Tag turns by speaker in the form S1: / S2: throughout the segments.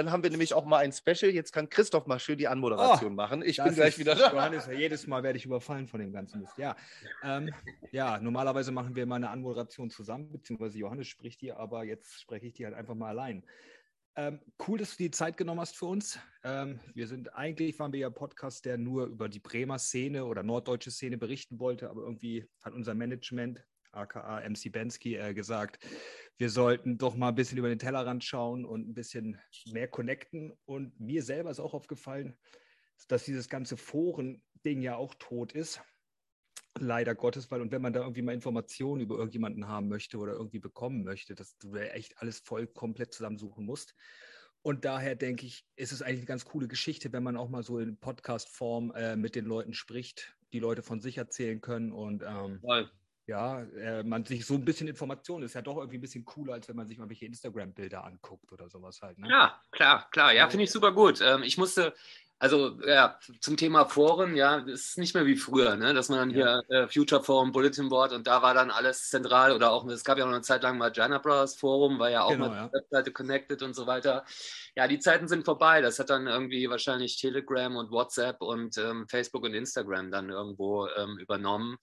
S1: Dann haben wir nämlich auch mal ein Special. Jetzt kann Christoph mal schön die Anmoderation oh, machen. Ich bin gleich wieder da.
S2: Johannes, jedes Mal werde ich überfallen von dem ganzen Mist. Ja, ähm, ja, normalerweise machen wir mal eine Anmoderation zusammen, beziehungsweise Johannes spricht die, aber jetzt spreche ich die halt einfach mal allein. Ähm, cool, dass du die Zeit genommen hast für uns. Ähm, wir sind eigentlich waren wir ja Podcast, der nur über die Bremer Szene oder norddeutsche Szene berichten wollte, aber irgendwie hat unser Management, aka MC Bensky, äh, gesagt, wir sollten doch mal ein bisschen über den Tellerrand schauen und ein bisschen mehr connecten. Und mir selber ist auch aufgefallen, dass dieses ganze Foren-Ding ja auch tot ist. Leider Gottes, weil und wenn man da irgendwie mal Informationen über irgendjemanden haben möchte oder irgendwie bekommen möchte, dass du echt alles voll komplett zusammensuchen musst. Und daher denke ich, ist es eigentlich eine ganz coole Geschichte, wenn man auch mal so in Podcast-Form äh, mit den Leuten spricht, die Leute von sich erzählen können und ähm, ja, äh, man sich so ein bisschen Informationen ist ja doch irgendwie ein bisschen cooler, als wenn man sich mal welche Instagram-Bilder anguckt oder sowas halt. Ne?
S3: Ja, klar, klar. Ja, finde ich super gut. Ähm, ich musste, also ja, zum Thema Foren, ja, das ist nicht mehr wie früher, ne? dass man dann hier äh, Future Forum, Bulletin Board und da war dann alles zentral oder auch, es gab ja auch eine Zeit lang mal Jana Brothers Forum, war ja auch genau, mit ja. Webseite connected und so weiter. Ja, die Zeiten sind vorbei. Das hat dann irgendwie wahrscheinlich Telegram und WhatsApp und ähm, Facebook und Instagram dann irgendwo ähm, übernommen.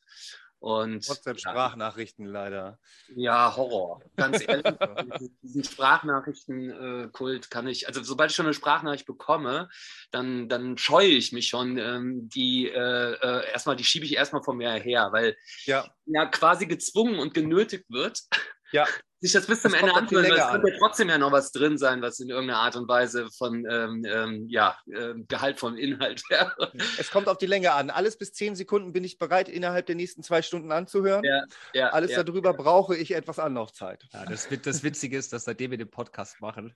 S3: Und,
S1: WhatsApp-Sprachnachrichten ja, leider.
S3: Ja, Horror. Ganz ehrlich, diesen Sprachnachrichten-Kult kann ich, also sobald ich schon eine Sprachnachricht bekomme, dann, dann scheue ich mich schon. Ähm, die äh, äh, erstmal, die schiebe ich erstmal von mir her, weil ja. ja quasi gezwungen und genötigt wird,
S1: ja.
S3: sich das bis zum das Ende anhören, weil es wird ja trotzdem ja noch was drin sein, was in irgendeiner Art und Weise von ähm, ähm, ja, äh, Gehalt von Inhalt
S1: wäre. Es kommt auf die Länge an. Alles bis zehn Sekunden bin ich bereit, innerhalb der nächsten zwei Stunden anzuhören. Ja, ja, Alles ja, darüber brauche ich etwas Anlaufzeit.
S2: Ja, das, das Witzige ist, dass seitdem wir den Podcast machen,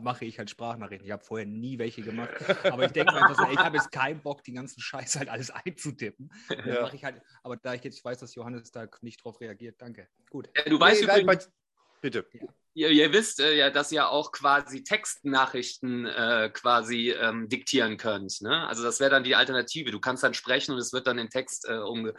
S2: mache ich halt Sprachnachrichten. Ich habe vorher nie welche gemacht. Aber ich denke einfach so, ey, ich habe jetzt keinen Bock, die ganzen Scheiß halt alles einzutippen. Ja. Ich halt, aber da ich jetzt weiß, dass Johannes da nicht drauf reagiert, danke. Gut.
S3: Ja, du weißt nee, übrigens, Bitte. Ja. Ihr, ihr, wisst äh, ja, dass ihr auch quasi Textnachrichten äh, quasi ähm, diktieren könnt. Ne? Also das wäre dann die Alternative. Du kannst dann sprechen und es wird dann in Text äh, umge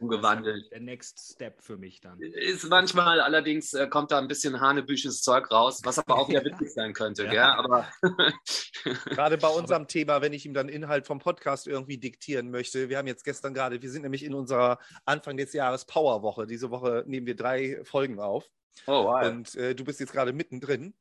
S3: umgewandelt.
S2: Der Next Step für mich dann.
S3: Ist manchmal allerdings äh, kommt da ein bisschen hanebüches Zeug raus, was aber auch ja witzig sein könnte. Ja. Gell? Aber
S1: gerade bei unserem aber Thema, wenn ich ihm dann Inhalt vom Podcast irgendwie diktieren möchte. Wir haben jetzt gestern gerade, wir sind nämlich in unserer Anfang des Jahres Powerwoche. Diese Woche nehmen wir drei Folgen auf. Oh, wow. Und äh, du bist jetzt gerade mittendrin.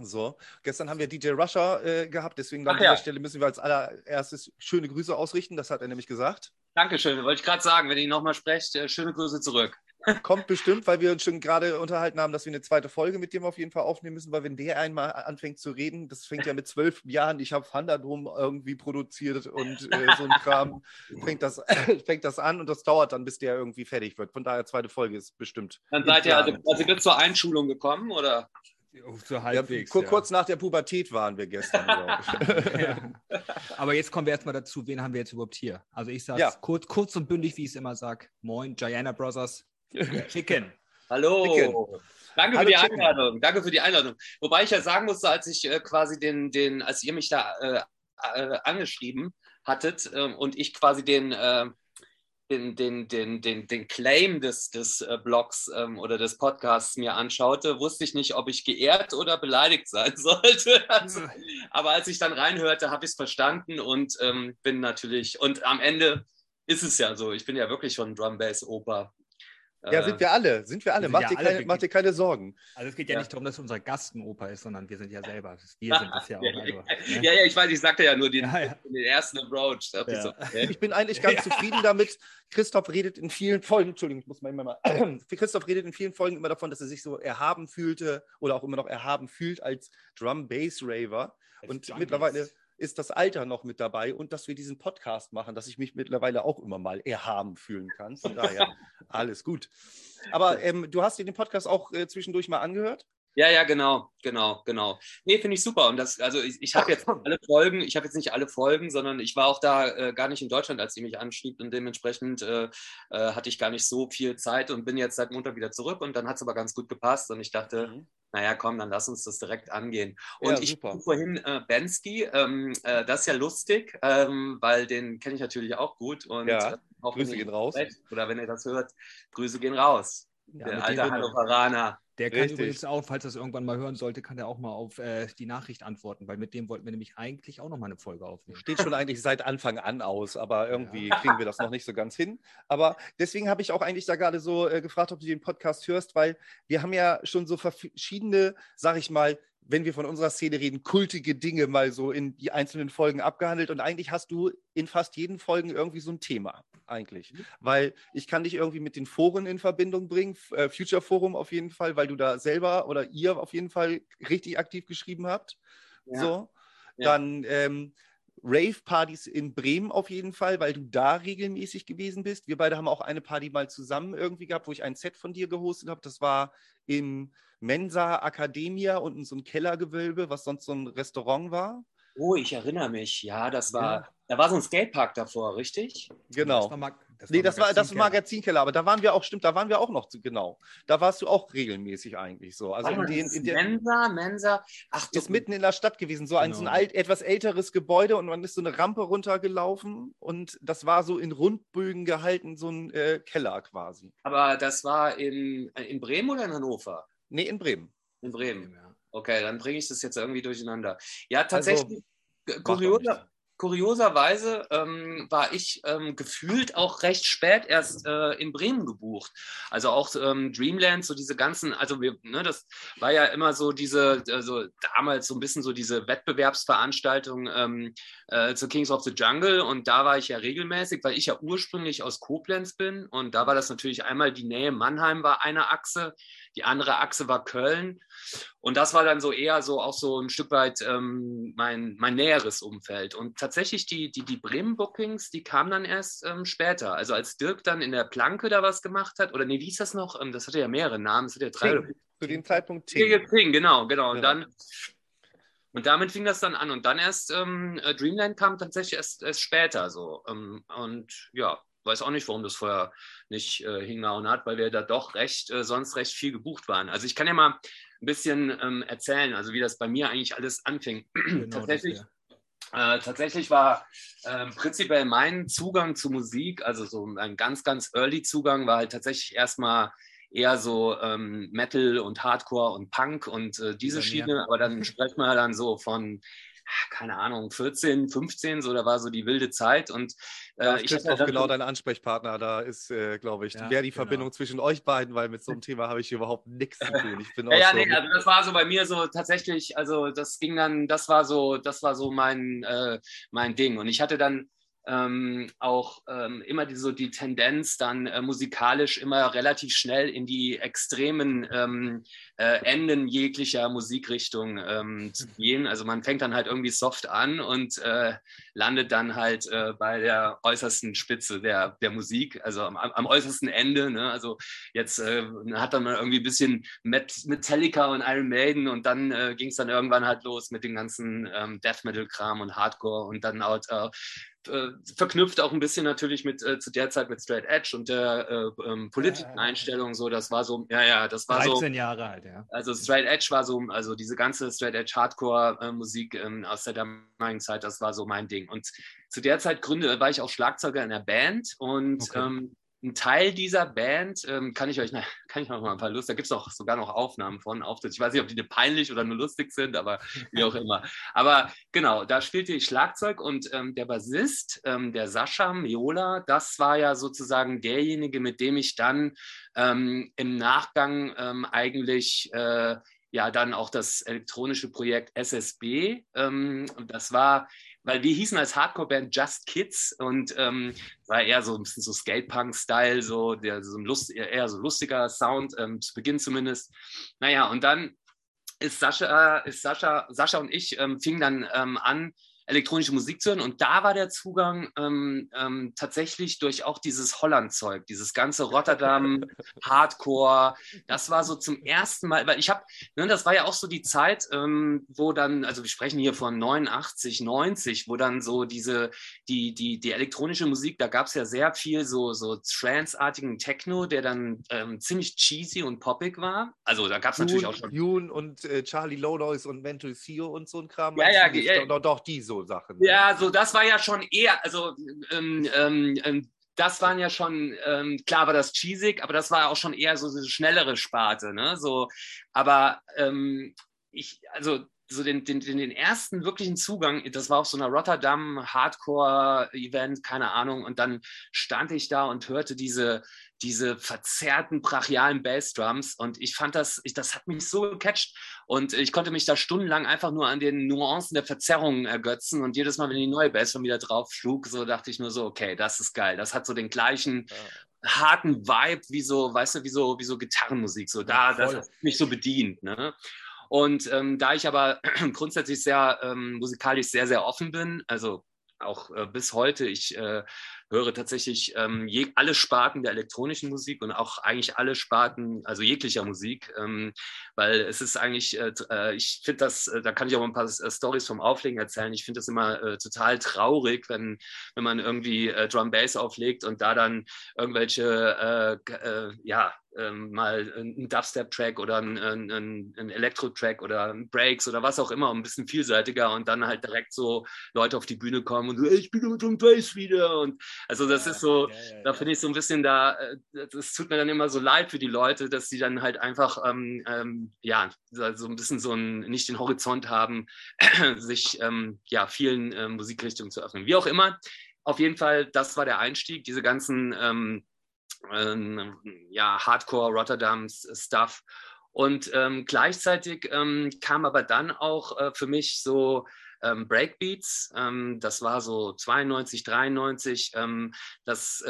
S1: So, gestern haben wir DJ Rusher äh, gehabt, deswegen an dieser ja. Stelle müssen wir als allererstes schöne Grüße ausrichten, das hat er nämlich gesagt.
S3: Dankeschön, wollte ich gerade sagen, wenn ihr nochmal sprecht, äh, schöne Grüße zurück.
S1: Kommt bestimmt, weil wir uns schon gerade unterhalten haben, dass wir eine zweite Folge mit dem auf jeden Fall aufnehmen müssen, weil wenn der einmal anfängt zu reden, das fängt ja mit zwölf Jahren, ich habe Thunderdome irgendwie produziert und äh, so ein Kram, fängt das, fängt das an und das dauert dann, bis der irgendwie fertig wird. Von daher, zweite Folge ist bestimmt.
S3: Dann seid ihr also, also wird zur Einschulung gekommen, oder?
S1: So halbwegs, ja, kurz ja. nach der Pubertät waren wir gestern,
S2: ja. Aber jetzt kommen wir erstmal dazu, wen haben wir jetzt überhaupt hier? Also ich sage es kurz, kurz und bündig, wie ich es immer sage. Moin, Gianna Brothers, Chicken.
S3: Hallo. Chicken. Danke Hallo für die Chicken. Einladung. Danke für die Einladung. Wobei ich ja sagen musste, als ich äh, quasi den, den, als ihr mich da äh, äh, angeschrieben hattet ähm, und ich quasi den, äh, den, den, den, den, den Claim des, des äh, Blogs ähm, oder des Podcasts mir anschaute, wusste ich nicht, ob ich geehrt oder beleidigt sein sollte. Also, aber als ich dann reinhörte, habe ich es verstanden und ähm, bin natürlich, und am Ende ist es ja so, ich bin ja wirklich schon Drum Bass Oper
S1: ja, sind wir alle, sind wir alle. Mach, ja dir, alle keine, mach dir keine Sorgen.
S2: Also es geht ja, ja, nicht darum, dass unser Gast ein Opa ist, sondern wir sind ja selber. Wir sind das ja auch. Also,
S3: ne? Ja, ja, ich weiß, ich sagte ja nur den, den ersten Approach.
S1: So, Ich bin eigentlich ganz zufrieden damit. Christoph redet in vielen Folgen, Entschuldigung, ich muss mal immer mal. Christoph redet in vielen Folgen immer davon, dass er sich so erhaben fühlte oder auch immer noch erhaben fühlt als Drum-Bass-Raver. Und mittlerweile ist das Alter noch mit dabei und dass wir diesen Podcast machen, dass ich mich mittlerweile auch immer mal erhaben fühlen kann. Von daher alles gut. Aber ähm, du hast dir den Podcast auch äh, zwischendurch mal angehört?
S3: Ja, ja, genau, genau, genau. Nee, finde ich super. Und das, also ich, ich habe jetzt alle Folgen, ich habe jetzt nicht alle Folgen, sondern ich war auch da äh, gar nicht in Deutschland, als sie mich anschrieb und dementsprechend äh, äh, hatte ich gar nicht so viel Zeit und bin jetzt seit Montag wieder zurück und dann hat es aber ganz gut gepasst und ich dachte, mhm. naja, komm, dann lass uns das direkt angehen. Und ja, ich vorhin äh, Bensky, ähm, äh, das ist ja lustig, ähm, weil den kenne ich natürlich auch gut und
S1: ja,
S3: äh,
S1: auch Grüße gehen raus.
S3: Oder wenn ihr das hört, Grüße gehen raus. Ja, Der alte Hannoveraner.
S2: Der kann Richtig. übrigens auch, falls das irgendwann mal hören sollte, kann er auch mal auf äh, die Nachricht antworten, weil mit dem wollten wir nämlich eigentlich auch noch mal eine Folge aufnehmen.
S1: Steht schon eigentlich seit Anfang an aus, aber irgendwie ja. kriegen wir das noch nicht so ganz hin. Aber deswegen habe ich auch eigentlich da gerade so äh, gefragt, ob du den Podcast hörst, weil wir haben ja schon so verschiedene, sag ich mal, wenn wir von unserer Szene reden, kultige Dinge mal so in die einzelnen Folgen abgehandelt. Und eigentlich hast du in fast jeden Folgen irgendwie so ein Thema, eigentlich. Mhm. Weil ich kann dich irgendwie mit den Foren in Verbindung bringen, äh, Future Forum auf jeden Fall, weil du da selber oder ihr auf jeden Fall richtig aktiv geschrieben habt. Ja. So. Ja. Dann ähm, Rave-Partys in Bremen auf jeden Fall, weil du da regelmäßig gewesen bist. Wir beide haben auch eine Party mal zusammen irgendwie gehabt, wo ich ein Set von dir gehostet habe. Das war im Mensa Academia unten so ein Kellergewölbe, was sonst so ein Restaurant war.
S3: Oh, ich erinnere mich. Ja, das war, ja. da war so ein Skatepark davor, richtig?
S1: Genau. Das war, das nee, das war das Magazinkeller, aber da waren wir auch, stimmt, da waren wir auch noch, genau. Da warst du auch regelmäßig eigentlich so. Also in den, in
S3: der, Mensa, Mensa,
S1: ach, ist mitten in der Stadt gewesen, so ein, so ein genau. alt, etwas älteres Gebäude und man ist so eine Rampe runtergelaufen und das war so in Rundbögen gehalten, so ein äh, Keller quasi.
S3: Aber das war in, in Bremen oder in Hannover?
S1: Nee, in Bremen.
S3: In Bremen, ja. Okay, dann bringe ich das jetzt irgendwie durcheinander. Ja, tatsächlich, also, kurioser, kurioserweise ähm, war ich ähm, gefühlt auch recht spät erst äh, in Bremen gebucht. Also auch ähm, Dreamland, so diese ganzen, also wir, ne, das war ja immer so diese, also damals so ein bisschen so diese Wettbewerbsveranstaltung ähm, äh, zu Kings of the Jungle und da war ich ja regelmäßig, weil ich ja ursprünglich aus Koblenz bin und da war das natürlich einmal die Nähe Mannheim war eine Achse, die andere Achse war Köln. Und das war dann so eher so auch so ein Stück weit ähm, mein, mein näheres Umfeld. Und tatsächlich die, die, die Bremen-Bookings, die kamen dann erst ähm, später. Also als Dirk dann in der Planke da was gemacht hat, oder nee, wie hieß das noch? Ähm, das hatte ja mehrere Namen, das hatte ja drei. Ting.
S1: Zu dem Zeitpunkt Ting.
S3: Ting, genau, genau. Und genau. dann und damit fing das dann an. Und dann erst ähm, äh, Dreamland kam tatsächlich erst, erst später so. Ähm, und ja, weiß auch nicht, warum das vorher nicht äh, hingehauen hat, weil wir da doch recht, äh, sonst recht viel gebucht waren. Also ich kann ja mal ein bisschen ähm, erzählen, also wie das bei mir eigentlich alles anfing. Genau, tatsächlich, äh, tatsächlich war ähm, prinzipiell mein Zugang zu Musik, also so ein ganz, ganz early Zugang, war halt tatsächlich erstmal eher so ähm, Metal und Hardcore und Punk und äh, diese Schiene, aber dann sprechen wir dann so von keine Ahnung, 14, 15, so, da war so die wilde Zeit. Und
S1: äh, ja, ich auch genau dein Ansprechpartner. Da ist, äh, glaube ich, ja, wer die genau. Verbindung zwischen euch beiden, weil mit so einem Thema habe ich überhaupt nichts zu tun. Ich bin
S3: ja, ja so nee, also das war so bei mir so tatsächlich, also das ging dann, das war so, das war so mein, äh, mein Ding. Und ich hatte dann ähm, auch ähm, immer die, so die Tendenz, dann äh, musikalisch immer relativ schnell in die extremen ähm, äh, Enden jeglicher Musikrichtung ähm, zu gehen. Also man fängt dann halt irgendwie soft an und äh, landet dann halt äh, bei der äußersten Spitze der, der Musik, also am, am äußersten Ende. Ne? Also jetzt äh, hat dann mal irgendwie ein bisschen Metallica und Iron Maiden und dann äh, ging es dann irgendwann halt los mit dem ganzen ähm, Death Metal-Kram und Hardcore und dann auch äh, verknüpft auch ein bisschen natürlich mit äh, zu der Zeit mit Straight Edge und der äh, ähm, politischen Einstellung so, das war so, ja, ja, das war 13 so.
S2: 13 Jahre alt, ja.
S3: Also Straight Edge war so, also diese ganze Straight Edge Hardcore äh, Musik ähm, aus der damaligen Zeit, das war so mein Ding. Und zu der Zeit gründe, war ich auch Schlagzeuger in der Band und okay. ähm, ein Teil dieser Band, ähm, kann ich euch na, kann ich noch mal ein paar Lust, da gibt es sogar noch Aufnahmen von Auftritt. Ich weiß nicht, ob die peinlich oder nur lustig sind, aber wie auch immer. Aber genau, da spielte ich Schlagzeug und ähm, der Bassist, ähm, der Sascha Miola, das war ja sozusagen derjenige, mit dem ich dann ähm, im Nachgang ähm, eigentlich äh, ja dann auch das elektronische Projekt SSB. Ähm, das war weil wir hießen als Hardcore-Band Just Kids und ähm, war eher so ein bisschen so Skatepunk-Style, so, der, so ein Lust, eher so lustiger Sound, ähm, zu Beginn zumindest. Naja, und dann ist Sascha, ist Sascha, Sascha und ich ähm, fingen dann ähm, an, elektronische Musik zu hören. Und da war der Zugang ähm, ähm, tatsächlich durch auch dieses Holland-Zeug, dieses ganze Rotterdam, Hardcore. Das war so zum ersten Mal, weil ich habe, ne, das war ja auch so die Zeit, ähm, wo dann, also wir sprechen hier von 89, 90, wo dann so diese, die, die, die elektronische Musik, da gab es ja sehr viel so, so trance-artigen Techno, der dann ähm, ziemlich cheesy und poppig war. Also da gab es natürlich auch schon.
S1: June und äh, Charlie Lownoise und Mental CEO und so ein Kram.
S3: Ja, ja, ja,
S1: doch, doch, die so Sachen.
S3: Ne? Ja, so das war ja schon eher, also ähm, ähm, ähm das waren ja schon, ähm, klar war das cheesig, aber das war auch schon eher so eine schnellere Sparte, ne? So, aber ähm, ich, also so den, den, den ersten wirklichen Zugang, das war auf so einer Rotterdam Hardcore-Event, keine Ahnung, und dann stand ich da und hörte diese, diese verzerrten, brachialen Bassdrums und ich fand das, ich, das hat mich so gecatcht und ich konnte mich da stundenlang einfach nur an den Nuancen der Verzerrungen ergötzen und jedes Mal, wenn die neue Bassdrum wieder drauf schlug, so dachte ich nur so, okay, das ist geil, das hat so den gleichen ja. harten Vibe wie so, weißt du, wie so, wie so Gitarrenmusik, so da, ja, das hat mich so bedient, ne? Und ähm, da ich aber grundsätzlich sehr ähm, musikalisch sehr, sehr offen bin, also auch äh, bis heute, ich äh, höre tatsächlich ähm, je, alle Sparten der elektronischen Musik und auch eigentlich alle Sparten, also jeglicher Musik, ähm, weil es ist eigentlich, äh, äh ich finde das, äh, da kann ich auch ein paar äh, Stories vom Auflegen erzählen. Ich finde das immer äh, total traurig, wenn, wenn man irgendwie äh, Drum Bass auflegt und da dann irgendwelche, ja, ähm, mal ein Dubstep-Track oder ein, ein, ein Elektro-Track oder Breaks oder was auch immer, ein bisschen vielseitiger und dann halt direkt so Leute auf die Bühne kommen und so, ich bin mit dem Bass wieder und also das ja, ist so, ja, ja, da finde ich so ein bisschen da, es tut mir dann immer so leid für die Leute, dass sie dann halt einfach, ähm, ähm, ja, so ein bisschen so ein, nicht den Horizont haben, sich ähm, ja vielen äh, Musikrichtungen zu öffnen. Wie auch immer, auf jeden Fall, das war der Einstieg, diese ganzen ähm, ja, Hardcore Rotterdams Stuff. Und ähm, gleichzeitig ähm, kam aber dann auch äh, für mich so ähm, Breakbeats. Ähm, das war so 92, 93. Ähm, das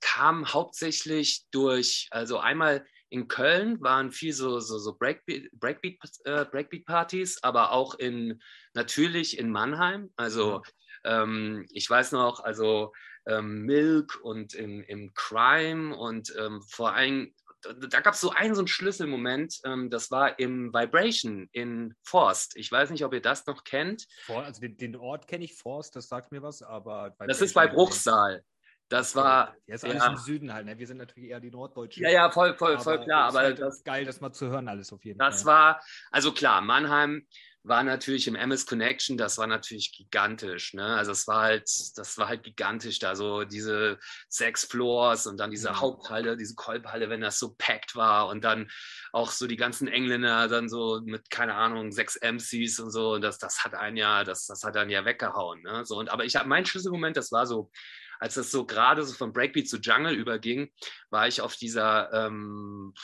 S3: kam hauptsächlich durch, also einmal in Köln waren viel so, so, so Breakbeat, Breakbeat, äh, Breakbeat-Partys, aber auch in natürlich in Mannheim. Also ähm, ich weiß noch, also ähm, Milk und im, im Crime und ähm, vor allem, da gab es so einen, so einen Schlüsselmoment, ähm, das war im Vibration in Forst. Ich weiß nicht, ob ihr das noch kennt.
S2: also den, den Ort kenne ich, Forst, das sagt mir was, aber.
S3: Vibration das ist bei Bruchsal. Das war.
S2: Ja, ist alles ja. im Süden halt, ne? Wir sind natürlich eher die Norddeutschen.
S3: Ja, ja, voll, voll, voll klar. Aber
S2: halt das, geil, das mal zu hören, alles auf jeden
S3: das Fall. Das war, also klar, Mannheim war natürlich im MS Connection, das war natürlich gigantisch. Ne? Also es war halt, das war halt gigantisch da, so diese sechs Floors und dann diese mhm. Haupthalle, diese Kolbhalle, wenn das so packed war und dann auch so die ganzen Engländer dann so mit, keine Ahnung, sechs MCs und so. Und das, das hat einen ja, das, das hat einen ja weggehauen. Ne? So, und, aber ich habe mein Schlüsselmoment, das war so als das so gerade so von Breakbeat zu Jungle überging, war ich auf dieser ähm,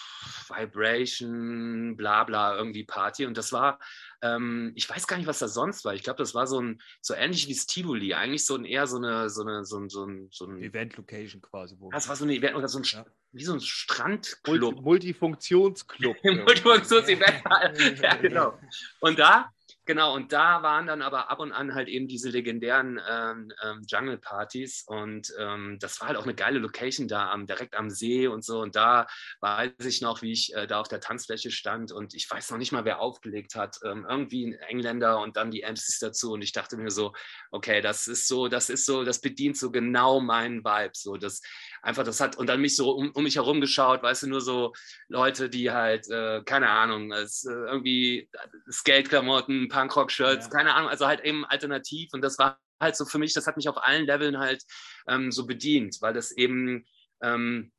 S3: Vibration, bla bla irgendwie Party und das war, ähm, ich weiß gar nicht, was da sonst war. Ich glaube, das war so ein, so ähnlich wie Stivoli, eigentlich so ein eher so eine, so eine, so ein, so ein, so ein
S2: Event-Location quasi.
S3: Wo das war so ein Event oder so ein, ja. wie so ein Strandclub. Multi
S1: Multifunktionsclub.
S3: Multifunktionsevent. ja, genau. Und da Genau, und da waren dann aber ab und an halt eben diese legendären ähm, ähm, Jungle-Partys und ähm, das war halt auch eine geile Location da, am, direkt am See und so. Und da weiß ich noch, wie ich äh, da auf der Tanzfläche stand und ich weiß noch nicht mal, wer aufgelegt hat. Ähm, irgendwie ein Engländer und dann die MCs dazu. Und ich dachte mir so, okay, das ist so, das ist so, das bedient so genau meinen Vibe. So, das, einfach das hat und dann mich so um, um mich herum geschaut, weißt du, nur so Leute, die halt, äh, keine Ahnung, es, äh, irgendwie Skateklamotten, Punkrock-Shirts, ja. keine Ahnung, also halt eben alternativ und das war halt so für mich, das hat mich auf allen Leveln halt ähm, so bedient, weil das eben, ähm,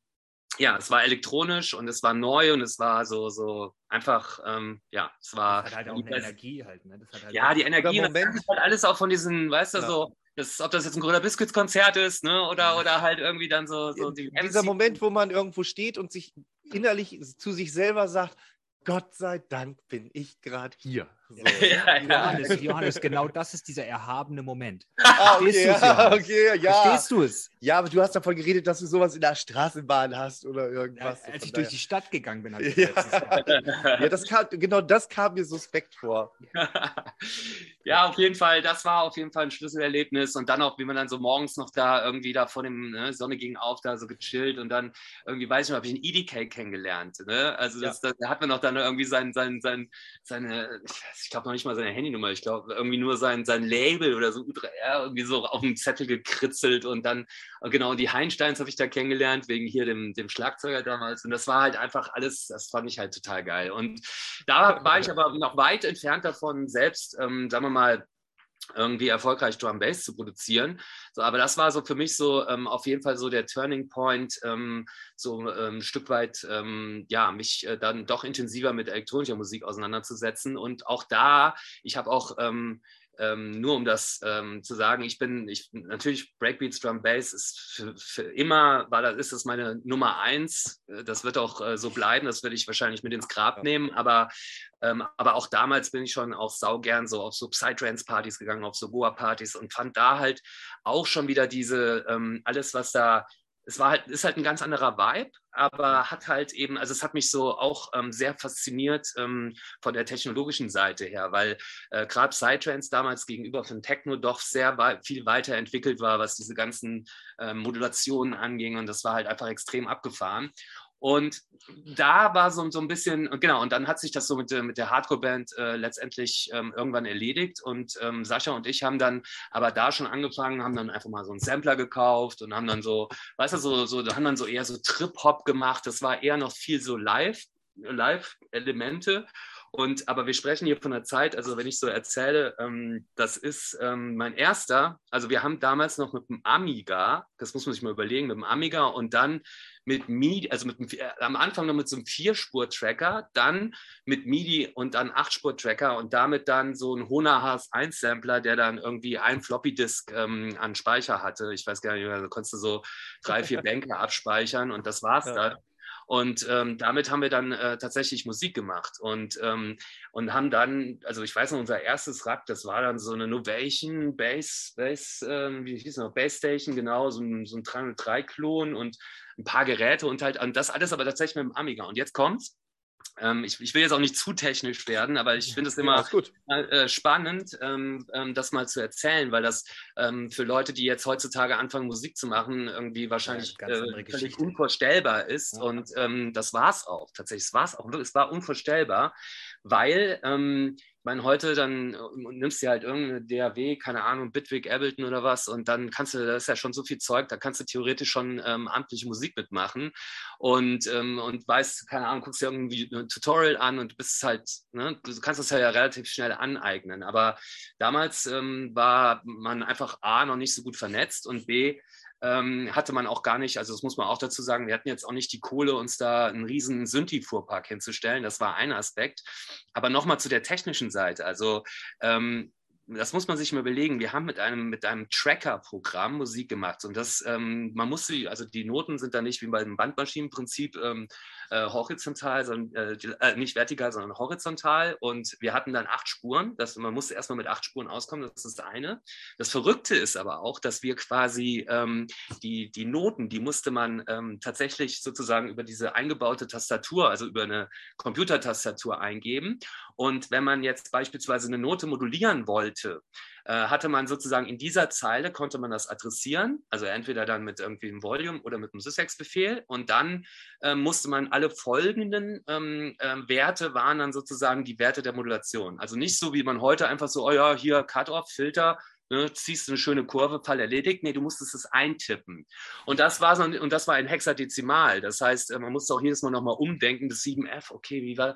S3: ja, es war elektronisch und es war neu und es war so, so einfach, ähm, ja, es war.
S2: Das hat halt auch eine Energie halt, ne?
S3: Halt ja, die Energie, das ist halt alles auch von diesen, weißt du, ja. so das, ob das jetzt ein Grüner Biscuits Konzert ist, ne? Oder, oder halt irgendwie dann so, so
S1: die Dieser Moment, wo man irgendwo steht und sich innerlich zu sich selber sagt, Gott sei Dank bin ich gerade hier. So.
S2: Ja, Johannes, Johannes, genau das ist dieser erhabene Moment.
S1: Ah, okay, ja, okay, ja.
S2: Verstehst du es?
S1: Ja, aber du hast davon geredet, dass du sowas in der Straßenbahn hast oder irgendwas.
S2: Ja, als ich durch die Stadt gegangen bin,
S1: ich ja. ja, das kam, genau das kam mir suspekt vor.
S3: ja, auf jeden Fall, das war auf jeden Fall ein Schlüsselerlebnis und dann auch, wie man dann so morgens noch da irgendwie da vor dem ne, Sonne ging auf, da so gechillt und dann irgendwie, weiß ich noch, habe ich einen EDK kennengelernt. Ne? Also das, ja. da hat man noch dann irgendwie sein, sein, sein, seine, ich glaube noch nicht mal seine Handynummer, ich glaube irgendwie nur sein, sein Label oder so U3R irgendwie so auf dem Zettel gekritzelt und dann, genau, die Heinsteins habe ich da kennengelernt, wegen hier dem, dem Schlagzeuger damals und das war halt einfach alles, das fand ich halt total geil. Und da war ich aber noch weit entfernt davon, selbst, ähm, sagen wir mal, irgendwie erfolgreich Drum Bass zu produzieren. So, aber das war so für mich so ähm, auf jeden Fall so der Turning Point, ähm, so ähm, ein Stück weit, ähm, ja, mich äh, dann doch intensiver mit elektronischer Musik auseinanderzusetzen. Und auch da, ich habe auch ähm, nur um das ähm, zu sagen, ich bin, ich natürlich Breakbeats Drum Bass ist für, für immer, war das, ist das meine Nummer eins. Äh, das wird auch äh, so bleiben, das werde ich wahrscheinlich mit ins Grab nehmen, aber, ähm, aber auch damals bin ich schon auch saugern so auf so Psytrance-Partys gegangen, auf so Goa-Partys und fand da halt auch schon wieder diese, ähm, alles, was da es war halt, ist halt ein ganz anderer Vibe, aber hat halt eben, also es hat mich so auch ähm, sehr fasziniert ähm, von der technologischen Seite her, weil äh, gerade Psytrance damals gegenüber von Techno doch sehr viel weiterentwickelt war, was diese ganzen äh, Modulationen anging und das war halt einfach extrem abgefahren. Und da war so, so ein bisschen, genau, und dann hat sich das so mit, mit der Hardcore-Band äh, letztendlich ähm, irgendwann erledigt. Und ähm, Sascha und ich haben dann aber da schon angefangen, haben dann einfach mal so einen Sampler gekauft und haben dann so, weißt du, so, so haben dann so eher so Trip-Hop gemacht. Das war eher noch viel so live, Live-Elemente. Und aber wir sprechen hier von der Zeit, also wenn ich so erzähle, ähm, das ist ähm, mein erster, also wir haben damals noch mit dem Amiga, das muss man sich mal überlegen, mit dem Amiga und dann mit MIDI, also mit dem, äh, am Anfang noch mit so einem Vierspur-Tracker, dann mit MIDI und dann Achtspur-Tracker und damit dann so ein Hona Haas 1-Sampler, der dann irgendwie ein Floppy-Disk ähm, an Speicher hatte. Ich weiß gar nicht, da konntest du so drei, vier Bänke abspeichern und das war's ja. dann. Und ähm, damit haben wir dann äh, tatsächlich Musik gemacht und, ähm, und haben dann, also ich weiß noch, unser erstes Rack, das war dann so eine Novation Bass, Bass äh, wie hieß es noch, Bass Station, genau, so ein, so ein 303-Klon und ein paar Geräte und halt, und das alles aber tatsächlich mit dem Amiga. Und jetzt kommt's. Ähm, ich, ich, will jetzt auch nicht zu technisch werden, aber ich finde es immer ja, äh, spannend, ähm, ähm, das mal zu erzählen, weil das ähm, für Leute, die jetzt heutzutage anfangen, Musik zu machen, irgendwie wahrscheinlich ja, äh, völlig unvorstellbar ist. Ja. Und ähm, das war es auch tatsächlich. Es war es auch. Es war unvorstellbar, weil ähm, ich meine, heute dann äh, nimmst du halt irgendeine DAW, keine Ahnung, Bitwig, Ableton oder was und dann kannst du, das ist ja schon so viel Zeug, da kannst du theoretisch schon ähm, amtliche Musik mitmachen und, ähm, und weißt, keine Ahnung, guckst dir irgendwie ein Tutorial an und bist halt, ne, du kannst das ja relativ schnell aneignen. Aber damals ähm, war man einfach A, noch nicht so gut vernetzt und B, ähm, hatte man auch gar nicht, also das muss man auch dazu sagen, wir hatten jetzt auch nicht die Kohle, uns da einen riesen Synthi-Fuhrpark hinzustellen. Das war ein Aspekt. Aber nochmal zu der technischen Seite. Also ähm, das muss man sich mal überlegen. Wir haben mit einem, mit einem Tracker-Programm Musik gemacht und das, ähm, man muss sie, also die Noten sind da nicht wie bei dem Bandmaschinenprinzip ähm, äh, horizontal, sondern äh, äh, nicht vertikal, sondern horizontal. Und wir hatten dann acht Spuren. Das, man musste erstmal mit acht Spuren auskommen, das ist das eine. Das Verrückte ist aber auch, dass wir quasi ähm, die, die Noten, die musste man ähm, tatsächlich sozusagen über diese eingebaute Tastatur, also über eine Computertastatur eingeben. Und wenn man jetzt beispielsweise eine Note modulieren wollte, äh, hatte man sozusagen in dieser Zeile, konnte man das adressieren, also entweder dann mit irgendwie einem Volume oder mit einem Syshex-Befehl und dann äh, musste man alle folgenden ähm, äh, Werte waren dann sozusagen die Werte der Modulation. Also nicht so, wie man heute einfach so, oh ja, hier Cut-Off, Filter, Ne, ziehst eine schöne Kurve, Fall erledigt. Nee, du musstest es eintippen. Und das war so und das war ein Hexadezimal. Das heißt, äh, man musste auch jedes Mal nochmal umdenken, das 7F, okay, wie war,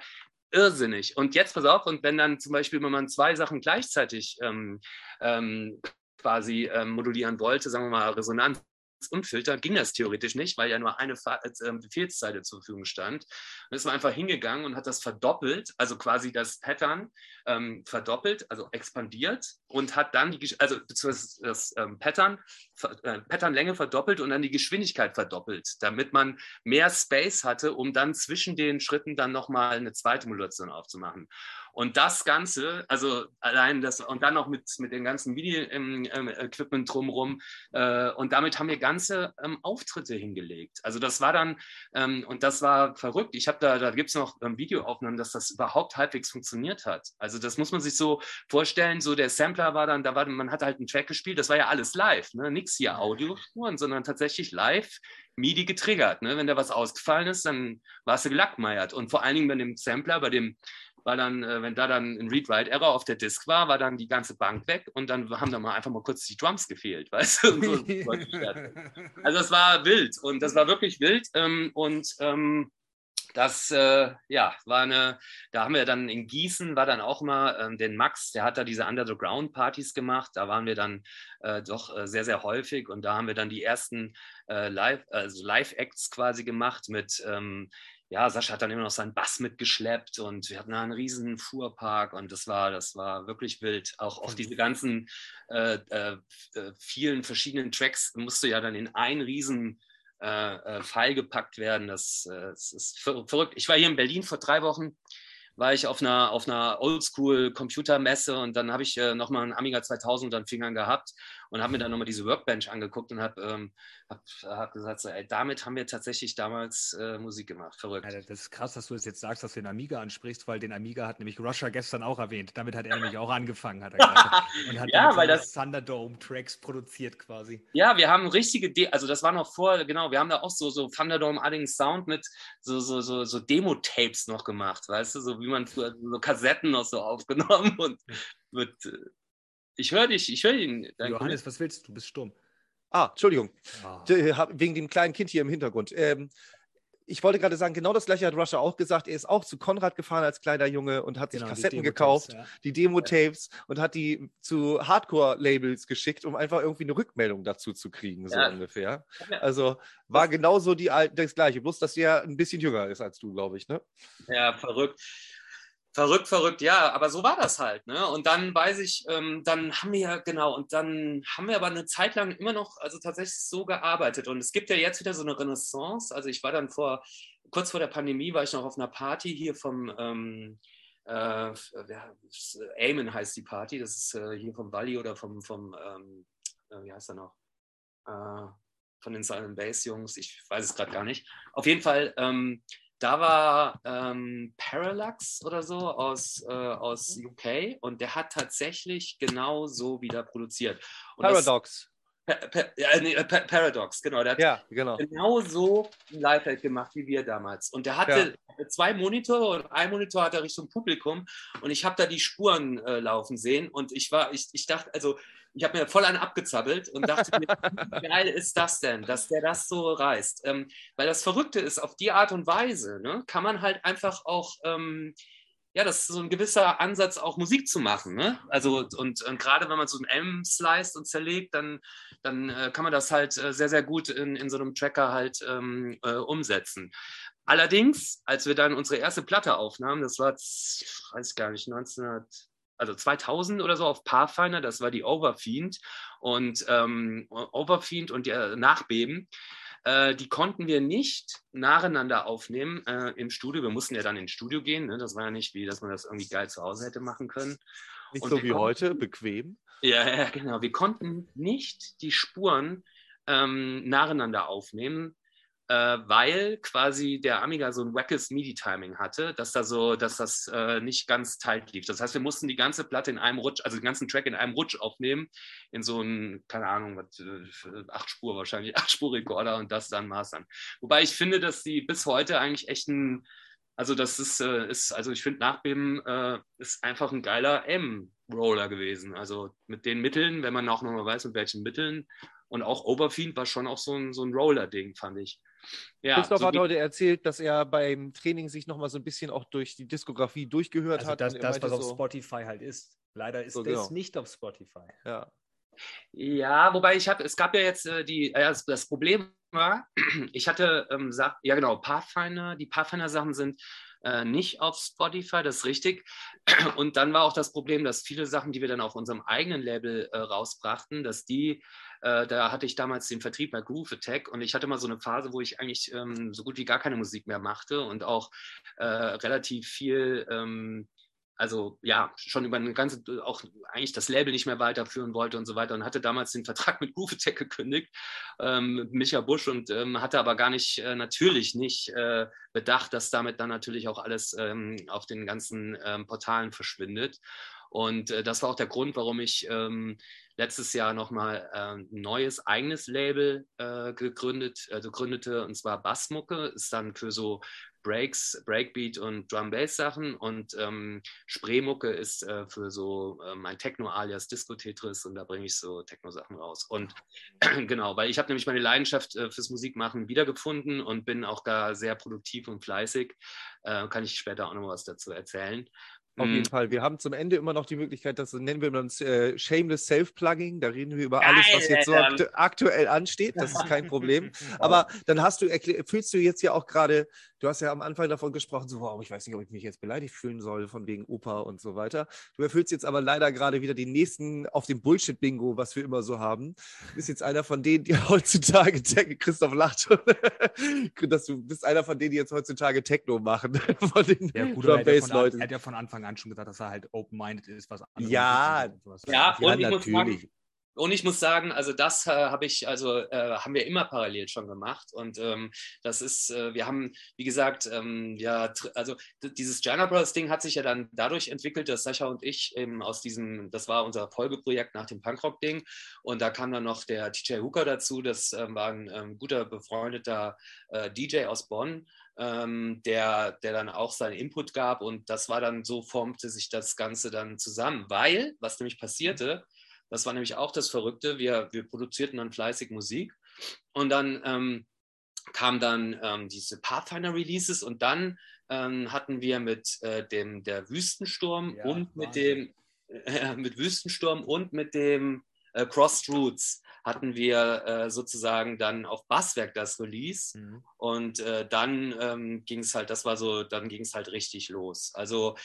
S3: irrsinnig. Und jetzt pass auf, und wenn dann zum Beispiel, wenn man zwei Sachen gleichzeitig ähm, ähm, quasi ähm, modulieren wollte, sagen wir mal Resonanz und Filter, ging das theoretisch nicht, weil ja nur eine äh, Befehlszeile zur Verfügung stand. Und ist man einfach hingegangen und hat das verdoppelt, also quasi das Pattern ähm, verdoppelt, also expandiert und hat dann die, also beziehungsweise das ähm, Pattern, äh, Patternlänge verdoppelt und dann die Geschwindigkeit verdoppelt, damit man mehr Space hatte, um dann zwischen den Schritten dann nochmal eine zweite Modulation aufzumachen. Und das Ganze, also allein das und dann noch mit, mit dem ganzen Video-Equipment ähm, drumherum. Äh, und damit haben wir ganze ähm, Auftritte hingelegt. Also das war dann, ähm, und das war verrückt. Ich habe da, da gibt es noch ähm, Videoaufnahmen, dass das überhaupt halbwegs funktioniert hat. Also das muss man sich so vorstellen. So der Sampler war dann, da war, man hat halt einen Track gespielt, das war ja alles live, ne? Nix hier Audiospuren, sondern tatsächlich live MIDI getriggert. Ne? Wenn da was ausgefallen ist, dann warst du gelackmeiert. Und vor allen Dingen bei dem Sampler, bei dem war dann, äh, wenn da dann ein Read-Write-Error auf der Disk war, war dann die ganze Bank weg und dann haben da mal einfach mal kurz die Drums gefehlt, weißt du? So, also es war wild und das war wirklich wild ähm, und ähm, das äh, ja, war eine, da haben wir dann in Gießen, war dann auch mal ähm, den Max, der hat da diese Under-the-Ground-Partys gemacht. Da waren wir dann äh, doch äh, sehr, sehr häufig und da haben wir dann die ersten äh, Live, also Live-Acts quasi gemacht mit, ähm, ja, Sascha hat dann immer noch seinen Bass mitgeschleppt und wir hatten da einen riesen Fuhrpark und das war, das war wirklich wild. Auch auf diese ganzen äh, äh, vielen verschiedenen Tracks musste ja dann in einen riesen äh, äh, Pfeil gepackt werden. Das, äh, das, ist verrückt. Ich war hier in Berlin vor drei Wochen, war ich auf einer, auf einer Oldschool-Computermesse und dann habe ich äh, nochmal einen Amiga 2000 unter den Fingern gehabt und habe mir dann nochmal diese Workbench angeguckt und habe ähm, hab, hab gesagt, so, ey, damit haben wir tatsächlich damals äh, Musik gemacht. Verrückt.
S2: Ja, das ist krass, dass du es jetzt sagst, dass du den Amiga ansprichst, weil den Amiga hat nämlich Russia gestern auch erwähnt. Damit hat er nämlich auch angefangen, hat er gesagt. Und hat
S3: ja, weil das
S2: Thunderdome-Tracks produziert quasi.
S3: Ja, wir haben richtige, De also das war noch vor, genau, wir haben da auch so, so Thunderdome-artigen Sound mit so, so, so, so Demo-Tapes noch gemacht, weißt du, so wie man früher so Kassetten noch so aufgenommen und mit ich höre dich, ich höre ihn.
S2: Johannes, was willst du? Du bist stumm.
S1: Ah, Entschuldigung. Ah. Wegen dem kleinen Kind hier im Hintergrund. Ähm, ich wollte gerade sagen, genau das gleiche hat Russia auch gesagt. Er ist auch zu Konrad gefahren als kleiner Junge und hat genau, sich Kassetten die gekauft, ja. die Demo-Tapes und hat die zu Hardcore-Labels geschickt, um einfach irgendwie eine Rückmeldung dazu zu kriegen, so ja. ungefähr. Also war genauso die, das gleiche, bloß dass er ein bisschen jünger ist als du, glaube ich, ne?
S3: Ja, verrückt. Verrückt, verrückt, ja, aber so war das halt. Ne? Und dann weiß ich, ähm, dann haben wir ja, genau, und dann haben wir aber eine Zeit lang immer noch, also tatsächlich so gearbeitet. Und es gibt ja jetzt wieder so eine Renaissance. Also ich war dann vor, kurz vor der Pandemie, war ich noch auf einer Party hier vom, ähm, äh, Amen heißt die Party, das ist äh, hier vom Walli oder vom, vom ähm, äh, wie heißt er noch? Äh, von den Silent Bass Jungs, ich weiß es gerade gar nicht. Auf jeden Fall, ähm, da war ähm, Parallax oder so aus, äh, aus mhm. UK und der hat tatsächlich genau so wieder produziert.
S1: Und Paradox.
S3: Das, pa pa ja, nee, pa Paradox, genau. Der hat
S1: ja, genau.
S3: genau so ein Live gemacht wie wir damals. Und der hatte ja. zwei Monitore und ein Monitor hat er Richtung Publikum und ich habe da die Spuren äh, laufen sehen und ich war, ich, ich dachte, also ich habe mir voll einen abgezappelt und dachte mir, wie geil ist das denn, dass der das so reißt? Ähm, weil das Verrückte ist, auf die Art und Weise ne, kann man halt einfach auch, ähm, ja, das ist so ein gewisser Ansatz, auch Musik zu machen. Ne? Also, und, und gerade wenn man so ein M sliced und zerlegt, dann, dann äh, kann man das halt äh, sehr, sehr gut in, in so einem Tracker halt ähm, äh, umsetzen. Allerdings, als wir dann unsere erste Platte aufnahmen, das war, weiß ich gar nicht, 1900 also 2000 oder so auf Pathfinder, das war die Overfiend und ähm, Overfiend und der Nachbeben. Äh, die konnten wir nicht nacheinander aufnehmen äh, im Studio. Wir mussten ja dann ins Studio gehen. Ne? Das war ja nicht wie, dass man das irgendwie geil zu Hause hätte machen können.
S1: Nicht und so wie konnten, heute, bequem.
S3: Ja, ja, genau. Wir konnten nicht die Spuren ähm, nacheinander aufnehmen, äh, weil quasi der Amiga so ein wackes MIDI-Timing hatte, dass da so, dass das äh, nicht ganz tight lief. Das heißt, wir mussten die ganze Platte in einem Rutsch, also den ganzen Track in einem Rutsch aufnehmen, in so einen, keine Ahnung, was, äh, acht Spur wahrscheinlich, acht Spur Rekorder und das dann mastern. Wobei ich finde, dass sie bis heute eigentlich echt ein, also das ist, äh, ist also ich finde Nachbeben äh, ist einfach ein geiler M-Roller gewesen. Also mit den Mitteln, wenn man auch nochmal weiß, mit welchen Mitteln. Und auch Overfiend war schon auch so ein, so ein Roller-Ding, fand ich.
S1: Ja, Christoph so hat heute erzählt, dass er beim Training sich nochmal so ein bisschen auch durch die Diskografie durchgehört also hat.
S2: Das, das was so auf Spotify halt ist. Leider ist so, das genau. nicht auf Spotify.
S3: Ja. Ja, wobei ich habe, es gab ja jetzt äh, die, äh, das, das, Problem war, ich hatte, ähm, ja genau, Pathfinder, die Pathfinder-Sachen sind äh, nicht auf Spotify, das ist richtig. Und dann war auch das Problem, dass viele Sachen, die wir dann auf unserem eigenen Label äh, rausbrachten, dass die äh, da hatte ich damals den Vertrieb bei Groove Attack und ich hatte mal so eine Phase, wo ich eigentlich ähm, so gut wie gar keine Musik mehr machte und auch äh, relativ viel ähm, also ja, schon über eine ganze, auch eigentlich das Label nicht mehr weiterführen wollte und so weiter und hatte damals den Vertrag mit Groove Attack gekündigt, ähm, Micha Busch und ähm, hatte aber gar nicht, äh, natürlich nicht äh, bedacht, dass damit dann natürlich auch alles ähm, auf den ganzen ähm, Portalen verschwindet. Und äh, das war auch der Grund, warum ich ähm, letztes Jahr nochmal äh, ein neues eigenes Label äh, gegründet, also gründete, und zwar Bassmucke, ist dann für so Breaks, Breakbeat und Drum Bass Sachen und ähm, Spreemucke ist äh, für so äh, mein Techno alias Disco Tetris und da bringe ich so Techno Sachen raus. Und genau, weil ich habe nämlich meine Leidenschaft äh, fürs Musikmachen wiedergefunden und bin auch da sehr produktiv und fleißig. Äh, kann ich später auch noch was dazu erzählen.
S1: Auf jeden mhm. Fall. Wir haben zum Ende immer noch die Möglichkeit, das nennen wir uns äh, Shameless Self-Plugging. Da reden wir über Geil, alles, was jetzt so aktu aktuell ansteht. Das ist kein Problem. Aber dann hast du, fühlst du jetzt ja auch gerade, du hast ja am Anfang davon gesprochen, so, wow, ich weiß nicht, ob ich mich jetzt beleidigt fühlen soll, von wegen Opa und so weiter. Du erfüllst jetzt aber leider gerade wieder die nächsten auf dem Bullshit-Bingo, was wir immer so haben. Du bist jetzt einer von denen, die heutzutage, Christoph lacht schon, dass du bist einer von denen, die jetzt heutzutage Techno machen.
S2: von den ja, gut, Drum-Bass-Leuten. Er hat ja von Anfang Anfang an schon gesagt, dass er halt open-minded ist, was
S1: anderes. Ja,
S3: ja, und ja, natürlich. Und ich muss sagen, also das äh, habe ich, also äh, haben wir immer parallel schon gemacht. Und ähm, das ist, äh, wir haben, wie gesagt, ähm, ja, also dieses Jana Brothers Ding hat sich ja dann dadurch entwickelt, dass Sascha und ich eben aus diesem, das war unser Folgeprojekt nach dem Punkrock-Ding. Und da kam dann noch der TJ Hooker dazu. Das ähm, war ein ähm, guter befreundeter äh, DJ aus Bonn ähm, der, der dann auch seinen Input gab. Und das war dann so, formte sich das Ganze dann zusammen, weil, was nämlich passierte, das war nämlich auch das Verrückte, wir, wir produzierten dann fleißig Musik. Und dann ähm, kam dann ähm, diese Pathfinder-Releases. Und dann ähm, hatten wir mit äh, dem der Wüstensturm ja, und mit dem äh, mit Wüstensturm und mit dem äh, Crossed Roots hatten wir äh, sozusagen dann auf Basswerk das Release mhm. und äh, dann ähm, ging es halt, das war so, dann ging es halt richtig los. Also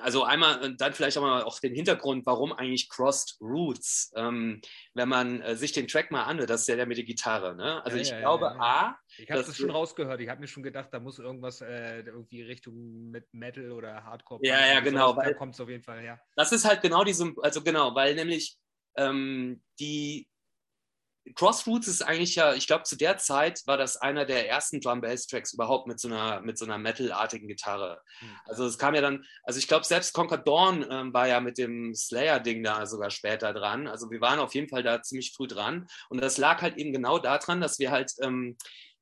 S3: also einmal dann vielleicht auch mal auch den Hintergrund, warum eigentlich Crossed Roots, ähm, wenn man äh, sich den Track mal anhört, das ist ja der mit der Gitarre. Ne? Also ja, ich ja, glaube, ja, A.
S2: Ich habe das schon rausgehört. Ich habe mir schon gedacht, da muss irgendwas äh, irgendwie Richtung mit Metal oder Hardcore.
S3: Ja, ja, genau.
S2: da kommt es auf jeden Fall her.
S3: Das ist halt genau diese, also genau, weil nämlich ähm, die Crossroads ist eigentlich ja, ich glaube, zu der Zeit war das einer der ersten Drum-Bass-Tracks überhaupt mit so einer, mit so einer Metal-artigen Gitarre. Mhm. Also es kam ja dann, also ich glaube, selbst Conquer Dawn ähm, war ja mit dem Slayer-Ding da sogar später dran. Also wir waren auf jeden Fall da ziemlich früh dran. Und das lag halt eben genau daran, dass wir halt ähm,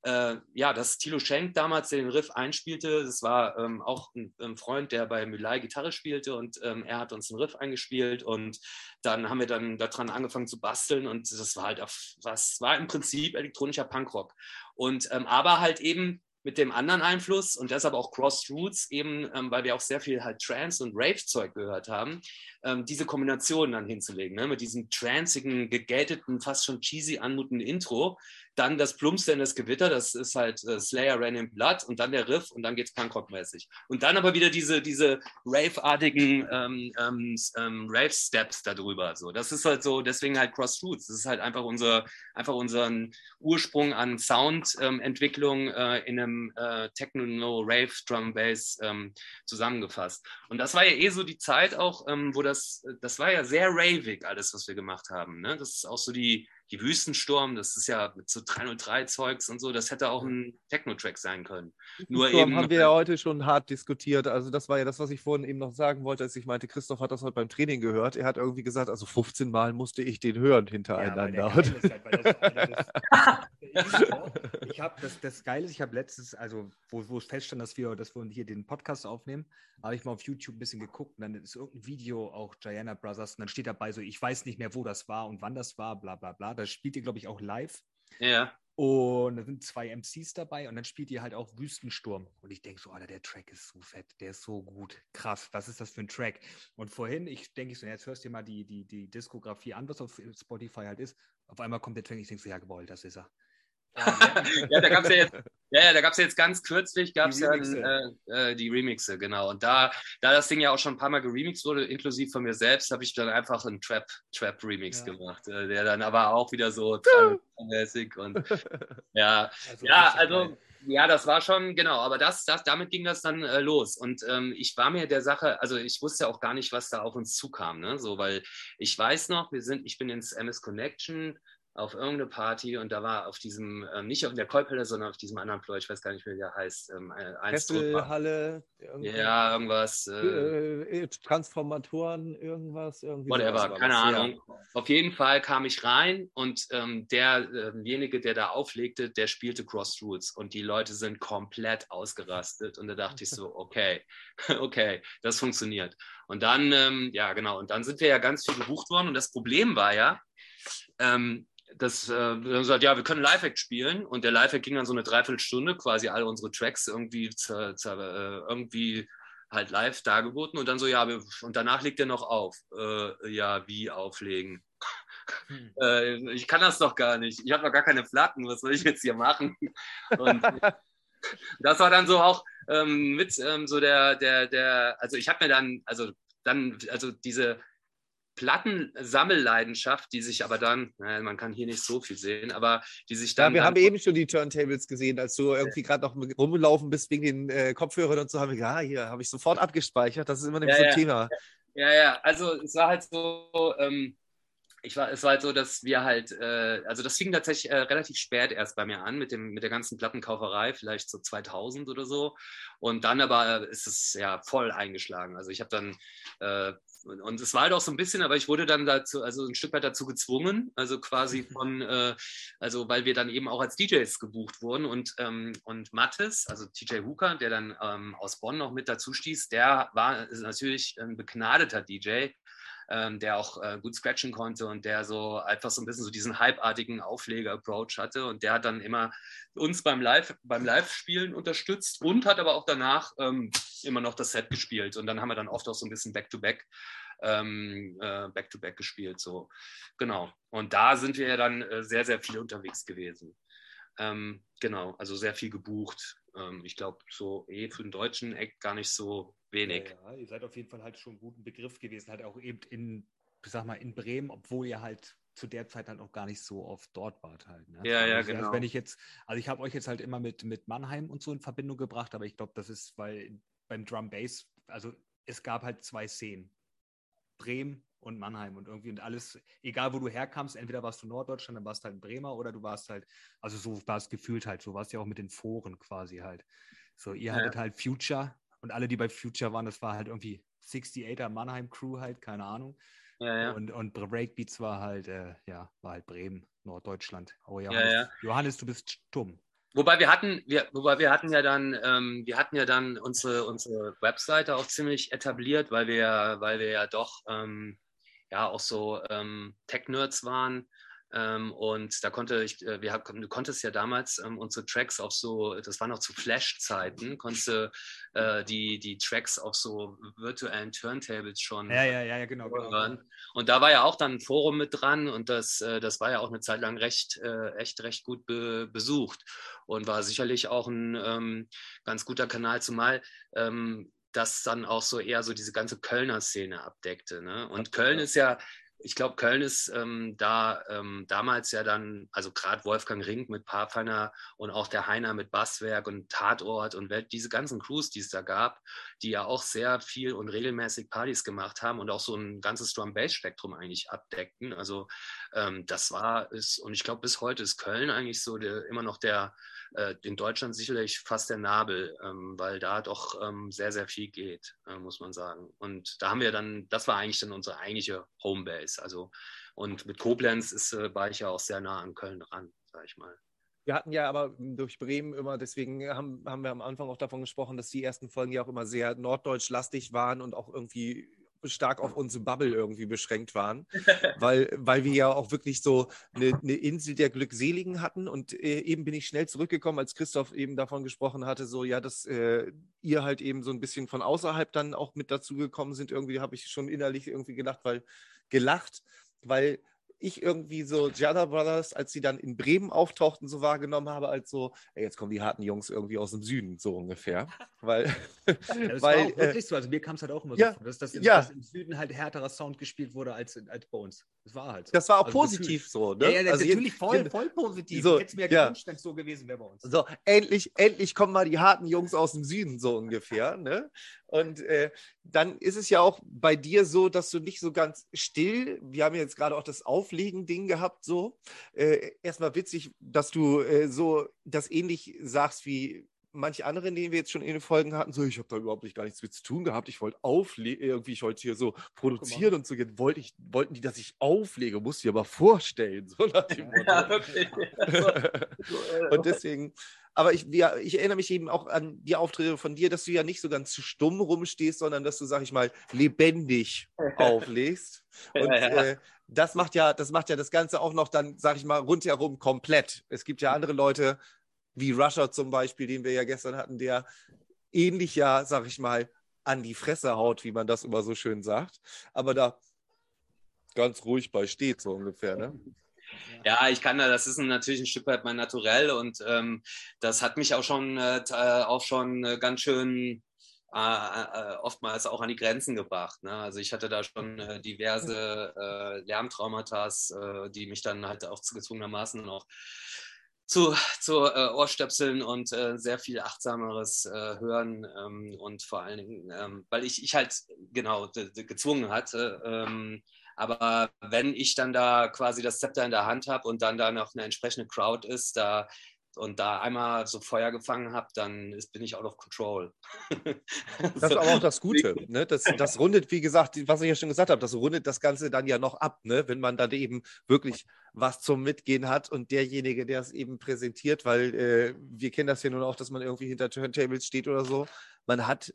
S3: äh, ja, dass Thilo Schenk damals den Riff einspielte. Das war ähm, auch ein, ein, Freund, der bei Mülei Gitarre spielte und ähm, er hat uns einen Riff eingespielt und dann haben wir dann daran angefangen zu basteln und das war halt auf, was war im Prinzip elektronischer Punkrock. Und ähm, aber halt eben mit dem anderen Einfluss und deshalb auch Crossroads, eben ähm, weil wir auch sehr viel halt Trance und Rave-Zeug gehört haben, ähm, diese Kombination dann hinzulegen, ne? mit diesem tranzigen, gegateten, fast schon cheesy anmutenden Intro, dann das Plumpste in das Gewitter, das ist halt äh, Slayer Ran in Blood und dann der Riff und dann geht's Punkrock-mäßig. Und dann aber wieder diese, diese Rave-artigen ähm, ähm, ähm, Rave-Steps darüber. So. Das ist halt so, deswegen halt Crossroads. Das ist halt einfach unser, einfach unseren Ursprung an Soundentwicklung äh, in einem äh, Techno-Rave Drum Bass ähm, zusammengefasst. Und das war ja eh so die Zeit auch, ähm, wo das, das war ja sehr ravig, alles, was wir gemacht haben. Ne? Das ist auch so die, die Wüstensturm, das ist ja mit so 303-Zeugs und so, das hätte auch ein Techno-Track sein können.
S1: Nur eben. haben wir ja heute schon hart diskutiert. Also, das war ja das, was ich vorhin eben noch sagen wollte, als ich meinte, Christoph hat das heute beim Training gehört. Er hat irgendwie gesagt, also 15 Mal musste ich den hören hintereinander. Ja,
S2: ich habe das, das Geile ist, ich habe letztes, also wo, wo es feststand, dass wir, dass wir hier den Podcast aufnehmen, habe ich mal auf YouTube ein bisschen geguckt und dann ist irgendein Video auch Diana Brothers und dann steht dabei so, ich weiß nicht mehr, wo das war und wann das war, bla bla bla. Da spielt ihr, glaube ich, auch live.
S3: Ja.
S2: Und da sind zwei MCs dabei und dann spielt ihr halt auch Wüstensturm. Und ich denke so, Alter, der Track ist so fett, der ist so gut. Krass, was ist das für ein Track? Und vorhin, ich denke so, jetzt hörst du dir mal die, die, die Diskografie an, was auf Spotify halt ist. Auf einmal kommt der Track, ich denke so, ja, gewollt, das ist er.
S3: Ja, da gab es ja jetzt, ja, da gab's ja jetzt ganz kürzlich gab's die, Remixe. Ja, äh, die Remixe, genau. Und da, da das Ding ja auch schon ein paar Mal geremixed wurde, inklusive von mir selbst, habe ich dann einfach einen Trap, Trap Remix ja. gemacht, äh, der dann aber auch wieder so mäßig und ja, also, ja, also ja, das war schon, genau, aber das, das, damit ging das dann äh, los. Und ähm, ich war mir der Sache, also ich wusste auch gar nicht, was da auf uns zukam, ne? So, weil ich weiß noch, wir sind, ich bin ins MS Connection auf irgendeine Party und da war auf diesem, ähm, nicht auf der Kolpelle, sondern auf diesem anderen Floor, ich weiß gar nicht mehr, wie der heißt. Ähm,
S1: Halle.
S3: Ja, irgendwas.
S1: Äh, äh, Transformatoren, irgendwas.
S3: Irgendwie Whatever, keine Ahnung. Ja. Auf jeden Fall kam ich rein und ähm, derjenige, der da auflegte, der spielte Crossroads und die Leute sind komplett ausgerastet und da dachte ich so, okay, okay, das funktioniert. Und dann, ähm, ja genau, und dann sind wir ja ganz viel gebucht worden und das Problem war ja, ähm, dass äh, wir haben gesagt, ja, wir können Live-Act spielen und der Live-Act ging dann so eine Dreiviertelstunde, quasi alle unsere Tracks irgendwie, zu, zu, äh, irgendwie halt live dargeboten und dann so, ja, wir, und danach legt er noch auf. Äh, ja, wie auflegen? Hm. Äh, ich kann das doch gar nicht. Ich habe noch gar keine Platten. Was soll ich jetzt hier machen? Und das war dann so auch ähm, mit ähm, so der, der, der, also ich habe mir dann, also dann, also diese Plattensammelleidenschaft, die sich aber dann, naja, man kann hier nicht so viel sehen, aber die sich dann.
S1: Ja, wir
S3: dann
S1: haben eben schon die Turntables gesehen, als du irgendwie gerade noch rumgelaufen bist wegen den äh, Kopfhörern und so, haben wir gesagt, ah, hier habe ich sofort abgespeichert. Das ist immer ja, so ein
S3: ja.
S1: Thema.
S3: Ja, ja, also es war halt so, ähm, ich war, es war halt so, dass wir halt, äh, also das fing tatsächlich äh, relativ spät erst bei mir an mit, dem, mit der ganzen Plattenkauferei, vielleicht so 2000 oder so. Und dann aber ist es ja voll eingeschlagen. Also ich habe dann äh, und es war halt auch so ein bisschen, aber ich wurde dann dazu, also ein Stück weit dazu gezwungen, also quasi mhm. von, äh, also weil wir dann eben auch als DJs gebucht wurden und, ähm, und Mattes, also TJ Hooker, der dann ähm, aus Bonn noch mit dazu stieß, der war natürlich ein begnadeter DJ, ähm, der auch äh, gut scratchen konnte und der so einfach so ein bisschen so diesen hypeartigen Aufleger-Approach hatte. Und der hat dann immer uns beim Live, beim Live-Spielen unterstützt und hat aber auch danach ähm, immer noch das Set gespielt. Und dann haben wir dann oft auch so ein bisschen Back-to-Back. Ähm, äh, Back-to-Back gespielt, so genau. Und da sind wir ja dann äh, sehr, sehr viel unterwegs gewesen. Ähm, genau, also sehr viel gebucht. Ähm, ich glaube, so eh für den deutschen Act gar nicht so wenig.
S2: Ja, ja, ihr seid auf jeden Fall halt schon einen guten Begriff gewesen, halt auch eben in, sag mal, in Bremen, obwohl ihr halt zu der Zeit halt auch gar nicht so oft dort wart halt. Ne?
S3: Ja, ja,
S2: also,
S3: genau.
S2: Also wenn ich jetzt, also ich habe euch jetzt halt immer mit, mit Mannheim und so in Verbindung gebracht, aber ich glaube, das ist, weil beim Drum Bass, also es gab halt zwei Szenen. Bremen und Mannheim und irgendwie und alles, egal wo du herkamst, entweder warst du Norddeutschland, dann warst du halt in Bremer oder du warst halt, also so war es gefühlt halt, so warst du ja auch mit den Foren quasi halt. So, ihr ja. hattet halt Future und alle, die bei Future waren, das war halt irgendwie 68er Mannheim Crew halt, keine Ahnung.
S3: Ja, ja.
S2: Und, und Breakbeats war halt, äh, ja, war halt Bremen, Norddeutschland.
S3: Oh, Johannes, ja,
S2: Johannes, du bist stumm.
S3: Wobei wir hatten, wir, wobei wir hatten ja dann, ähm, wir hatten ja dann unsere, unsere Webseite auch ziemlich etabliert, weil wir, weil wir ja doch ähm, ja auch so ähm, Tech-Nerds waren ähm, und da konnte ich, äh, wir, du konntest ja damals ähm, unsere Tracks auf so, das war noch zu Flash-Zeiten, konntest du äh, die, die Tracks auf so virtuellen Turntables schon
S2: ja, ja, ja, genau, genau, hören.
S3: Genau. Und da war ja auch dann ein Forum mit dran und das, äh, das war ja auch eine Zeit lang recht, äh, echt recht gut be besucht und war sicherlich auch ein ähm, ganz guter Kanal, zumal ähm, das dann auch so eher so diese ganze Kölner Szene abdeckte. Ne? Und Köln ist ja, ich glaube, Köln ist ähm, da ähm, damals ja dann, also gerade Wolfgang Rink mit Pathfinder und auch der Heiner mit Basswerk und Tatort und diese ganzen Crews, die es da gab, die ja auch sehr viel und regelmäßig Partys gemacht haben und auch so ein ganzes Drum-Bass-Spektrum eigentlich abdeckten. Also ähm, das war, ist, und ich glaube, bis heute ist Köln eigentlich so der, immer noch der, in Deutschland sicherlich fast der Nabel, ähm, weil da doch ähm, sehr, sehr viel geht, äh, muss man sagen. Und da haben wir dann, das war eigentlich dann unsere eigentliche Homebase. Also, und mit Koblenz ist, äh, war ich ja auch sehr nah an Köln dran, sage ich mal.
S1: Wir hatten ja aber durch Bremen immer, deswegen haben, haben wir am Anfang auch davon gesprochen, dass die ersten Folgen ja auch immer sehr norddeutsch-lastig waren und auch irgendwie stark auf unsere Bubble irgendwie beschränkt waren, weil, weil wir ja auch wirklich so eine, eine Insel der Glückseligen hatten. Und äh, eben bin ich schnell zurückgekommen, als Christoph eben davon gesprochen hatte, so ja, dass äh, ihr halt eben so ein bisschen von außerhalb dann auch mit dazugekommen sind. Irgendwie habe ich schon innerlich irgendwie gedacht, weil gelacht, weil ich irgendwie so Jada Brothers, als sie dann in Bremen auftauchten, so wahrgenommen habe, als so, ey, jetzt kommen die harten Jungs irgendwie aus dem Süden, so ungefähr. Weil,
S2: ja, das weil, war auch wirklich äh, so. Also mir kam es halt auch immer
S1: ja,
S2: so vor, dass, dass,
S1: ja.
S2: dass, im Süden halt härterer Sound gespielt wurde als, als bei uns. Das war halt so.
S1: Das war auch also positiv so, ne?
S2: Ja, ja also natürlich voll, voll positiv. So,
S1: ich hätte mir ja. gewünscht, wenn es so gewesen wäre bei uns. So, endlich, endlich kommen mal die harten Jungs aus dem Süden, so ungefähr, ne? Und äh, dann ist es ja auch bei dir so, dass du nicht so ganz still, wir haben jetzt gerade auch das Auflegen-Ding gehabt, so. Äh, erstmal witzig, dass du äh, so das ähnlich sagst wie manche anderen, die wir jetzt schon in den Folgen hatten, so, ich habe da überhaupt nicht gar nichts mit zu tun gehabt. Ich wollte auflegen, irgendwie, ich wollte hier so produzieren und so. Jetzt wollte ich, wollten die, dass ich auflege, musste ich aber vorstellen. So nach dem Motto. Ja, okay. und deswegen, aber ich, ja, ich erinnere mich eben auch an die Auftritte von dir, dass du ja nicht so ganz stumm rumstehst, sondern dass du, sag ich mal, lebendig auflegst. Und ja, ja. Äh, das macht ja, das macht ja das Ganze auch noch dann, sag ich mal, rundherum komplett. Es gibt ja andere Leute, wie Rusher zum Beispiel, den wir ja gestern hatten, der ähnlich ja, sag ich mal, an die Fresse haut, wie man das immer so schön sagt, aber da ganz ruhig bei steht, so ungefähr, ne?
S3: Ja, ich kann da, das ist natürlich ein Stück weit mein Naturell und ähm, das hat mich auch schon, äh, äh auch schon äh, ganz schön äh, äh, oftmals auch an die Grenzen gebracht. Ne? Also ich hatte da schon äh, diverse Lärmtraumata, die mich dann halt auch gezwungenermaßen auch zu, zu äh, Ohrstöpseln und äh, sehr viel achtsameres äh, Hören ähm, und vor allen Dingen, ähm, weil ich, ich halt genau gezwungen hatte. Ähm, aber wenn ich dann da quasi das Zepter in der Hand habe und dann da noch eine entsprechende Crowd ist, da und da einmal so Feuer gefangen habe, dann ist, bin ich out of control.
S1: Das ist aber auch das Gute. Ne? Das, das rundet, wie gesagt, was ich ja schon gesagt habe, das rundet das Ganze dann ja noch ab, ne? wenn man dann eben wirklich was zum Mitgehen hat und derjenige, der es eben präsentiert, weil äh, wir kennen das ja nun auch, dass man irgendwie hinter Turntables steht oder so. Man hat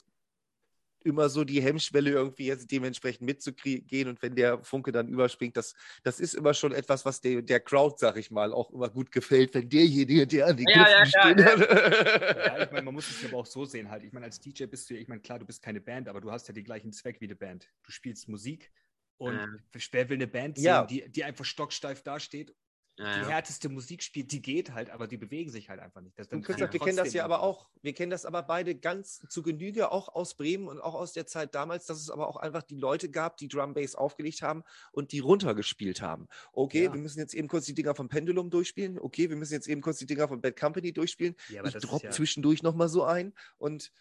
S1: immer so die Hemmschwelle irgendwie jetzt dementsprechend mitzugehen und wenn der Funke dann überspringt, das, das ist immer schon etwas, was der, der Crowd, sag ich mal, auch immer gut gefällt, wenn derjenige, der an die ja, ja, steht. Ja,
S2: ja, ich meine, man muss es aber auch so sehen halt. Ich meine, als DJ bist du ja, ich meine, klar, du bist keine Band, aber du hast ja den gleichen Zweck wie eine Band. Du spielst Musik und ähm. wer will eine Band sehen, die, die einfach stocksteif dasteht ja, die härteste Musik spielt, die geht halt, aber die bewegen sich halt einfach nicht.
S1: Das und Christoph, wir kennen das ja aber auch, wir kennen das aber beide ganz zu Genüge, auch aus Bremen und auch aus der Zeit damals, dass es aber auch einfach die Leute gab, die Drum Bass aufgelegt haben und die runtergespielt haben. Okay, ja. wir müssen jetzt eben kurz die Dinger vom Pendulum durchspielen. Okay, wir müssen jetzt eben kurz die Dinger von Bad Company durchspielen. Ja, ich droppe ja zwischendurch nochmal so ein und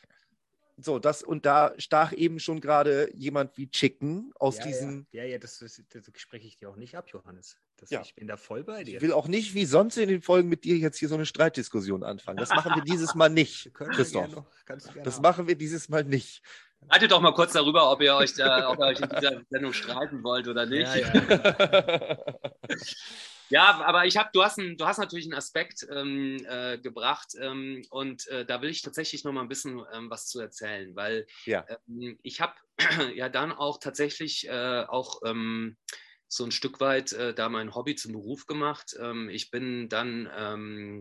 S1: so, das und da stach eben schon gerade jemand wie Chicken aus
S2: ja,
S1: diesen.
S2: Ja, ja, ja das, das, das, spreche ich dir auch nicht ab, Johannes. Das, ja. Ich bin da voll bei dir.
S1: Ich will auch nicht wie sonst in den Folgen mit dir jetzt hier so eine Streitdiskussion anfangen. Das machen wir dieses Mal nicht, Christoph. Noch, das machen wir dieses Mal nicht.
S3: Haltet doch mal kurz darüber, ob ihr euch, da, ob ihr euch in dieser Sendung streiten wollt oder nicht. Ja, ja. Ja, aber ich habe, du hast, ein, du hast natürlich einen Aspekt ähm, äh, gebracht ähm, und äh, da will ich tatsächlich noch mal ein bisschen ähm, was zu erzählen, weil ja. Ähm, ich habe ja dann auch tatsächlich äh, auch ähm, so ein Stück weit äh, da mein Hobby zum Beruf gemacht. Ähm, ich bin dann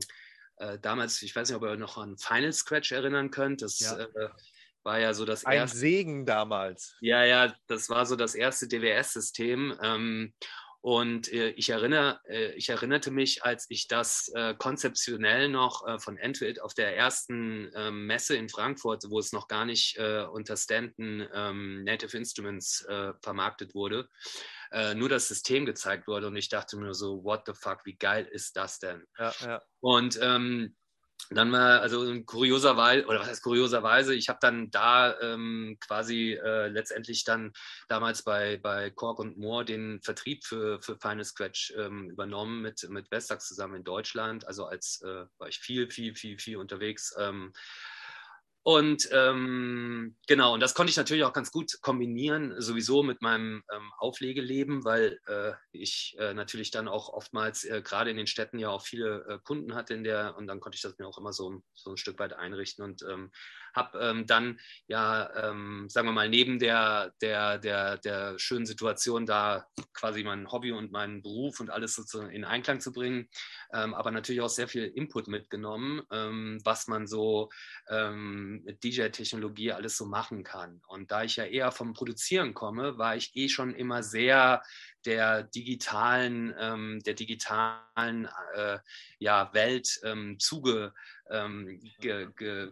S3: äh, damals, ich weiß nicht, ob ihr noch an Final Scratch erinnern könnt, das ja. War ja so das
S1: Ein erste. Ein Segen damals.
S3: Ja, ja, das war so das erste DWS-System. Und äh, ich, erinnere, äh, ich erinnerte mich, als ich das äh, konzeptionell noch äh, von Entwit auf der ersten ähm, Messe in Frankfurt, wo es noch gar nicht äh, unter Stanton ähm, Native Instruments äh, vermarktet wurde, nur das System gezeigt wurde. Und ich dachte mir so, what the fuck, wie geil ist das denn? Ja, ja. Und ähm, dann war, also kurioserweise, oder was heißt kurioserweise, ich habe dann da ähm, quasi äh, letztendlich dann damals bei, bei Korg und Moore den Vertrieb für, für Final Scratch ähm, übernommen mit, mit Vestax zusammen in Deutschland. Also als äh, war ich viel, viel, viel, viel unterwegs. Ähm, und ähm, genau, und das konnte ich natürlich auch ganz gut kombinieren, sowieso mit meinem ähm, Auflegeleben, weil äh, ich äh, natürlich dann auch oftmals äh, gerade in den Städten ja auch viele äh, Kunden hatte in der, und dann konnte ich das mir auch immer so, so ein Stück weit einrichten und ähm, habe ähm, dann ja, ähm, sagen wir mal, neben der, der, der, der schönen Situation da quasi mein Hobby und meinen Beruf und alles sozusagen in Einklang zu bringen, ähm, aber natürlich auch sehr viel Input mitgenommen, was man so mit DJ-Technologie alles so machen kann. Und da ich ja eher vom Produzieren komme, war ich eh schon immer sehr der digitalen, ähm, der digitalen äh, ja, Welt ähm, zuge, ähm, ge, ge.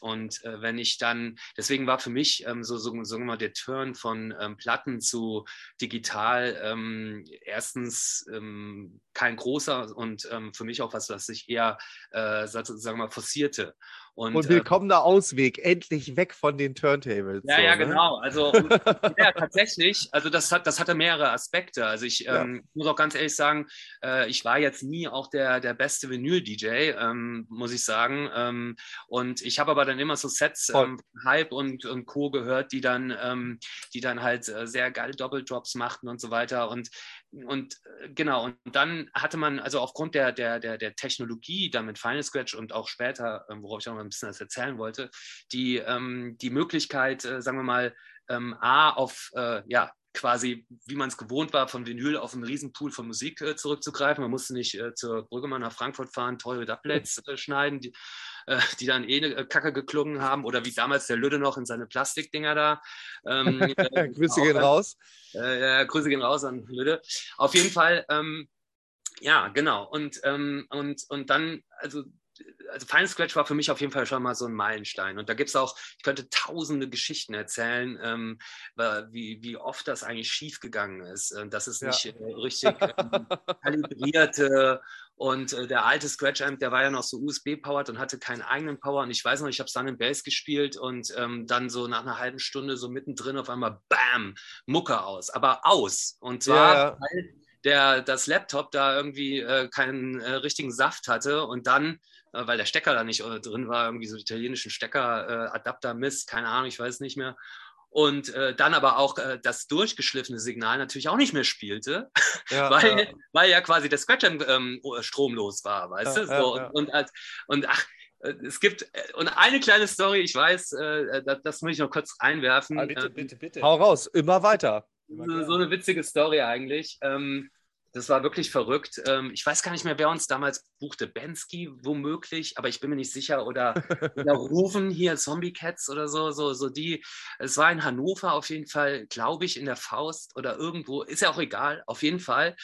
S3: Und äh, wenn ich dann, deswegen war für mich ähm, so, so, so mal der Turn von ähm, Platten zu digital ähm, erstens ähm, kein großer und ähm, für mich auch was, was sich eher, äh, sagen mal, forcierte.
S1: Und, und willkommener äh, Ausweg, endlich weg von den Turntables.
S3: Ja, so, ja, ne? genau. Also und, ja, tatsächlich, also das, hat, das hatte mehrere Aspekte. Aspekte. Also ich ja. ähm, muss auch ganz ehrlich sagen, äh, ich war jetzt nie auch der, der beste Vinyl-DJ, ähm, muss ich sagen. Ähm, und ich habe aber dann immer so Sets, ähm, Hype und, und Co. gehört, die dann, ähm, die dann halt äh, sehr geile Doppeldrops machten und so weiter. Und und äh, genau, und dann hatte man, also aufgrund der, der, der, der Technologie, dann mit Final Scratch und auch später, ähm, worauf ich auch noch ein bisschen das erzählen wollte, die, ähm, die Möglichkeit, äh, sagen wir mal, ähm, A, auf, äh, ja, quasi, wie man es gewohnt war, von Vinyl auf einen Riesenpool von Musik äh, zurückzugreifen. Man musste nicht äh, zur Brüggemann nach Frankfurt fahren, teure Doublets äh, schneiden, die, äh, die dann eh eine Kacke geklungen haben oder wie damals der Lüde noch in seine Plastikdinger da.
S1: Ähm, Grüße gehen raus.
S3: Äh, Grüße gehen raus an Lüde. Auf jeden Fall, ähm, ja, genau. Und, ähm, und, und dann, also also Final Scratch war für mich auf jeden Fall schon mal so ein Meilenstein. Und da gibt es auch, ich könnte tausende Geschichten erzählen, ähm, wie, wie oft das eigentlich schiefgegangen ist. Äh, dass es ja. nicht äh, richtig ähm, kalibrierte und äh, der alte Scratch Amp, der war ja noch so USB-powered und hatte keinen eigenen Power. Und ich weiß noch, ich habe dann in Bass gespielt und ähm, dann so nach einer halben Stunde so mittendrin auf einmal BAM, Mucke aus. Aber aus. Und zwar, ja, weil der, das Laptop da irgendwie äh, keinen äh, richtigen Saft hatte und dann weil der Stecker da nicht äh, drin war, irgendwie so italienischen Stecker, äh, Adapter Mist, keine Ahnung, ich weiß nicht mehr. Und äh, dann aber auch äh, das durchgeschliffene Signal natürlich auch nicht mehr spielte, ja, weil, ja. weil ja quasi der Scratch ähm, stromlos war, weißt ja, du? So, und, und, und, und ach, es gibt und eine kleine Story, ich weiß, äh, das, das, muss ich noch kurz einwerfen. Ah,
S1: bitte, bitte, bitte. Hau raus, immer weiter.
S3: So, so eine witzige Story eigentlich. Ähm, das war wirklich verrückt. Ähm, ich weiß gar nicht mehr, wer uns damals buchte. Bensky womöglich, aber ich bin mir nicht sicher. Oder, oder Rufen hier, Zombie Cats oder so, so, so die. Es war in Hannover auf jeden Fall, glaube ich, in der Faust oder irgendwo. Ist ja auch egal. Auf jeden Fall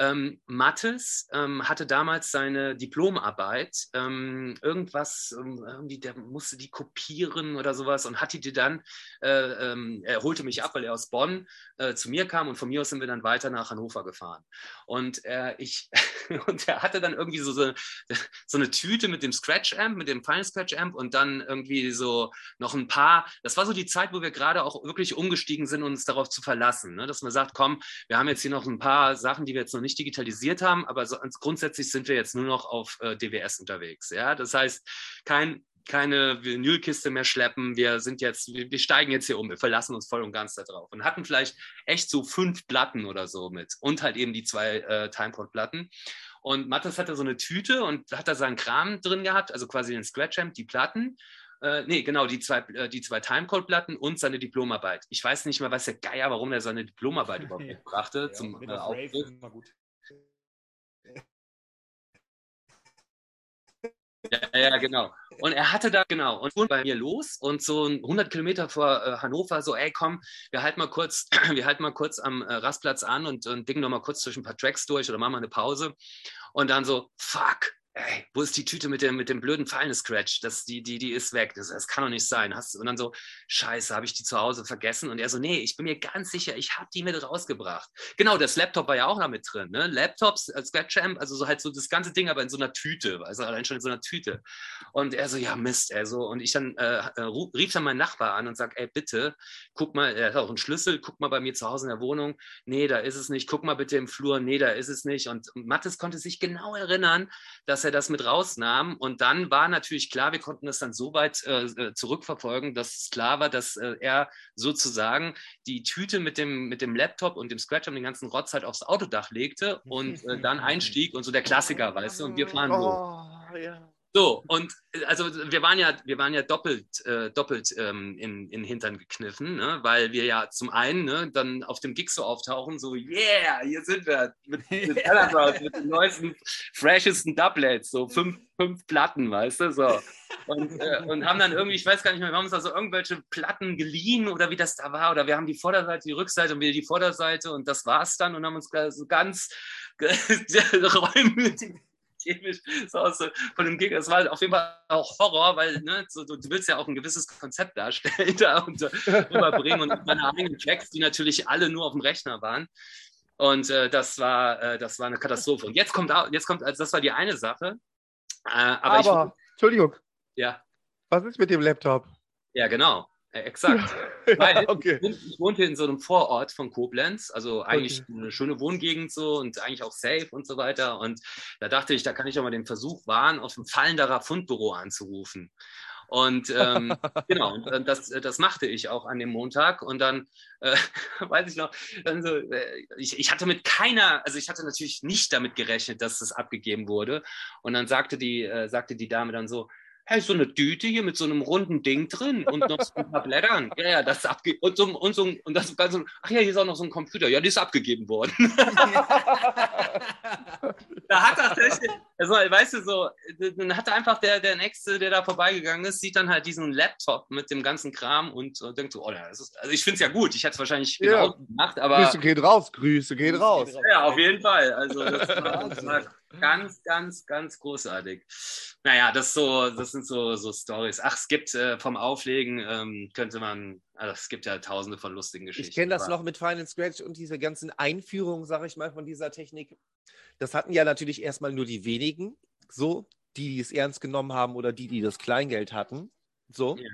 S3: ähm, Mattes ähm, hatte damals seine Diplomarbeit, ähm, irgendwas, ähm, irgendwie, der musste die kopieren oder sowas und hatte die dann, äh, ähm, er holte mich ab, weil er aus Bonn äh, zu mir kam und von mir aus sind wir dann weiter nach Hannover gefahren. Und äh, ich, und er hatte dann irgendwie so, so, so eine Tüte mit dem Scratch Amp, mit dem Final Scratch Amp und dann irgendwie so noch ein paar, das war so die Zeit, wo wir gerade auch wirklich umgestiegen sind, uns darauf zu verlassen, ne? dass man sagt, komm, wir haben jetzt hier noch ein paar Sachen, die wir jetzt noch nicht nicht digitalisiert haben, aber so, grundsätzlich sind wir jetzt nur noch auf äh, DWS unterwegs. Ja? Das heißt, kein, keine Vinylkiste mehr schleppen, wir sind jetzt, wir, wir, steigen jetzt hier um, wir verlassen uns voll und ganz darauf und hatten vielleicht echt so fünf Platten oder so mit und halt eben die zwei äh, Timecode-Platten. Und Mattes hatte so eine Tüte und hat da seinen Kram drin gehabt, also quasi den Scratch-Amp, die Platten. Äh, nee, genau, die zwei, äh, die zwei Timecode-Platten und seine Diplomarbeit. Ich weiß nicht mehr, was der Geier, warum er seine Diplomarbeit überhaupt mitbrachte ja, zum äh. Ja, ja, genau. Und er hatte da, genau, und fuhr bei mir los und so 100 Kilometer vor äh, Hannover so, ey, komm, wir halten mal kurz, wir halten mal kurz am äh, Rastplatz an und, und dingen noch mal kurz zwischen ein paar Tracks durch oder machen mal eine Pause. Und dann so, fuck, ey, wo ist die Tüte mit dem, mit dem blöden Fallen-Scratch? Das, die, die, die ist weg. Das, das kann doch nicht sein. Hast, und dann so, scheiße, habe ich die zu Hause vergessen? Und er so, nee, ich bin mir ganz sicher, ich habe die mit rausgebracht. Genau, das Laptop war ja auch noch mit drin. Ne? Laptops, äh, Scratch-Amp, also so halt so das ganze Ding, aber in so einer Tüte. Also allein schon in so einer Tüte. Und er so, ja, Mist, er so. Und ich dann äh, äh rief dann meinen Nachbar an und sag, ey, bitte, guck mal, er hat auch einen Schlüssel, guck mal bei mir zu Hause in der Wohnung. Nee, da ist es nicht. Guck mal bitte im Flur. Nee, da ist es nicht. Und Mattes konnte sich genau erinnern, dass er er das mit rausnahm. Und dann war natürlich klar, wir konnten das dann so weit äh, äh, zurückverfolgen, dass es klar war, dass äh, er sozusagen die Tüte mit dem, mit dem Laptop und dem Scratch und den ganzen Rotz halt aufs Autodach legte und äh, dann einstieg und so der Klassiker, weißt du, und wir fahren oh, los. Ja. So, und äh, also wir waren ja, wir waren ja doppelt, äh, doppelt ähm, in, in Hintern gekniffen, ne? weil wir ja zum einen ne, dann auf dem Gig so auftauchen, so, yeah, hier sind wir mit, mit, mit den neuesten, freshesten Doublets, so fünf, fünf Platten, weißt du, so. Und, äh, und haben dann irgendwie, ich weiß gar nicht mehr, wir haben uns also irgendwelche Platten geliehen oder wie das da war, oder wir haben die Vorderseite, die Rückseite und wieder die Vorderseite und das war's dann und haben uns so ganz reumütig chemisch so aus von dem Gegner. Es war halt auf jeden Fall auch Horror, weil ne, so, du, willst ja auch ein gewisses Konzept darstellen da und rüberbringen und meine eigenen Tracks, die natürlich alle nur auf dem Rechner waren. Und äh, das, war, äh, das war eine Katastrophe. Und jetzt kommt, jetzt kommt also das war die eine Sache.
S1: Äh, aber, aber ich, Entschuldigung.
S3: Ja.
S1: Was ist mit dem Laptop?
S3: Ja, genau. Äh, exakt. Weil okay. ich, wohnte in so einem Vorort von Koblenz, also eigentlich okay. eine schöne Wohngegend so und eigentlich auch safe und so weiter. Und da dachte ich, da kann ich doch mal den Versuch wahren, auf ein fallenderer Fundbüro anzurufen. Und ähm, genau, und das, das machte ich auch an dem Montag. Und dann, äh, weiß ich noch, dann so, äh, ich, ich hatte mit keiner, also ich hatte natürlich nicht damit gerechnet, dass das abgegeben wurde. Und dann sagte die, äh, sagte die Dame dann so, hey, so eine Tüte hier mit so einem runden Ding drin und noch so ein paar Blättern. Ja, ja, das ist abgegeben. Und, so, und, so, und das Ganze, ach ja, hier ist auch noch so ein Computer. Ja, die ist abgegeben worden. da hat tatsächlich, also, weißt du, so, dann hat einfach der, der Nächste, der da vorbeigegangen ist, sieht dann halt diesen Laptop mit dem ganzen Kram und, und denkt so, oh, das ist, also ich finde es ja gut. Ich hätte es wahrscheinlich
S1: ja. genau gemacht, aber. Grüße geht raus, Grüße geht raus.
S3: Ja, auf jeden Fall. Also, das war, das war ganz, ganz, ganz großartig. Naja, das, so, das sind so, so Stories. Ach, es gibt äh, vom Auflegen, ähm, könnte man, also es gibt ja tausende von lustigen Geschichten.
S1: Ich kenne das noch mit Final Scratch und diese ganzen Einführungen, sage ich mal, von dieser Technik. Das hatten ja natürlich erstmal nur die wenigen, so, die, die es ernst genommen haben oder die, die das Kleingeld hatten. So. Ja.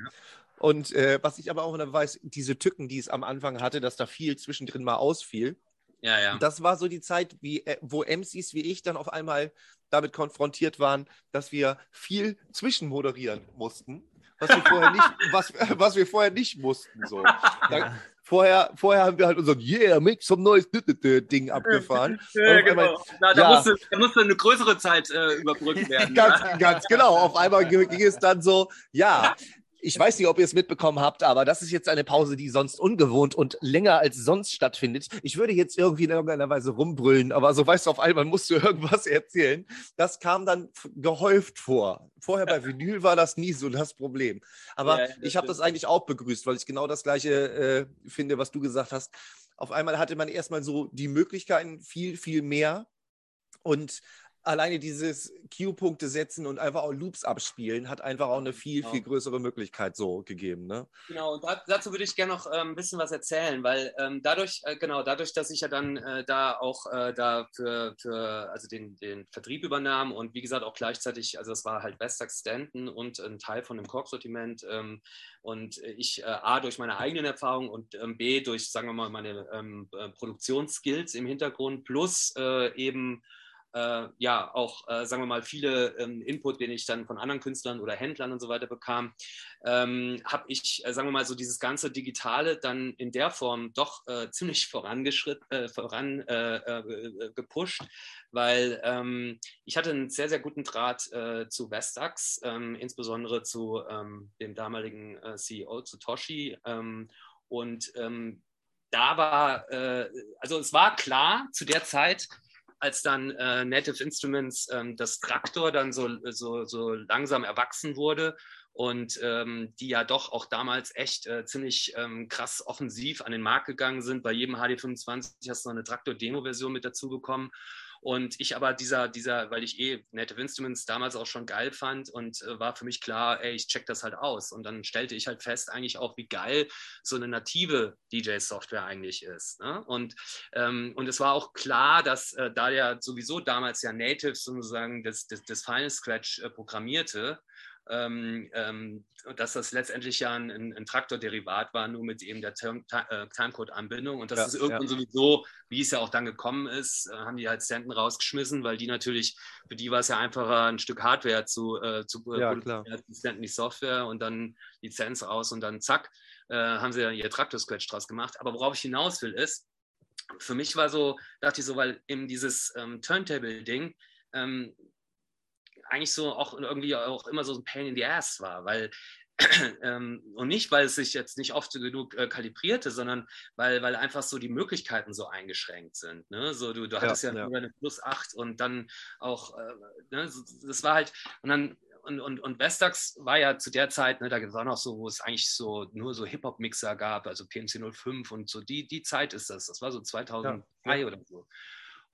S1: Und äh, was ich aber auch noch weiß, diese Tücken, die es am Anfang hatte, dass da viel zwischendrin mal ausfiel.
S3: Ja, ja.
S1: Das war so die Zeit, wie, äh, wo MCs wie ich dann auf einmal damit konfrontiert waren, dass wir viel zwischenmoderieren mussten, was wir vorher nicht, was, was wir vorher nicht mussten. So. Da, vorher, vorher haben wir halt unser Yeah, make some noise Ding abgefahren.
S3: Ja, genau. Einmal, Na, da, ja. musste, da, musste, eine größere Zeit äh, überbrückt werden.
S1: ganz, ganz genau. Auf einmal ging es dann so, ja, ich weiß nicht, ob ihr es mitbekommen habt, aber das ist jetzt eine Pause, die sonst ungewohnt und länger als sonst stattfindet. Ich würde jetzt irgendwie in irgendeiner Weise rumbrüllen, aber so weißt du, auf einmal musst du irgendwas erzählen. Das kam dann gehäuft vor. Vorher bei Vinyl war das nie so das Problem. Aber ja, ich habe das eigentlich auch begrüßt, weil ich genau das Gleiche äh, finde, was du gesagt hast. Auf einmal hatte man erstmal so die Möglichkeiten viel, viel mehr. Und alleine dieses Q-Punkte setzen und einfach auch Loops abspielen, hat einfach auch eine viel, genau. viel größere Möglichkeit so gegeben. Ne?
S3: Genau, und dazu würde ich gerne noch äh, ein bisschen was erzählen, weil ähm, dadurch, äh, genau, dadurch, dass ich ja dann äh, da auch äh, da für, für also den, den Vertrieb übernahm und wie gesagt auch gleichzeitig, also das war halt Westax Stanton und ein Teil von dem Kork-Sortiment ähm, und ich äh, A durch meine eigenen Erfahrungen und ähm, B durch, sagen wir mal, meine ähm, äh, Produktionsskills im Hintergrund plus eben äh, ja auch, äh, sagen wir mal, viele ähm, Input, den ich dann von anderen Künstlern oder Händlern und so weiter bekam, ähm, habe ich, äh, sagen wir mal, so dieses ganze Digitale dann in der Form doch äh, ziemlich vorangeschritt, äh, voran äh, gepusht, weil ähm, ich hatte einen sehr, sehr guten Draht zu Vestax, ähm, insbesondere zu ähm, dem damaligen CEO, zu Toshi ähm, und da war, also es war klar zu der Zeit, als dann äh, Native Instruments ähm, das Traktor dann so, so, so langsam erwachsen wurde und ähm, die ja doch auch damals echt äh, ziemlich ähm, krass offensiv an den Markt gegangen sind. Bei jedem HD25 hast du noch eine Traktor-Demo-Version mit dazu bekommen. Und ich aber dieser, dieser, weil ich eh Native Instruments damals auch schon geil fand und äh, war für mich klar, ey, ich check das halt aus. Und dann stellte ich halt fest, eigentlich auch, wie geil so eine native DJ-Software eigentlich ist. Ne? Und, ähm, und es war auch klar, dass äh, da ja sowieso damals ja Native sozusagen das, das, das Final Scratch äh, programmierte, dass das letztendlich ja ein, ein, ein Traktorderivat war, nur mit eben der äh, Timecode-Anbindung. Und das ja, ist irgendwann ja. sowieso, wie es ja auch dann gekommen ist, äh, haben die halt Stanton rausgeschmissen, weil die natürlich, für die war es ja einfacher, ein Stück Hardware zu, äh, zu
S1: ja, klar.
S3: Stanton die Software und dann Lizenz raus und dann zack, äh, haben sie ja ihr Traktor-Scratch draus gemacht. Aber worauf ich hinaus will, ist, für mich war so, dachte ich so, weil eben dieses ähm, Turntable-Ding, ähm, eigentlich so auch irgendwie auch immer so ein Pain in the Ass war, weil ähm, und nicht, weil es sich jetzt nicht oft genug äh, kalibrierte, sondern weil, weil einfach so die Möglichkeiten so eingeschränkt sind. Ne? So, du, du hattest ja, ja, ja. eine Plus 8 und dann auch, äh, ne, das war halt, und dann und, und, und Vestax war ja zu der Zeit, ne, da war noch so, wo es eigentlich so nur so Hip-Hop-Mixer gab, also PMC 05 und so, die, die Zeit ist das. Das war so 2003 ja. oder so.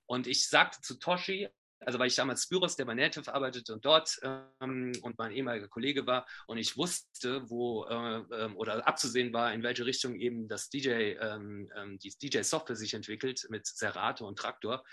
S3: Und ich sagte zu Toshi, also weil ich damals Spyros, der bei Native arbeitete und dort ähm, und mein ehemaliger Kollege war und ich wusste, wo äh, ähm, oder abzusehen war, in welche Richtung eben das DJ, ähm, ähm die DJ-Software sich entwickelt mit Serato und Traktor,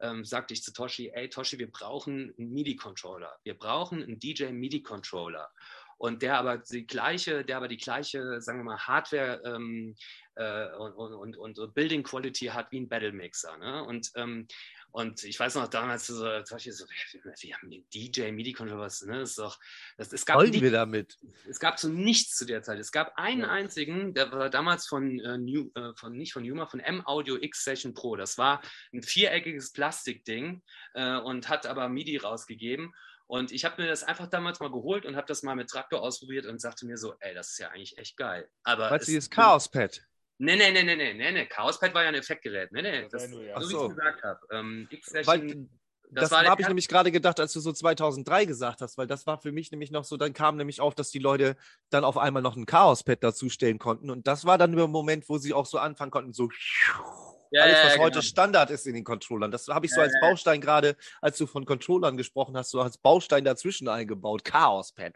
S3: ähm, sagte ich zu Toshi, ey Toshi, wir brauchen einen MIDI-Controller. Wir brauchen einen DJ-MIDI-Controller. und der aber die gleiche, der aber die gleiche, sagen wir mal, Hardware ähm, äh, und, und, und, und, Building Quality hat wie ein Battle Mixer. Ne? Und ähm, und ich weiß noch damals so, zum Beispiel so, wir haben den DJ, MIDI-Controller, was, ne? Das ist doch, das, es gab
S1: Wollen wir damit?
S3: Es gab so nichts zu der Zeit. Es gab einen ja. einzigen, der war damals von, äh, New, äh, von nicht von Numa, von M Audio X Session Pro. Das war ein viereckiges Plastikding äh, und hat aber MIDI rausgegeben. Und ich habe mir das einfach damals mal geholt und habe das mal mit Traktor ausprobiert und sagte mir so, ey, das ist ja eigentlich echt geil. Aber
S1: Weißt du, dieses Chaos-Pad?
S3: Nee, nee, nee, nee, nee, nee, nee. Chaospad war ja ein Effektgerät. Nee, nee, das, nur, ja. so wie ich es gesagt habe. Ähm,
S1: Weil, das, das habe ich nämlich gerade gedacht, als du so 2003 gesagt hast, weil das war für mich nämlich noch so, dann kam nämlich auf, dass die Leute dann auf einmal noch ein Chaospad dazustellen konnten und das war dann der Moment, wo sie auch so anfangen konnten, so ja, alles, was ja, heute genau. Standard ist in den Controllern. Das habe ich so als Baustein gerade, als du von Controllern gesprochen hast, so als Baustein dazwischen eingebaut. Chaospad.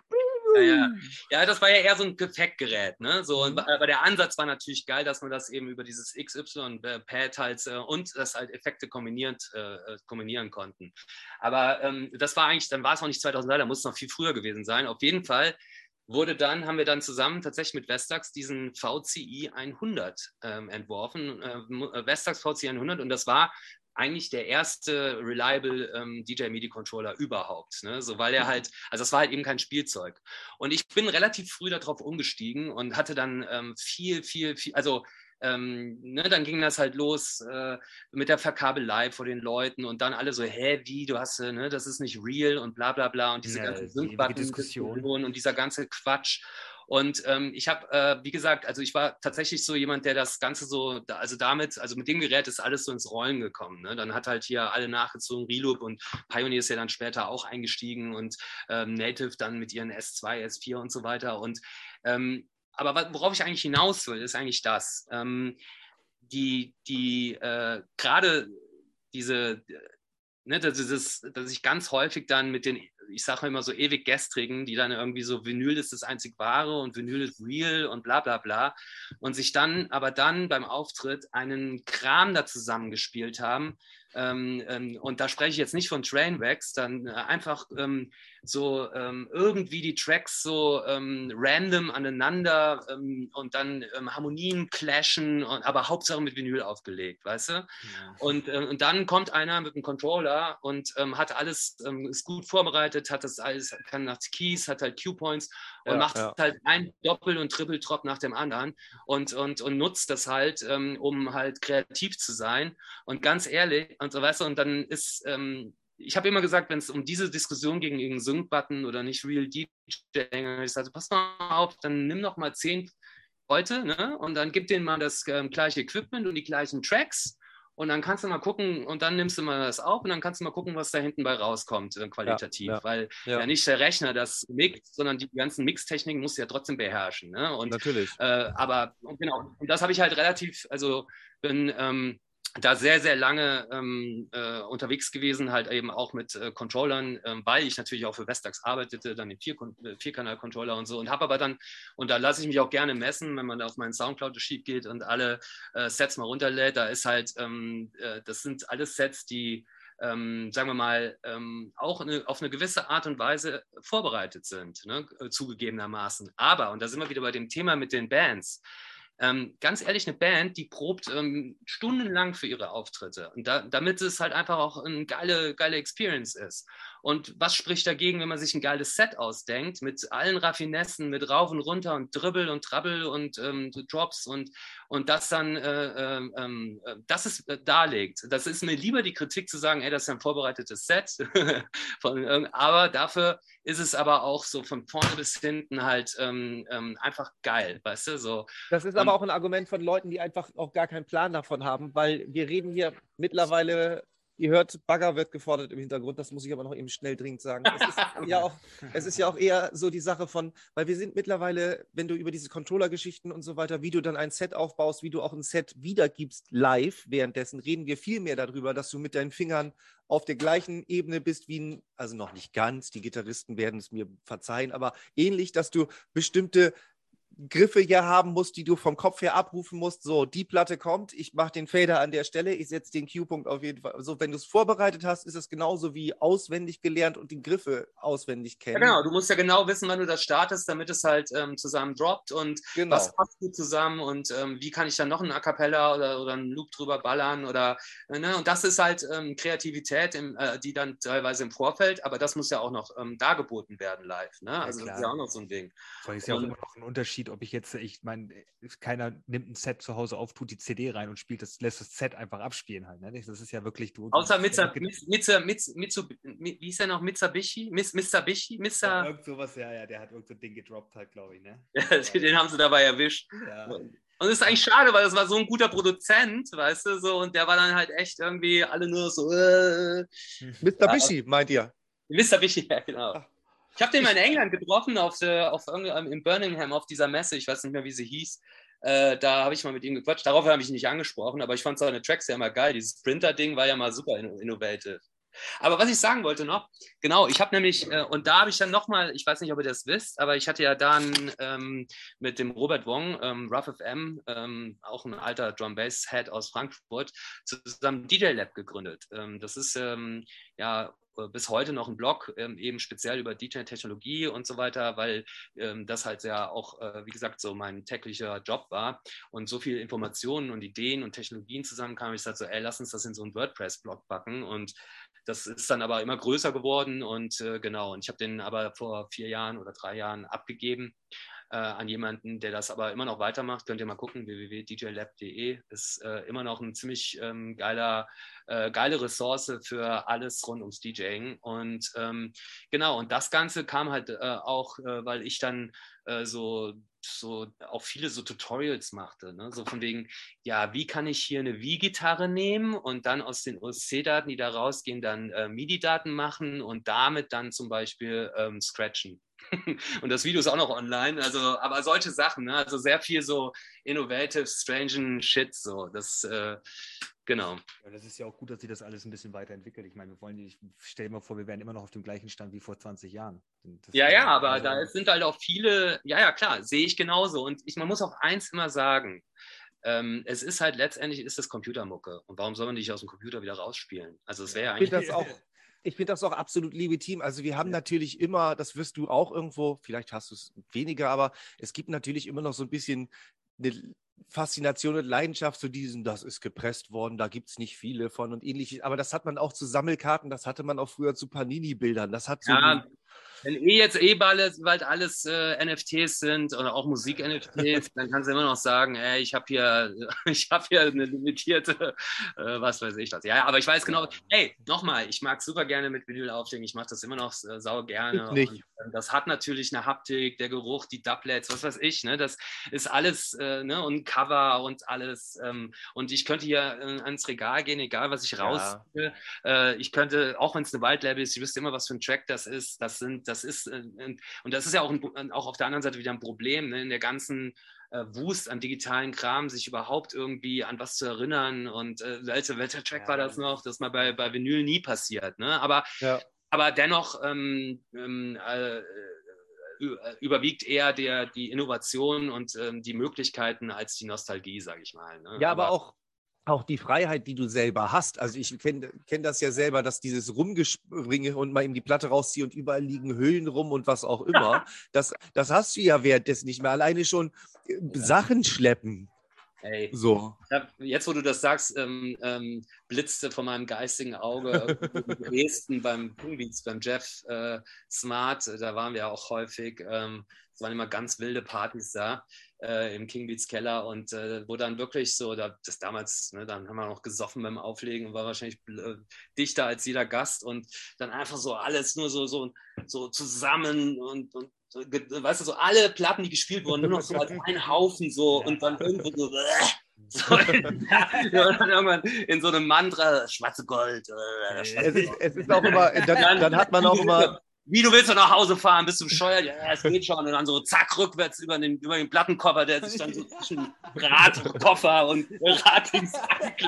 S3: Ja, ja. ja, das war ja eher so ein Effektgerät. Ne? So, mhm. aber der Ansatz war natürlich geil, dass man das eben über dieses XY-Pad halt äh, und das halt Effekte kombiniert, äh, äh, kombinieren konnten. Aber ähm, das war eigentlich, dann war es noch nicht 2003, da muss es noch viel früher gewesen sein. Auf jeden Fall wurde dann, haben wir dann zusammen tatsächlich mit Vestax diesen VCI 100 ähm, entworfen, äh, Vestax VCI 100 und das war eigentlich der erste reliable ähm, DJ MIDI Controller überhaupt, ne? so weil er halt, also das war halt eben kein Spielzeug. Und ich bin relativ früh darauf umgestiegen und hatte dann ähm, viel, viel, viel, also ähm, ne, dann ging das halt los äh, mit der Verkabelei vor den Leuten und dann alle so, hä, wie, du hast, äh, ne, das ist nicht real und bla bla bla und diese ja, ganze Sync-Button und dieser ganze Quatsch. Und ähm, ich habe, äh, wie gesagt, also ich war tatsächlich so jemand, der das Ganze so, also damit, also mit dem Gerät ist alles so ins Rollen gekommen. Ne? Dann hat halt hier alle nachgezogen, Reloop und Pioneer ist ja dann später auch eingestiegen und ähm, Native dann mit ihren S2, S4 und so weiter. Und ähm, aber worauf ich eigentlich hinaus will, ist eigentlich das. Ähm, die, die äh, gerade diese, ne, das ist, dass ich ganz häufig dann mit den ich sage immer so ewig gestrigen, die dann irgendwie so Vinyl ist das einzig wahre und Vinyl ist real und bla bla bla. Und sich dann aber dann beim Auftritt einen Kram da zusammengespielt haben, ähm, ähm, und da spreche ich jetzt nicht von Trainwrecks, dann äh, einfach ähm, so ähm, irgendwie die Tracks so ähm, random aneinander ähm, und dann Harmonien clashen, und, aber Hauptsache mit Vinyl aufgelegt, weißt du? Ja. Und, äh, und dann kommt einer mit einem Controller und hat alles, ist gut vorbereitet, hat das alles, kann nach Keys, hat halt Q-Points und ja, macht ja. halt ein Doppel- und Triple-Drop nach dem anderen und, und, und nutzt das halt, um halt kreativ zu sein. Und ganz ehrlich, und so weißt du, und dann ist, ähm, ich habe immer gesagt, wenn es um diese Diskussion gegen irgendeinen Sync-Button oder nicht Real DJ ging, ich sagte, pass mal auf, dann nimm noch mal zehn Leute ne? und dann gib denen mal das ähm, gleiche Equipment und die gleichen Tracks und dann kannst du mal gucken und dann nimmst du mal das auf und dann kannst du mal gucken, was da hinten bei rauskommt, äh, qualitativ. Ja, ja, weil ja. ja. nicht der Rechner das mixt, sondern die ganzen Mixtechniken musst du ja trotzdem beherrschen. Ne? Und,
S1: Natürlich.
S3: Äh, aber genau, und das habe ich halt relativ, also bin ähm, da sehr, sehr lange ähm, äh, unterwegs gewesen, halt eben auch mit äh, Controllern, ähm, weil ich natürlich auch für Vestax arbeitete, dann den äh, Vierkanal-Controller und so und habe aber dann, und da lasse ich mich auch gerne messen, wenn man auf meinen Soundcloud-Sheet geht und alle äh, Sets mal runterlädt, da ist halt, ähm, äh, das sind alles Sets, die ähm, sagen wir mal, ähm, auch eine, auf eine gewisse Art und Weise vorbereitet sind, ne, zugegebenermaßen. Aber, und da sind wir wieder bei dem Thema mit den Bands, ähm, ganz ehrlich, eine Band, die probt ähm, stundenlang für ihre Auftritte. Und da, damit es halt einfach auch eine geile, geile Experience ist. Und was spricht dagegen, wenn man sich ein geiles Set ausdenkt, mit allen Raffinessen, mit rauf und runter und Dribbel und Trabbel und ähm, Drops und, und das dann, äh, äh, das ist äh, darlegt. Das ist mir lieber die Kritik zu sagen, ey, das ist ein vorbereitetes Set. von, aber dafür ist es aber auch so von vorne bis hinten halt ähm, ähm, einfach geil, weißt du? So.
S1: Das ist aber auch ein Argument von Leuten, die einfach auch gar keinen Plan davon haben, weil wir reden hier mittlerweile Ihr hört, Bagger wird gefordert im Hintergrund, das muss ich aber noch eben schnell dringend sagen. Es ist, ja auch, es ist ja auch eher so die Sache von, weil wir sind mittlerweile, wenn du über diese Controller-Geschichten und so weiter, wie du dann ein Set aufbaust, wie du auch ein Set wiedergibst live, währenddessen reden wir viel mehr darüber, dass du mit deinen Fingern auf der gleichen Ebene bist wie ein, also noch nicht ganz, die Gitarristen werden es mir verzeihen, aber ähnlich, dass du bestimmte Griffe hier haben musst, die du vom Kopf her abrufen musst. So, die Platte kommt, ich mache den Fader an der Stelle, ich setze den Q-Punkt auf jeden Fall. So, wenn du es vorbereitet hast, ist es genauso wie auswendig gelernt und die Griffe auswendig kennen.
S3: Ja, genau, du musst ja genau wissen, wann du das startest, damit es halt ähm, zusammen droppt und genau. was passt du zusammen und ähm, wie kann ich dann noch einen A Cappella oder, oder einen Loop drüber ballern oder, äh, ne? und das ist halt ähm, Kreativität, im, äh, die dann teilweise im Vorfeld, aber das muss ja auch noch ähm, dargeboten werden live, ne? Also ja, das ist ja auch noch so ein Ding.
S2: Vor ist ja auch immer noch ein Unterschied, ob ich jetzt, ich meine, keiner nimmt ein Set zu Hause auf, tut die CD rein und spielt das, lässt das Set einfach abspielen halt. Ne? Das ist ja wirklich du.
S3: Außer Mitsa, Mitsa, Mitsa, Mitsu, wie hieß er noch? Mitsubishi? Miss, Mitsubishi? Mitsa...
S2: Ja, irgend sowas, ja, ja, der hat irgend so ein Ding gedroppt halt, glaube ich, ne?
S3: Ja, den haben sie dabei erwischt. Ja. Und es ist eigentlich schade, weil das war so ein guter Produzent, weißt du, so, und der war dann halt echt irgendwie alle nur so. Äh,
S1: Mr. Bishi, meint ihr?
S3: Mr. Bishi, ja, genau. Ach. Ich habe den mal in England getroffen, auf, der, auf in Birmingham, auf dieser Messe, ich weiß nicht mehr, wie sie hieß. Äh, da habe ich mal mit ihm gequatscht. Darauf habe ich ihn nicht angesprochen, aber ich fand seine Tracks ja immer geil. Dieses Sprinter-Ding war ja mal super innovative. Aber was ich sagen wollte noch, genau, ich habe nämlich, äh, und da habe ich dann nochmal, ich weiß nicht, ob ihr das wisst, aber ich hatte ja dann ähm, mit dem Robert Wong, ähm, Rough FM, ähm, auch ein alter Drum Bass Head aus Frankfurt, zusammen DJ Lab gegründet. Ähm, das ist ähm, ja äh, bis heute noch ein Blog, ähm, eben speziell über DJ-Technologie und so weiter, weil das halt ja auch, äh, wie gesagt, so mein täglicher Job war und so viele Informationen und Ideen und Technologien zusammenkamen. Ich sagte so, ey, lass uns das in so einen WordPress-Blog packen und das ist dann aber immer größer geworden und äh, genau, und ich habe den aber vor vier Jahren oder drei Jahren abgegeben äh, an jemanden, der das aber immer noch weitermacht. Könnt ihr mal gucken, www.djlab.de ist äh, immer noch ein ziemlich ähm, geiler, äh, geile Ressource für alles rund ums DJing. Und ähm, genau, und das Ganze kam halt äh, auch, äh, weil ich dann äh, so so auch viele so Tutorials machte, ne? so von wegen, ja, wie kann ich hier eine Wii-Gitarre nehmen und dann aus den OSC-Daten, die da rausgehen, dann äh, MIDI-Daten machen und damit dann zum Beispiel ähm, scratchen. und das Video ist auch noch online. Also, aber solche Sachen, ne? also sehr viel so innovative, strange Shit. So, das äh, genau.
S2: Ja, das ist ja auch gut, dass sich das alles ein bisschen weiterentwickelt. Ich meine, wir wollen, ich stelle mir vor, wir wären immer noch auf dem gleichen Stand wie vor 20 Jahren.
S3: Das ja, ja, aber also, da sind halt auch viele, ja, ja, klar, sehe ich genauso. Und ich, man muss auch eins immer sagen. Ähm, es ist halt letztendlich ist das Computermucke. Und warum soll man nicht aus dem Computer wieder rausspielen? Also es wäre ja eigentlich.
S1: Das auch, ich finde das auch absolut legitim. Also wir haben ja. natürlich immer, das wirst du auch irgendwo, vielleicht hast du es weniger, aber es gibt natürlich immer noch so ein bisschen eine Faszination und Leidenschaft zu diesem, das ist gepresst worden, da gibt es nicht viele von und ähnliches. Aber das hat man auch zu Sammelkarten, das hatte man auch früher zu Panini-Bildern. Das hat so
S3: ja, wenn eh jetzt eh bald, bald alles äh, NFTs sind oder auch Musik-NFTs, dann kannst du immer noch sagen, ey, ich habe hier, ich habe hier eine limitierte, äh, was weiß ich was. Ja, aber ich weiß genau, hey, nochmal, ich mag super gerne mit Vinyl auflegen, ich mache das immer noch äh, sau gerne. Und, äh, das hat natürlich eine Haptik, der Geruch, die Doublets, was weiß ich, ne? Das ist alles, äh, ne? Und Cover und alles. Ähm, und ich könnte hier äh, ans Regal gehen, egal was ich raus. Ja. ich könnte, auch wenn es eine Wildlabel ist, ich wüsste immer, was für ein Track das ist. Das sind das ist, äh, und das ist ja auch, ein, auch auf der anderen Seite wieder ein Problem, ne, in der ganzen äh, Wust an digitalen Kram, sich überhaupt irgendwie an was zu erinnern. Und äh, welcher, welcher Track ja. war das noch? Das ist mal bei, bei Vinyl nie passiert. Ne? Aber, ja. aber dennoch ähm, ähm, äh, überwiegt eher der, die Innovation und ähm, die Möglichkeiten als die Nostalgie, sage ich mal. Ne?
S1: Ja, aber, aber auch auch die Freiheit, die du selber hast. Also ich kenne kenn das ja selber, dass dieses Rumgespringe und mal eben die Platte rausziehe und überall liegen Hüllen rum und was auch immer. das, das hast du ja währenddessen nicht mehr. Alleine schon äh, Sachen schleppen.
S3: Ey, so. Hab, jetzt, wo du das sagst, ähm, ähm, blitzte von meinem geistigen Auge Dresden beim Pingbeats, beim Jeff äh, Smart, da waren wir auch häufig. Ähm, es waren immer ganz wilde Partys da äh, im King Beats Keller und äh, wo dann wirklich so, da, das damals, ne, dann haben wir noch gesoffen beim Auflegen und war wahrscheinlich äh, dichter als jeder Gast und dann einfach so alles nur so, so, so zusammen und, und weißt du, so alle Platten, die gespielt wurden, nur noch so als ein Haufen so und dann irgendwo so, so ja, und dann irgendwann in so einem Mantra, schwarze Gold.
S1: Äh, es, ist, es ist auch immer, dann, dann hat man auch immer
S3: wie du willst du nach Hause fahren, bist du bescheuert? Ja, es geht schon. Und dann so zack, rückwärts über den, über den Plattenkoffer, der sich dann so zwischen Radkoffer und Radings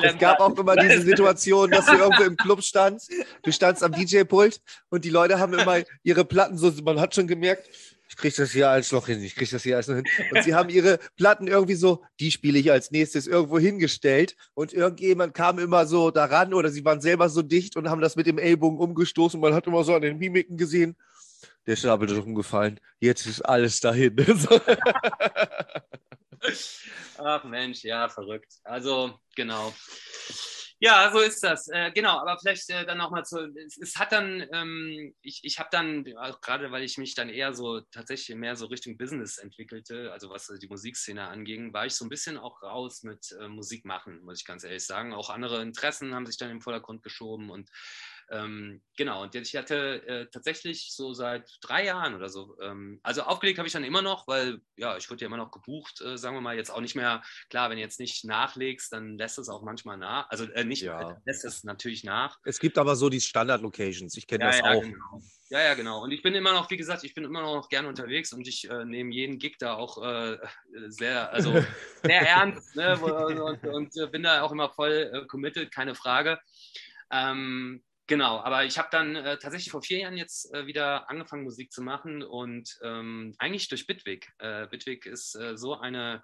S1: Es gab auch immer diese Situation, dass du irgendwo im Club standst, du standst am DJ-Pult und die Leute haben immer ihre Platten so, man hat schon gemerkt, ich kriege das hier alles noch hin, ich kriege das hier alles noch hin. Und sie haben ihre Platten irgendwie so, die spiele ich als nächstes irgendwo hingestellt und irgendjemand kam immer so daran oder sie waren selber so dicht und haben das mit dem Ellbogen umgestoßen. Man hat immer so an den Mimiken gesehen, der Stapel ist umgefallen, jetzt ist alles dahin.
S3: Ach Mensch, ja, verrückt. Also, genau. Ja, so ist das. Äh, genau, aber vielleicht äh, dann nochmal zu. Es, es, hat dann, ähm, ich, ich habe dann, gerade weil ich mich dann eher so tatsächlich mehr so Richtung Business entwickelte, also was die Musikszene anging, war ich so ein bisschen auch raus mit äh, Musik machen, muss ich ganz ehrlich sagen. Auch andere Interessen haben sich dann im Vordergrund geschoben und ähm, genau, und ich hatte äh, tatsächlich so seit drei Jahren oder so, ähm, also aufgelegt habe ich dann immer noch, weil ja, ich wurde ja immer noch gebucht, äh, sagen wir mal, jetzt auch nicht mehr, klar, wenn du jetzt nicht nachlegst, dann lässt es auch manchmal nach, also äh, nicht, ja. Äh, lässt es natürlich nach.
S1: Es gibt aber so die Standard-Locations, ich kenne
S3: ja,
S1: das
S3: ja,
S1: auch.
S3: Genau. Ja, ja, genau. Und ich bin immer noch, wie gesagt, ich bin immer noch gerne unterwegs und ich äh, nehme jeden Gig da auch äh, sehr, also sehr ernst ne? und, und, und, bin da auch immer voll committed, keine Frage. Ähm, Genau, aber ich habe dann äh, tatsächlich vor vier Jahren jetzt äh, wieder angefangen, Musik zu machen und ähm, eigentlich durch Bitwig. Äh, Bitwig ist äh, so eine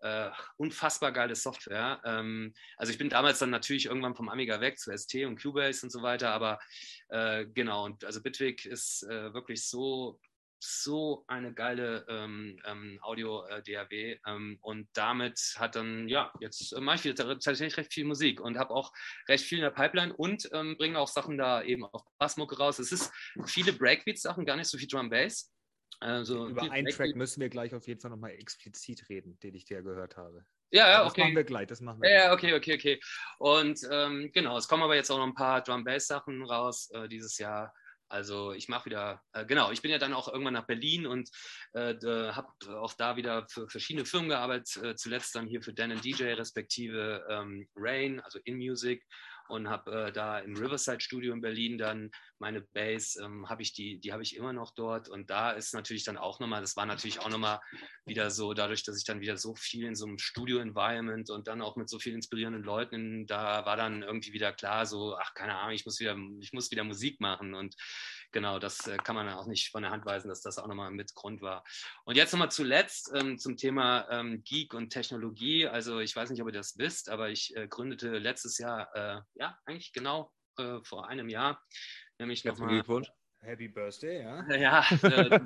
S3: äh, unfassbar geile Software. Ähm, also ich bin damals dann natürlich irgendwann vom Amiga weg zu ST und Cubase und so weiter, aber äh, genau, und also Bitwig ist wirklich so so eine geile ähm, ähm, Audio-DAW äh, ähm, und damit hat dann, ja, jetzt äh, mache ich wieder tatsächlich recht viel Musik und habe auch recht viel in der Pipeline und ähm, bringe auch Sachen da eben auf Bassmucke raus. Es ist viele Breakbeat-Sachen, gar nicht so viel Drum Bass.
S2: Also Über einen Track müssen wir gleich auf jeden Fall nochmal explizit reden, den ich dir gehört habe.
S3: Ja, ja, okay.
S2: Das machen wir gleich, das machen wir
S3: Ja, ja okay, okay, okay. Und ähm, genau, es kommen aber jetzt auch noch ein paar Drum-Bass-Sachen raus äh, dieses Jahr. Also ich mache wieder, äh, genau, ich bin ja dann auch irgendwann nach Berlin und äh, habe auch da wieder für verschiedene Firmen gearbeitet, äh, zuletzt dann hier für Dan DJ respektive ähm, Rain, also In Music und habe äh, da im Riverside Studio in Berlin dann meine Bass, ähm, habe ich die, die habe ich immer noch dort. Und da ist natürlich dann auch nochmal, das war natürlich auch nochmal wieder so, dadurch, dass ich dann wieder so viel in so einem Studio-Environment und dann auch mit so vielen inspirierenden Leuten, da war dann irgendwie wieder klar, so, ach, keine Ahnung, ich muss wieder, ich muss wieder Musik machen. Und genau, das äh, kann man auch nicht von der Hand weisen, dass das auch nochmal mit Grund war. Und jetzt nochmal zuletzt ähm, zum Thema ähm, Geek und Technologie. Also ich weiß nicht, ob ihr das wisst, aber ich äh, gründete letztes Jahr, äh, ja, eigentlich genau äh, vor einem Jahr, nämlich nochmal.
S2: Happy Birthday, ja.
S3: Ja, äh,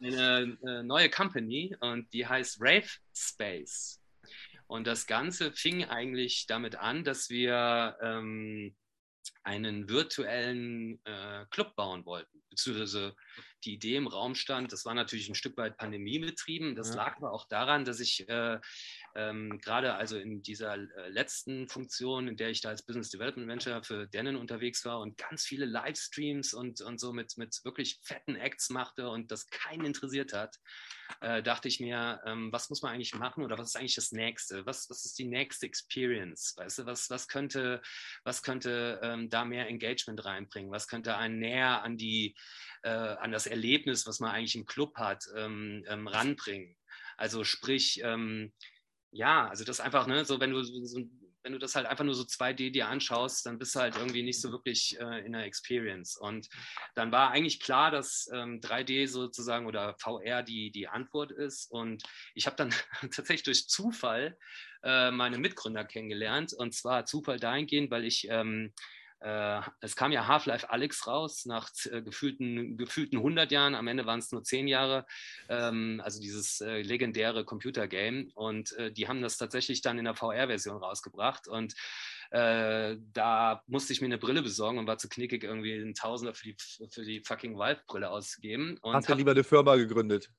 S3: eine äh, neue Company und die heißt Rave Space. Und das Ganze fing eigentlich damit an, dass wir ähm, einen virtuellen äh, Club bauen wollten, beziehungsweise die Idee im Raum stand, das war natürlich ein Stück weit pandemiebetrieben, das ja. lag aber auch daran, dass ich äh, ähm, gerade also in dieser äh, letzten Funktion, in der ich da als Business Development Manager für Denon unterwegs war und ganz viele Livestreams und, und so mit, mit wirklich fetten Acts machte und das keinen interessiert hat, äh, dachte ich mir, ähm, was muss man eigentlich machen oder was ist eigentlich das Nächste? Was, was ist die nächste Experience? Weißt du, was, was könnte, was könnte ähm, da mehr Engagement reinbringen? Was könnte einen näher an die, äh, an das Erlebnis, was man eigentlich im Club hat, ähm, ähm ranbringen? Also sprich, ähm, ja, also das einfach, ne, so wenn du so, wenn du das halt einfach nur so 2D dir anschaust, dann bist du halt irgendwie nicht so wirklich äh, in der Experience. Und dann war eigentlich klar, dass ähm, 3D sozusagen oder VR die, die Antwort ist. Und ich habe dann tatsächlich durch Zufall äh, meine Mitgründer kennengelernt. Und zwar Zufall dahingehend, weil ich ähm, äh, es kam ja Half-Life Alex raus nach äh, gefühlten, gefühlten 100 Jahren. Am Ende waren es nur 10 Jahre. Ähm, also dieses äh, legendäre Computergame. Und äh, die haben das tatsächlich dann in der VR-Version rausgebracht. Und äh, da musste ich mir eine Brille besorgen und war zu knickig, irgendwie einen Tausender für die, für die fucking Valve-Brille auszugeben. Und
S1: Hast du lieber eine Firma gegründet?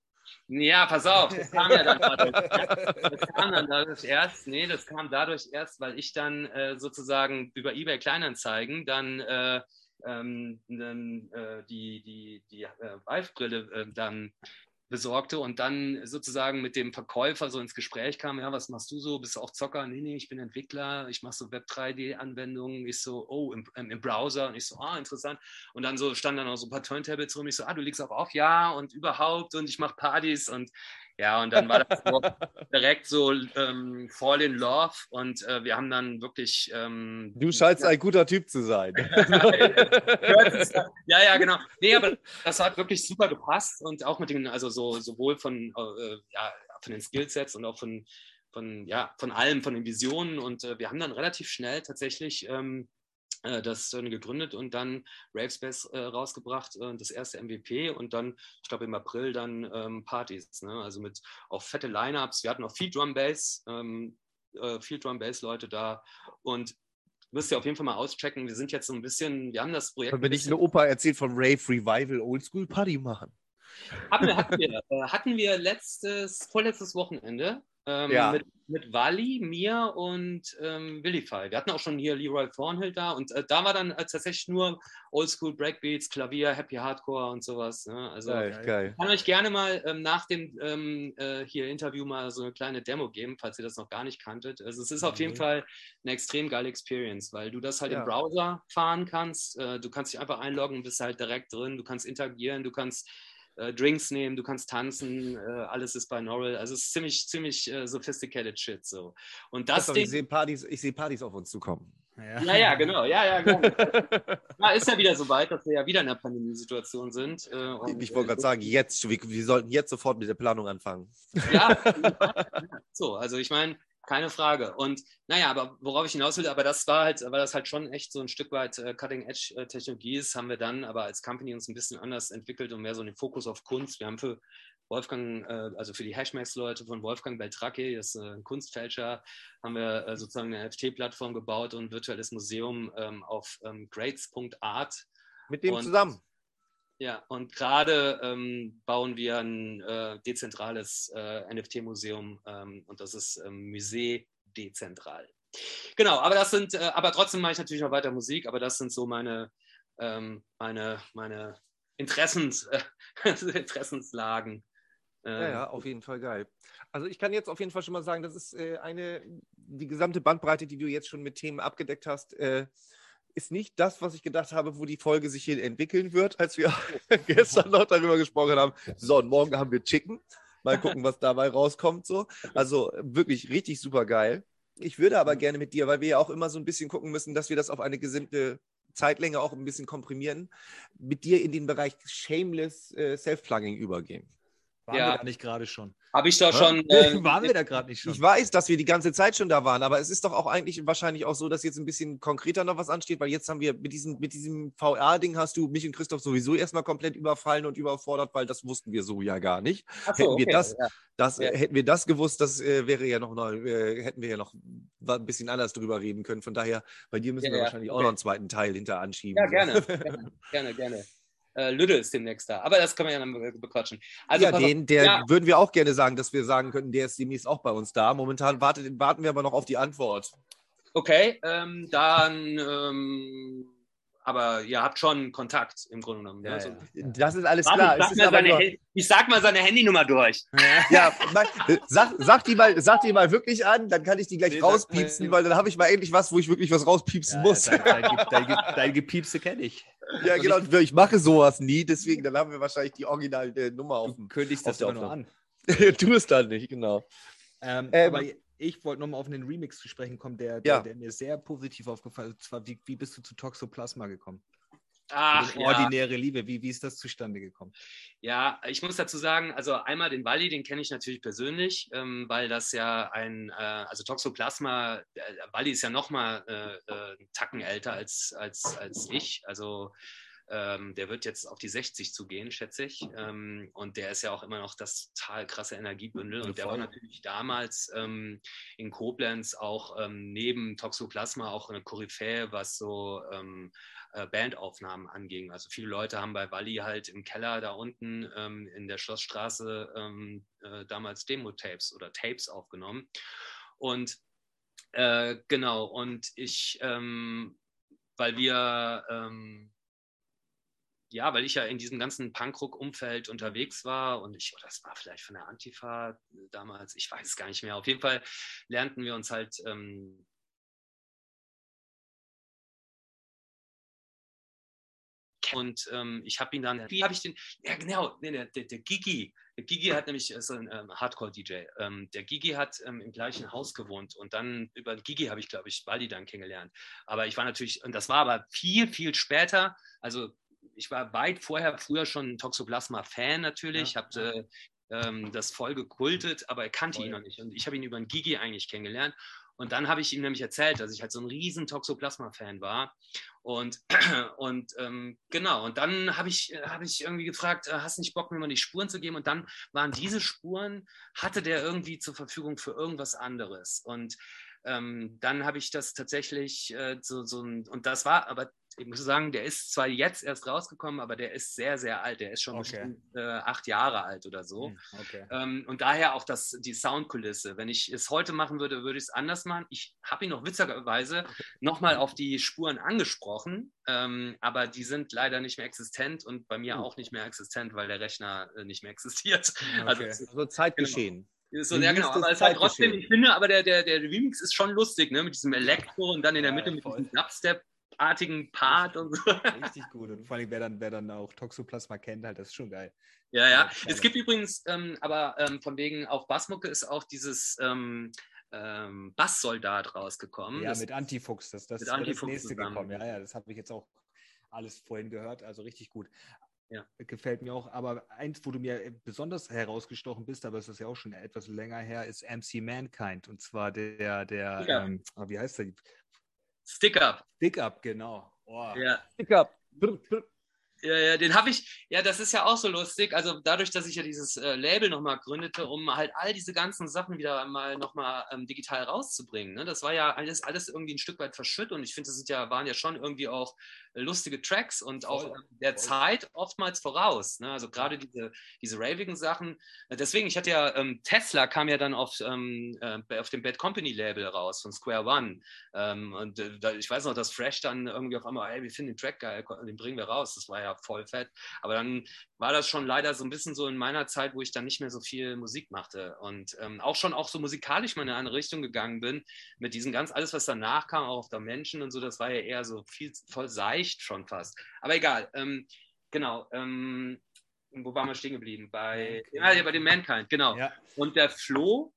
S3: Ja, pass auf, das kam ja dann dadurch. Das kam dann dadurch erst, nee, das kam dadurch erst, weil ich dann äh, sozusagen über eBay Kleinanzeigen dann, äh, ähm, äh, die, die, die äh, Vive-Brille äh, dann besorgte und dann sozusagen mit dem Verkäufer so ins Gespräch kam, ja, was machst du so? Bist du auch Zocker? Nee, nee, ich bin Entwickler, ich mache so Web3D-Anwendungen. Ich so, oh, im, ähm, im, Browser. Und ich so, ah, interessant. Und dann so standen dann auch so ein paar Turntables rum. Ich so, ah, du liegst auch auf? Ja, und überhaupt. Und ich mache Partys. Und Ja, und dann war das so direkt so ähm, Fall in Love und äh, wir haben dann wirklich. Ähm,
S1: du scheinst ein guter Typ zu sein.
S3: ja, ja, genau. Nee, aber das hat wirklich super gepasst und auch mit den, also so sowohl von, äh, ja, von den Skillsets und auch von, von, ja, von allem, von den Visionen. Und äh, wir haben dann relativ schnell tatsächlich ähm, äh, das gegründet und dann Ravespace äh, rausgebracht, äh, das erste MVP und dann, ich glaube im April dann ähm, Partys, ne? also mit auch fette Lineups. Wir hatten auch viel Drum Bass, ähm, äh, viel Drum Bass Leute da und müsst ihr auf jeden Fall mal auschecken. Wir sind jetzt so ein bisschen, wir haben das Projekt.
S1: Wenn ich eine Opa erzählt von Rave Revival Oldschool Party machen.
S3: Hatten wir, hatten wir, äh, hatten wir letztes, vorletztes Wochenende ähm,
S1: Ja.
S3: mit, mit Wally, mir und ähm, Willify. Wir hatten auch schon hier Leroy Thornhill da und äh, da war dann äh, tatsächlich nur Oldschool Breakbeats, Klavier, Happy Hardcore und sowas. Ne? Also
S1: Geil, geil.
S3: ich kann euch gerne mal ähm, nach dem ähm, äh, hier Interview mal so eine kleine Demo geben, falls ihr das noch gar nicht kanntet. Also es ist auf jeden
S2: Mhm.
S3: Fall eine extrem geile Experience, weil du das halt
S1: Ja.
S3: im Browser fahren kannst. Äh, du kannst dich einfach einloggen und bist halt direkt drin. Du kannst interagieren, du kannst äh, Drinks nehmen, du kannst tanzen, äh, alles ist binaural. Also es ist ziemlich, ziemlich äh, sophisticated Shit so. Und das
S1: ich
S3: Ding,
S1: sehe Partys, ich sehe Partys auf uns zukommen.
S3: ja, ja, genau, ja, ja, genau. ja, ist ja wieder so weit, dass wir ja wieder in der Pandemiesituation sind. Äh, und,
S1: Ich wollte
S3: äh,
S1: gerade sagen, jetzt, wir, wir sollten jetzt sofort mit der Planung anfangen.
S3: Ja, so, also ich meine, keine Frage. Und naja, aber worauf ich hinaus will, aber das war halt, weil das halt schon echt so ein Stück weit äh, Cutting-Edge-Technologie ist, haben wir dann aber als Company uns ein bisschen anders entwickelt und mehr so den Fokus auf Kunst. Wir haben für Wolfgang, äh, also für die Hashmax-Leute von Wolfgang Beltracchi, das ist äh, ein Kunstfälscher, haben wir äh, sozusagen eine NFT-Plattform gebaut und ein virtuelles Museum ähm, auf ähm, grades.art.
S1: Mit dem
S3: Und-
S1: zusammen.
S3: Ja, und gerade ähm, bauen wir ein äh, dezentrales äh, NFT-Museum ähm, und das ist ähm, Musée dezentral. Genau, aber das sind, äh, aber trotzdem mache ich natürlich noch weiter Musik, aber das sind so meine, ähm, meine, meine Interessens, äh, Interessenslagen.
S1: Ja,
S3: Ähm,
S1: ja, auf jeden Fall geil. Also ich kann jetzt auf jeden Fall schon mal sagen, das ist äh, eine, die gesamte Bandbreite, die du jetzt schon mit Themen abgedeckt hast, äh, ist nicht das, was ich gedacht habe, wo die Folge sich hier entwickeln wird, als wir gestern noch darüber gesprochen haben. So, und morgen haben wir Chicken. Mal gucken, was dabei rauskommt. So. Also wirklich richtig super geil. Ich würde aber gerne mit dir, weil wir ja auch immer so ein bisschen gucken müssen, dass wir das auf eine gesinnte Zeitlänge auch ein bisschen komprimieren, mit dir in den Bereich Shameless äh, Self-Plugging übergehen.
S2: Waren
S3: Ja.
S2: wir da nicht gerade schon?
S3: Habe ich doch schon. ähm,
S2: Waren wir da gerade nicht schon?
S1: Ich weiß, dass wir die ganze Zeit schon da waren, aber es ist doch auch eigentlich wahrscheinlich auch so, dass jetzt ein bisschen konkreter noch was ansteht, weil jetzt haben wir mit diesem, mit diesem VR-Ding hast du mich und Christoph sowieso erstmal komplett überfallen und überfordert, weil das wussten wir so ja gar nicht.
S3: ach so,
S1: hätten wir
S3: okay,
S1: das-
S3: ja.
S1: Das,
S3: Ja.
S1: äh, hätten wir das gewusst, das äh, wäre ja noch, neu, äh, hätten wir ja noch ein bisschen anders drüber reden können. Von daher, bei dir müssen
S3: Ja,
S1: wir
S3: ja,
S1: wahrscheinlich auch
S3: okay.
S1: noch einen zweiten Teil hinter anschieben.
S3: Ja, gerne, gerne, gerne, gerne. Äh, Lüde ist demnächst da, aber das können wir ja dann be- bequatschen. Also,
S1: ja, den, der
S3: Ja.
S1: würden wir auch gerne sagen, dass wir sagen könnten, der ist demnächst auch bei uns da. Momentan wartet, warten wir aber noch auf die Antwort.
S3: Okay, ähm, dann, ähm, aber ihr habt schon Kontakt im Grunde genommen.
S1: Ja,
S3: ne? So-
S1: ja. Das ist alles klar.
S3: ich,
S1: Es
S3: sag
S1: ist
S3: seine,
S1: nur-
S3: ich sag mal seine Handynummer durch.
S1: Ja, mein, sag, sag, die mal, sag die mal wirklich an, dann kann ich die gleich
S2: Nee,
S1: rauspiepsen, weil dann habe ich mal endlich was, wo ich wirklich was rauspiepsen muss.
S2: Ja, dein, dein, dein, dein, dein Gepiepste kenne ich.
S1: Ja, genau. und Ich mache sowas nie, deswegen dann haben wir wahrscheinlich die originale äh, Nummer auf
S2: Du
S1: dem.
S2: kündigst
S1: auf
S2: das
S1: der
S2: immer nur an.
S1: tu es dann nicht, genau.
S2: Ähm,
S1: Ähm,
S2: aber ich wollte nochmal auf einen Remix zu sprechen kommen, der,
S1: Ja.
S2: der, der mir sehr positiv aufgefallen ist. Zwar, wie, wie bist du zu Toxoplasma gekommen?
S3: Ach,
S2: Die
S3: ja.
S2: ordinäre Liebe, wie, wie ist das zustande gekommen?
S3: Ja, ich muss dazu sagen, also einmal den Wally, den kenne ich natürlich persönlich, ähm, weil das ja ein, äh, also Toxoplasma, äh, Wally ist ja nochmal äh, äh, einen Tacken älter als, als, als ich. Also ähm, der wird jetzt auf die 60 zugehen, schätze ich. Ähm, und der ist ja auch immer noch das total krasse Energiebündel. Und der war natürlich damals ähm, in Koblenz auch ähm, neben Toxoplasma auch eine Koryphäe, was so ähm, äh, Bandaufnahmen anging. Also viele Leute haben bei Walli halt im Keller da unten ähm, in der Schlossstraße äh, damals Demo-Tapes oder Tapes aufgenommen. Und äh, genau, und ich, weil wir, ja, weil ich ja in diesem ganzen Punkrock-Umfeld unterwegs war und ich, oder das war vielleicht von der Antifa damals, ich weiß es gar nicht mehr. Auf jeden Fall lernten wir uns halt ähm, und ähm, ich habe ihn dann, wie habe ich den, ja genau, nee, der, der, der Gigi, der Gigi hat nämlich, ist ein ähm, Hardcore-DJ, ähm, der Gigi hat ähm, im gleichen Haus gewohnt und dann über Gigi habe ich, glaube ich, Baldi dann kennengelernt. Aber ich war natürlich, und das war aber viel, viel später, also ich war weit vorher, früher schon Toxoplasma-Fan natürlich, ja, habe äh, ähm, das voll gekultet, aber er kannte voll. ihn noch nicht. Und ich habe ihn über einen Gigi eigentlich kennengelernt. Und dann habe ich ihm nämlich erzählt, dass ich halt so ein riesen Toxoplasma-Fan war. Und, und ähm, genau, und dann habe ich, hab ich irgendwie gefragt, äh, hast du nicht Bock, mir mal die Spuren zu geben? Und dann waren diese Spuren, hatte der irgendwie zur Verfügung für irgendwas anderes. Und ähm, dann habe ich das tatsächlich äh, so, so und das war aber ich muss sagen, der ist zwar jetzt erst rausgekommen, aber der ist sehr, sehr alt. Der ist schon okay. bestimmt äh, acht Jahre alt oder so. Hm, okay. Ähm, und daher auch das, die Soundkulisse. Wenn ich es heute machen würde, würde ich es anders machen. Ich habe ihn noch witzigerweise nochmal auf die Spuren angesprochen, ähm, aber die sind leider nicht mehr existent und bei mir oh. auch nicht mehr existent, weil der Rechner äh, nicht mehr existiert.
S1: Okay. Also, also Zeitgeschehen.
S3: Genau. So, ja, genau, aber es halt trotzdem, ich finde, aber der, der, der Remix ist schon lustig, ne? Mit diesem Elektro und dann in der Mitte ja, mit diesem Dubstep artigen Part und so.
S2: Richtig gut. Und vor allem, wer dann, wer dann auch Toxoplasma kennt, halt, das ist schon geil.
S3: Ja, ja. Es gibt übrigens, ähm, aber ähm, von wegen auf Bassmucke ist auch dieses ähm, ähm Basssoldat rausgekommen.
S2: Ja, das, mit Antifuchs. Das, das ist das nächste zusammen. gekommen. Ja, ja, das habe ich jetzt auch alles vorhin gehört. Also richtig gut. Ja. Gefällt mir auch. Aber eins, wo du mir besonders herausgestochen bist, aber es ist ja auch schon etwas länger her, ist MC Mankind. Und zwar der, der, ja. ähm, ah, wie heißt der?
S3: Stick Up.
S2: Stick Up, genau.
S3: Oh. Ja. Stick Up. Ja, ja, den habe ich, ja, das ist ja auch so lustig. Also dadurch, dass ich ja dieses äh, Label nochmal gründete, um halt all diese ganzen Sachen wieder mal nochmal ähm, digital rauszubringen. Ne? Das war ja alles, alles irgendwie ein Stück weit verschütt und ich finde, das sind ja, waren ja schon irgendwie auch lustige Tracks und auch voll, der voll. Zeit oftmals voraus. Ne? Also gerade diese, diese ravigen Sachen. Deswegen, ich hatte ja, ähm, Tesla kam ja dann auf, ähm, äh, auf dem Bad Company Label raus von Square One. Ähm, und äh, ich weiß noch, dass Fresh dann irgendwie auf einmal, ey, wir finden den Track geil, den bringen wir raus. Das war ja voll fett. Aber dann war das schon leider so ein bisschen so in meiner Zeit, wo ich dann nicht mehr so viel Musik machte und ähm, auch schon auch so musikalisch mal in eine Richtung gegangen bin mit diesem ganz alles, was danach kam, auch auf der Menschen und so. Das war ja eher so viel voll seicht schon fast. Aber egal. Ähm, genau. Ähm, wo waren wir stehen geblieben? Bei, ja, bei dem Mankind, genau. Ja. Und der Flo,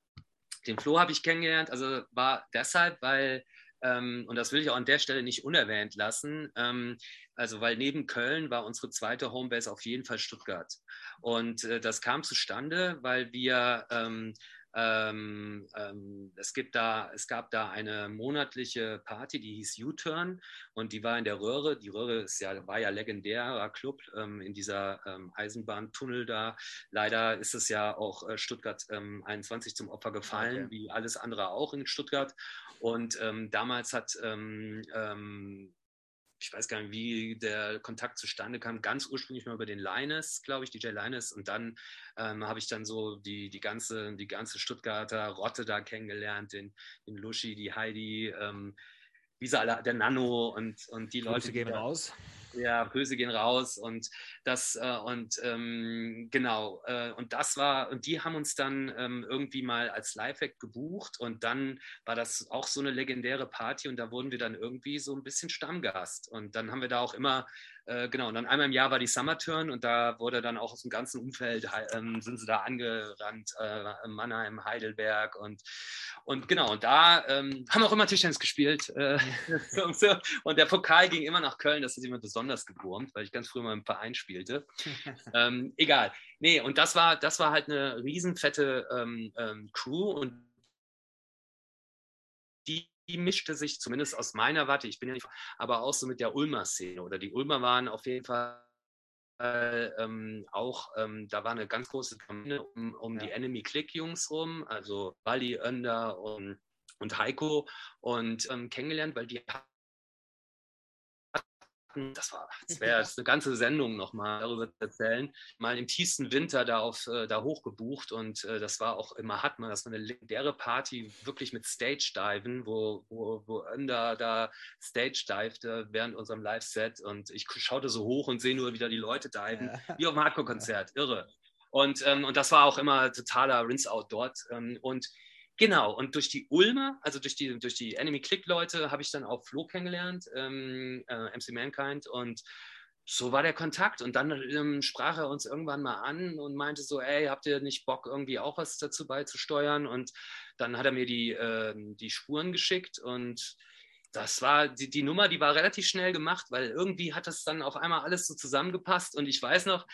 S3: den Flo habe ich kennengelernt, also war deshalb, weil, ähm, und das will ich auch an der Stelle nicht unerwähnt lassen, ähm, also weil neben Köln war unsere zweite Homebase auf jeden Fall Stuttgart. Und äh, das kam zustande, weil wir ähm, ähm, ähm, es, gibt da, es gab da eine monatliche Party, die hieß U-Turn und die war in der Röhre. Die Röhre ist ja, war ja legendärer Club ähm, in dieser ähm, Eisenbahntunnel da. Leider ist es ja auch äh, Stuttgart 21 ähm, zum Opfer gefallen, okay. wie alles andere auch in Stuttgart. Und ähm, damals hat ich weiß gar nicht, wie der Kontakt zustande kam, ganz ursprünglich mal über den Linus, glaube ich, DJ Linus. Und dann ähm, habe ich dann so die, die, ganze, die ganze Stuttgarter Rotte da kennengelernt, den, den Luschi, die Heidi, ähm, Visa, der Nano und, und die Leute.
S2: Grüße gehen raus.
S3: Ja, Grüße gehen raus und das äh, und ähm, genau äh, und das war und die haben uns dann ähm, irgendwie mal als Live-Act gebucht und dann war das auch so eine legendäre Party und da wurden wir dann irgendwie so ein bisschen Stammgast und dann haben wir da auch immer äh, genau, und dann einmal im Jahr war die Summer Turn und da wurde dann auch aus dem ganzen Umfeld, ähm, sind sie da angerannt, äh, Mannheim, Heidelberg und, und genau, und da ähm, haben auch immer Tischtennis gespielt. Äh, und, der Pokal ging immer nach Köln, das ist immer besonders gewurmt, weil ich ganz früh mal im Verein spielte. ähm, egal. Nee, und das war, das war halt eine riesenfette ähm, ähm, Crew und die mischte sich zumindest aus meiner Warte, ich bin ja nicht, aber auch so mit der Ulmer Szene oder die Ulmer waren auf jeden Fall ähm, auch, ähm, da war eine ganz große Kampagne um, um ja. die Enemy Click Jungs rum, also Wally, Önder und, und Heiko und ähm, kennengelernt, weil die das war, das wäre eine ganze Sendung nochmal darüber zu erzählen, mal im tiefsten Winter da, auf, äh, da hochgebucht und äh, das war auch immer Hatman, das war eine legendäre Party, wirklich mit Stage-Diven, wo, wo, wo Önder da Stage-divte während unserem Live-Set und ich schaute so hoch und sehe nur wieder die Leute diven, ja. wie auf einem Hardcore-Konzert, irre. Und, ähm, und das war auch immer totaler Rinse-Out dort ähm, und Genau, und durch die Ulmer, also durch die, durch die Enemy Click-Leute, habe ich dann auch Flo kennengelernt, ähm, äh, MC Mankind. Und so war der Kontakt. Und dann ähm, sprach er uns irgendwann mal an und meinte so, ey, habt ihr nicht Bock, irgendwie auch was dazu beizusteuern? Und dann hat er mir die, äh, die Spuren geschickt und das war die, die Nummer, die war relativ schnell gemacht, weil irgendwie hat das dann auf einmal alles so zusammengepasst. Und ich weiß noch,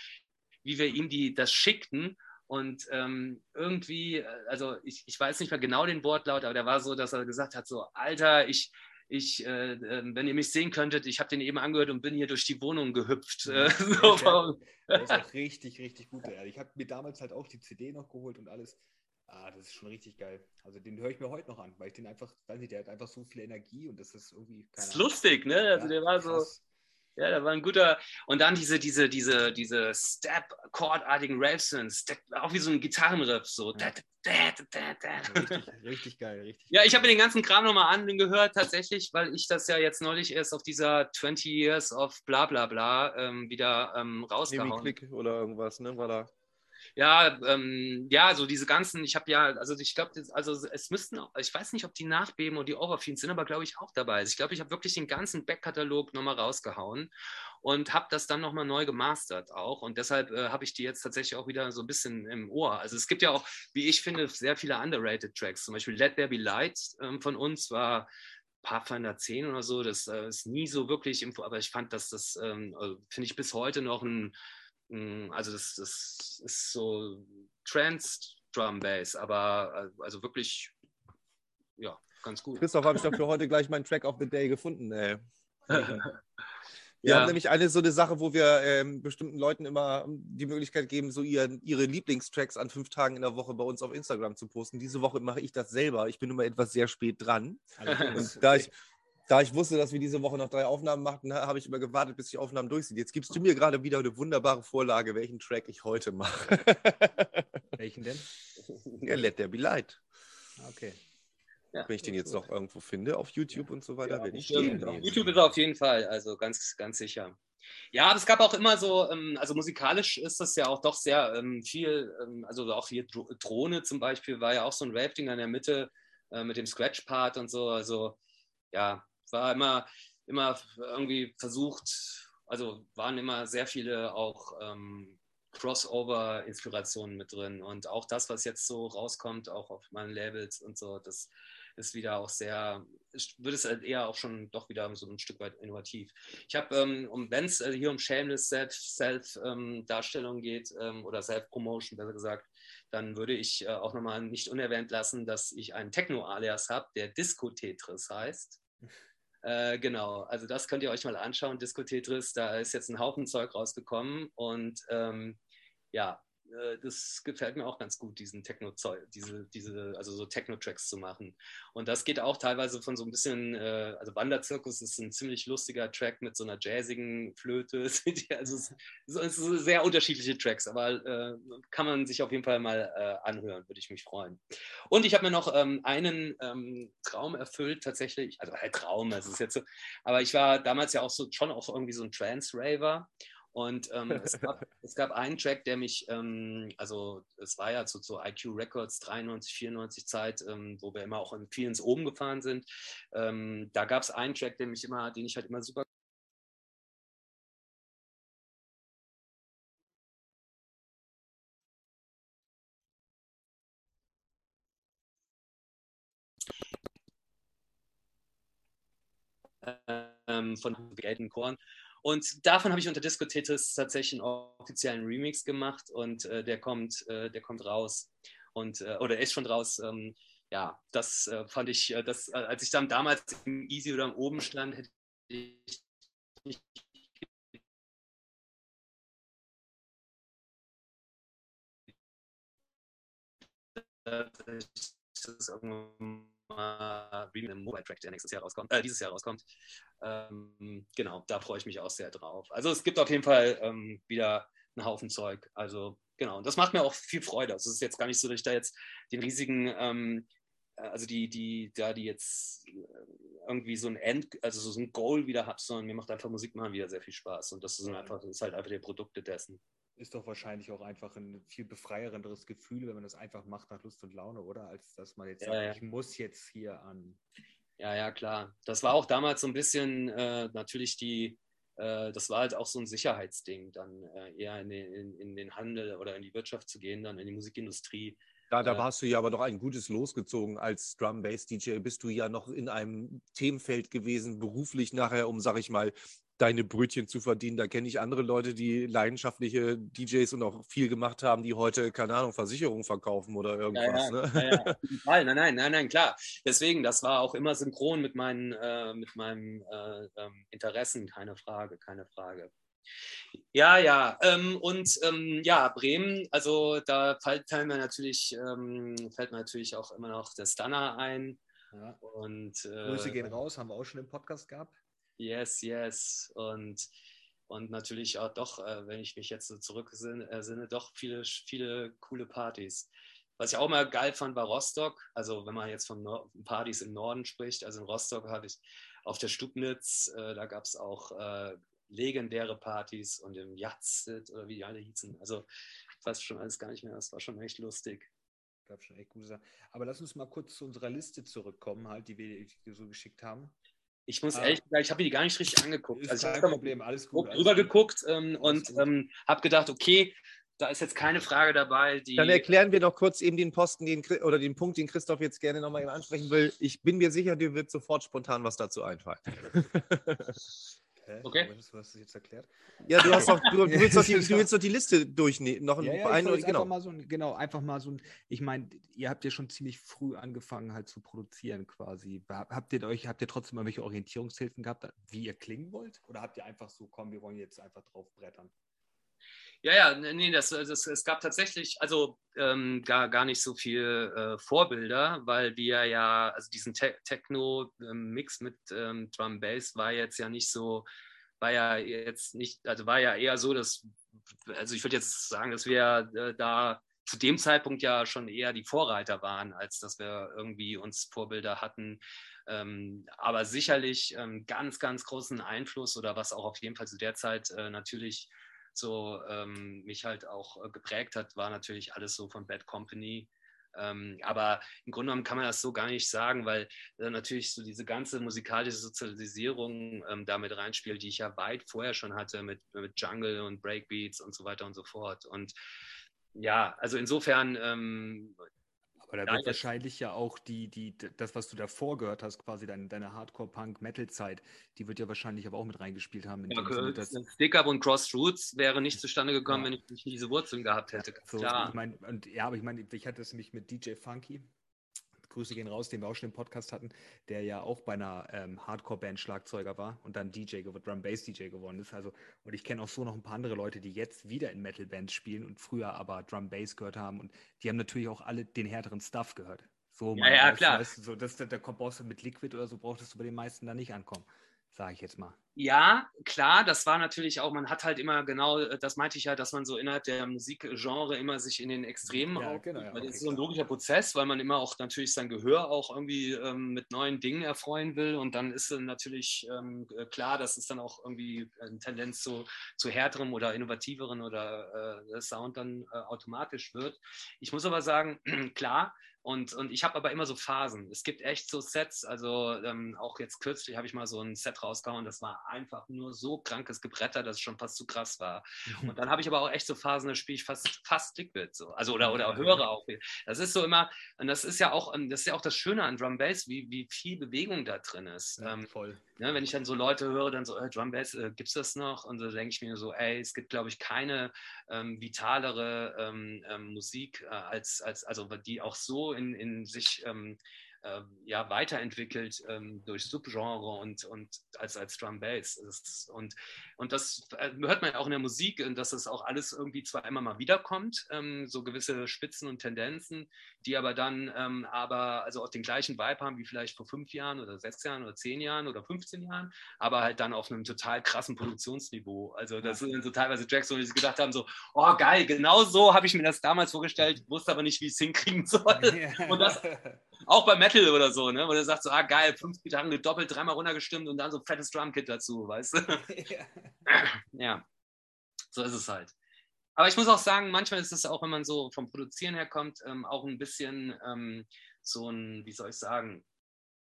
S3: wie wir ihm die, das schickten. Und ähm, irgendwie, also ich, ich weiß nicht mehr genau den Wortlaut, aber der war so, dass er gesagt hat: So, Alter, ich, ich, äh, ähm, wenn ihr mich sehen könntet, ich habe den eben angehört und bin hier durch die Wohnung gehüpft. Ja, äh,
S2: so. der, ist auch richtig, richtig gut. Ich habe mir damals halt auch die CD noch geholt und alles. Ah, das ist schon richtig geil. Also den höre ich mir heute noch an, weil ich den einfach, weiß nicht, der hat einfach so viel Energie und das ist irgendwie.
S3: das ist lustig, ne? Also ja, der war so. Krass. Ja, da war ein guter. Und dann diese, diese, diese, diese Step-Chord-artigen Raves, auch wie so ein Gitarrenriff. So. Ja.
S2: Richtig, richtig, geil, richtig.
S3: Ja, ich habe mir den ganzen Kram nochmal angehört, tatsächlich, weil ich das ja jetzt neulich erst auf dieser 20 Years of bla bla bla ähm, wieder ähm, rausgehauen.
S1: Klick oder irgendwas, ne? War da
S3: ja, ähm, ja, so diese ganzen, ich habe ja, also ich glaube, also es müssten, ich weiß nicht, ob die Nachbeben und die Overfiends sind, aber glaube ich auch dabei. Also ich glaube, ich habe wirklich den ganzen Backkatalog nochmal rausgehauen und habe das dann nochmal neu gemastert auch. Und deshalb äh, habe ich die jetzt tatsächlich auch wieder so ein bisschen im Ohr. Also es gibt ja auch, wie ich finde, sehr viele underrated Tracks. Zum Beispiel Let There Be Light ähm, von uns war Pathfinder 10 oder so. Das äh, ist nie so wirklich, im, aber ich fand, dass das, ähm, also finde ich bis heute noch ein also das, das ist so Trance Drum Bass, aber äh, also wirklich, ja, ganz gut.
S1: Christoph, habe ich doch für heute gleich meinen Track of the Day gefunden. Ey. Wir ja. haben nämlich eine so eine Sache, wo wir ähm, bestimmten Leuten immer die Möglichkeit geben, so ihr, ihre Lieblingstracks an fünf Tagen in der Woche bei uns auf Instagram zu posten. Diese Woche mache ich das selber. Ich bin immer etwas sehr spät dran. Und da ich, da ich wusste, dass wir diese Woche noch drei Aufnahmen machten, habe ich immer gewartet, bis die Aufnahmen durch sind. Jetzt gibst du mir gerade wieder eine wunderbare Vorlage, welchen Track ich heute mache.
S2: welchen denn?
S1: Ja, Let There Be Light.
S2: Okay.
S1: Ja, Wenn ich den jetzt noch irgendwo finde, auf YouTube und so weiter, ja, werde ich
S3: stehen. Auf YouTube ist er auf jeden Fall, also ganz, ganz sicher. Ja, aber es gab auch immer so, ähm, also musikalisch ist das ja auch doch sehr ähm, viel, ähm, also auch hier Drohne zum Beispiel war ja auch so ein Rafting in der Mitte äh, mit dem Scratch-Part und so. Also ja, war immer, immer irgendwie versucht, also waren immer sehr viele auch ähm, Crossover-Inspirationen mit drin. Und auch das, was jetzt so rauskommt, auch auf meinen Labels und so, das ist wieder auch sehr, würde es halt eher auch schon doch wieder so ein Stück weit innovativ. Ich habe, ähm, um wenn es also hier um Shameless Self-Darstellung Self, ähm, geht ähm, oder Self-Promotion, besser gesagt, dann würde ich äh, auch nochmal nicht unerwähnt lassen, dass ich einen Techno-Alias habe, der Disco-Tetris heißt. Äh, genau, also das könnt ihr euch mal anschauen, Disco Tetris, da ist jetzt ein Haufen Zeug rausgekommen und ähm, ja, äh, das gefällt mir auch ganz gut, diesen Techno-Zeug, diese, diese, also so Techno-Tracks zu machen. Und das geht auch teilweise von so ein bisschen, äh, also Wanderzirkus ist ein ziemlich lustiger Track mit so einer jazzigen Flöte. also es, es sind sehr unterschiedliche Tracks, aber äh, kann man sich auf jeden Fall mal äh, anhören, würde ich mich freuen. Und ich habe mir noch ähm, einen ähm, Traum erfüllt, tatsächlich, also halt Traum, es ist jetzt so, aber ich war damals ja auch so schon auch irgendwie so ein Trance-Raver. Und ähm, es, gab, es, gab, einen Track, der mich, ähm, also es war ja zu, zu IQ Records 93, 94 Zeit, ähm, wo wir immer auch in vielen oben gefahren sind. Ähm, da gab es einen Track, der mich immer, den ich halt immer super ähm, von Gelten Korn. Und davon habe ich unter Disco Tetris tatsächlich einen offiziellen Remix gemacht und äh, der kommt, äh, der kommt raus und äh, oder ist schon raus. Ähm, ja, das äh, fand ich, äh, das, äh, als ich dann damals im Easy oder im Oben stand, hätte ich nicht das ist irgendwann mal im Mobile Track, der nächstes Jahr rauskommt, äh, dieses Jahr rauskommt. Ähm, genau, da freue ich mich auch sehr drauf. Also es gibt auf jeden Fall ähm, wieder einen Haufen Zeug. Also genau, und das macht mir auch viel Freude. Also es ist jetzt gar nicht so, dass ich da jetzt den riesigen, ähm, äh, also die, die, da die jetzt äh, irgendwie so ein End, also so ein Goal wieder habe, sondern mir macht einfach Musik machen wieder sehr viel Spaß. Und das ist einfach, das ist halt einfach der Produkte dessen
S2: ist doch wahrscheinlich auch einfach ein viel befreierenderes Gefühl, wenn man das einfach macht nach Lust und Laune, oder? Als dass man jetzt
S3: ja,
S2: sagt,
S3: ja.
S2: ich muss jetzt hier an.
S3: Ja, ja, klar. Das war auch damals so ein bisschen äh, natürlich die, äh, das war halt auch so ein Sicherheitsding, dann äh, eher in den, in, in den, Handel oder in die Wirtschaft zu gehen, dann in die Musikindustrie.
S1: Ja, da warst du ja aber doch ein gutes Los gezogen als Drum-Bass-DJ. Bist du ja noch in einem Themenfeld gewesen, beruflich nachher, um, sag ich mal, deine Brötchen zu verdienen. Da kenne ich andere Leute, die leidenschaftliche DJs und auch viel gemacht haben, die heute, keine Ahnung, Versicherungen verkaufen oder irgendwas.
S3: Ja, ja, ne? ja, nein, nein, nein, nein, nein, klar. Deswegen, das war auch immer synchron mit meinen, äh, mit meinen äh, ähm, Interessen, keine Frage, keine Frage. Ja, ja, ähm, und ähm, ja, Bremen, also da fällt, fällt mir natürlich, ähm, fällt mir natürlich auch immer noch der Stunner ein.
S2: Ja. Und, äh, Grüße gehen raus, haben wir auch schon im Podcast gehabt.
S3: Yes, yes. Und, und natürlich auch doch, äh, wenn ich mich jetzt so zurücksinne, doch viele, viele coole Partys. Was ich auch mal geil fand, war Rostock. Also wenn man jetzt von Nord Partys im Norden spricht, also in Rostock hatte ich auf der Stubnitz, äh, da gab es auch äh, legendäre Partys und im Jatzit oder wie die alle hießen. Also ich weiß schon alles gar nicht mehr, das war schon echt lustig.
S2: Gab schon echt gute Sachen. Aber lass uns mal kurz zu unserer Liste zurückkommen, halt, die wir so geschickt haben.
S3: Ich muss ah. ehrlich sagen, ich habe mir die gar nicht richtig angeguckt.
S2: Ist also ich habe Problem, alles gut.
S3: Drüber geguckt ähm, und ähm, habe gedacht, okay, da ist jetzt keine Frage dabei.
S1: Dann erklären wir noch kurz eben den Posten den, oder den Punkt, den Christoph jetzt gerne nochmal ansprechen will. Ich bin mir sicher, dir wird sofort spontan was dazu einfallen.
S3: Hä? Okay.
S2: Du hast es jetzt erklärt.
S1: Ja, du, hast doch, du, du, willst, doch die, du willst doch die Liste durchnehmen. Noch
S2: ja, ja, ein, genau. Einfach mal so ein, genau, einfach mal so ein. Ich meine, ihr habt ja schon ziemlich früh angefangen, halt zu produzieren quasi. Habt ihr euch, habt ihr trotzdem mal welche Orientierungshilfen gehabt, wie ihr klingen wollt? Oder habt ihr einfach so, komm, wir wollen jetzt einfach drauf brettern?
S3: Ja, ja, nee, das, das, es gab tatsächlich also ähm, gar, gar nicht so viel äh, Vorbilder, weil wir ja, also diesen Te Techno-Mix mit ähm, Drum Bass war jetzt ja nicht so, war ja jetzt nicht, also war ja eher so, dass, also ich würde jetzt sagen, dass wir äh, da zu dem Zeitpunkt ja schon eher die Vorreiter waren, als dass wir irgendwie uns Vorbilder hatten. Ähm, aber sicherlich ähm, ganz, ganz großen Einfluss oder was auch auf jeden Fall zu der Zeit äh, natürlich so ähm, mich halt auch äh, geprägt hat, war natürlich alles so von Bad Company. Ähm, aber im Grunde genommen kann man das so gar nicht sagen, weil äh, natürlich so diese ganze musikalische Sozialisierung ähm, damit reinspielt, die ich ja weit vorher schon hatte mit, mit Jungle und Breakbeats und so weiter und so fort. Und ja, also insofern ähm,
S2: aber da wird wahrscheinlich ja auch die, die, das, was du davor gehört hast, quasi deine, deine Hardcore-Punk-Metal-Zeit, die wird ja wahrscheinlich aber auch mit reingespielt haben.
S3: ja, Sinne, dass Stick Up und Crossroads wäre nicht zustande gekommen, ja. wenn ich nicht diese Wurzeln gehabt hätte.
S2: Ja, so, Klar. Ich mein, und, ja, aber ich meine, ich hatte es nämlich mit DJ Funky, Grüße gehen raus, den wir auch schon im Podcast hatten, der ja auch bei einer ähm, Hardcore-Band Schlagzeuger war und dann DJ, Drum Bass DJ geworden ist. Also, und ich kenne auch so noch ein paar andere Leute, die jetzt wieder in Metal-Bands spielen und früher aber Drum Bass gehört haben. Und die haben natürlich auch alle den härteren Stuff gehört. So,
S3: ja, ja, klar.
S2: Weißt, so, das, da, da brauchst du mit Liquid oder so, brauchtest du bei den meisten da nicht ankommen sage ich jetzt mal.
S3: Ja, klar, das war natürlich auch, man hat halt immer genau, äh, das meinte ich ja, dass man so innerhalb der Musikgenre immer sich in den Extremen ja, genau, ja, okay, Das ist so ein logischer Prozess, weil man immer auch natürlich sein Gehör auch irgendwie ähm, mit neuen Dingen erfreuen will und dann ist natürlich ähm, äh, klar, dass es dann auch irgendwie eine Tendenz zu, zu härterem oder innovativeren oder äh, Sound dann äh, automatisch wird. Ich muss aber sagen, klar, und, und ich habe aber immer so Phasen. Es gibt echt so Sets, also ähm, auch jetzt kürzlich habe ich mal so ein Set rausgehauen, das war einfach nur so krankes Gebretter, dass es schon fast zu krass war. Und dann habe ich aber auch echt so Phasen, da spiele ich fast, fast Liquid so. Also oder, oder höre auch. Das ist so immer, und das ist ja auch, ähm, das ist ja auch das Schöne an Drum Bass, wie, wie viel Bewegung da drin ist.
S2: Ja, ähm, voll.
S3: Ne, wenn ich dann so Leute höre, dann so, äh, Drum Bass, äh, gibt es das noch? Und so denke ich mir so, ey, es gibt, glaube ich, keine ähm, vitalere ähm, Musik äh, als, als, also die auch so in, in sich ähm, äh, ja, weiterentwickelt ähm, durch Subgenre und, und als, als Drum Bass. Und, und das äh, hört man ja auch in der Musik, dass das auch alles irgendwie zwar immer mal wiederkommt, ähm, so gewisse Spitzen und Tendenzen, die aber dann ähm, aber also auch den gleichen Vibe haben wie vielleicht vor fünf Jahren oder sechs Jahren oder zehn Jahren oder 15 Jahren, aber halt dann auf einem total krassen Produktionsniveau. Also das sind so teilweise Tracks, wo sie gedacht haben, so, oh geil, genau so habe ich mir das damals vorgestellt, wusste aber nicht, wie ich es hinkriegen soll. Und das auch bei Metal oder so, ne? Wo du sagst so, ah geil, fünf Gitarren gedoppelt, dreimal runtergestimmt und dann so fettes Drumkit dazu, weißt du? Ja. ja. So ist es halt. Aber ich muss auch sagen, manchmal ist es auch, wenn man so vom Produzieren her kommt, ähm, auch ein bisschen ähm, so ein, wie soll ich sagen,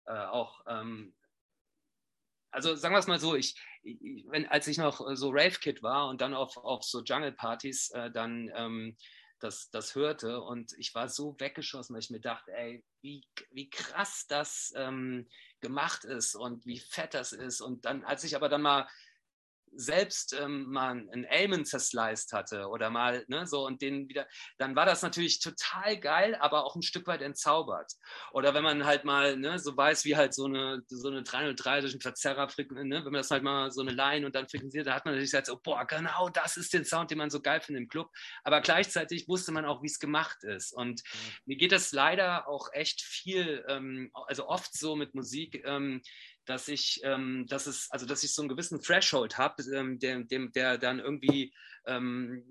S3: äh, auch ähm, also sagen wir es mal so, ich, ich, wenn, als ich noch so Rave-Kid war und dann auf, auf so Jungle-Partys äh, dann ähm, das, das hörte und ich war so weggeschossen, weil ich mir dachte, ey, wie, wie krass das ähm, gemacht ist und wie fett das ist. Und dann, als ich aber dann mal selbst ähm, mal einen Amen zersliced hatte oder mal ne, so und den wieder, dann war das natürlich total geil, aber auch ein Stück weit entzaubert. Oder wenn man halt mal ne, so weiß, wie halt so eine, so eine 303 durch einen Verzerrer, ne, wenn man das halt mal so eine Line und dann frequenziert, da hat man natürlich gesagt, so, boah, genau das ist der Sound, den man so geil findet im Club. Aber gleichzeitig wusste man auch, wie es gemacht ist. Und mhm. mir geht das leider auch echt viel, ähm, also oft so mit Musik, ähm, dass ich, ähm, dass es, also dass ich so einen gewissen Threshold habe, ähm, der, dem, der dann irgendwie ähm,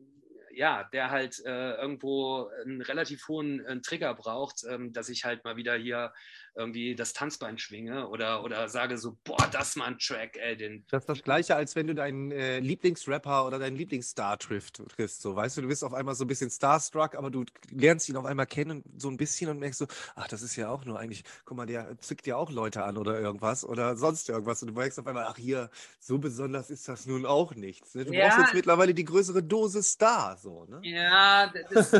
S3: ja, der halt äh, irgendwo einen relativ hohen äh, Trigger braucht, ähm, dass ich halt mal wieder hier irgendwie das Tanzbein schwinge oder, oder sage so, boah, das mal ein Track, ey, den.
S1: Das ist das Gleiche, als wenn du deinen äh, Lieblingsrapper oder deinen Lieblingsstar triffst, triffst, so, weißt du, du bist auf einmal so ein bisschen starstruck, aber du lernst ihn auf einmal kennen, so ein bisschen und merkst so, ach, das ist ja auch nur eigentlich, guck mal, der zückt ja auch Leute an oder irgendwas oder sonst irgendwas und du merkst auf einmal, ach, hier, so besonders ist das nun auch nichts. Ne? Du ja. brauchst jetzt mittlerweile die größere Dose Star, so, ne?
S3: Ja, das,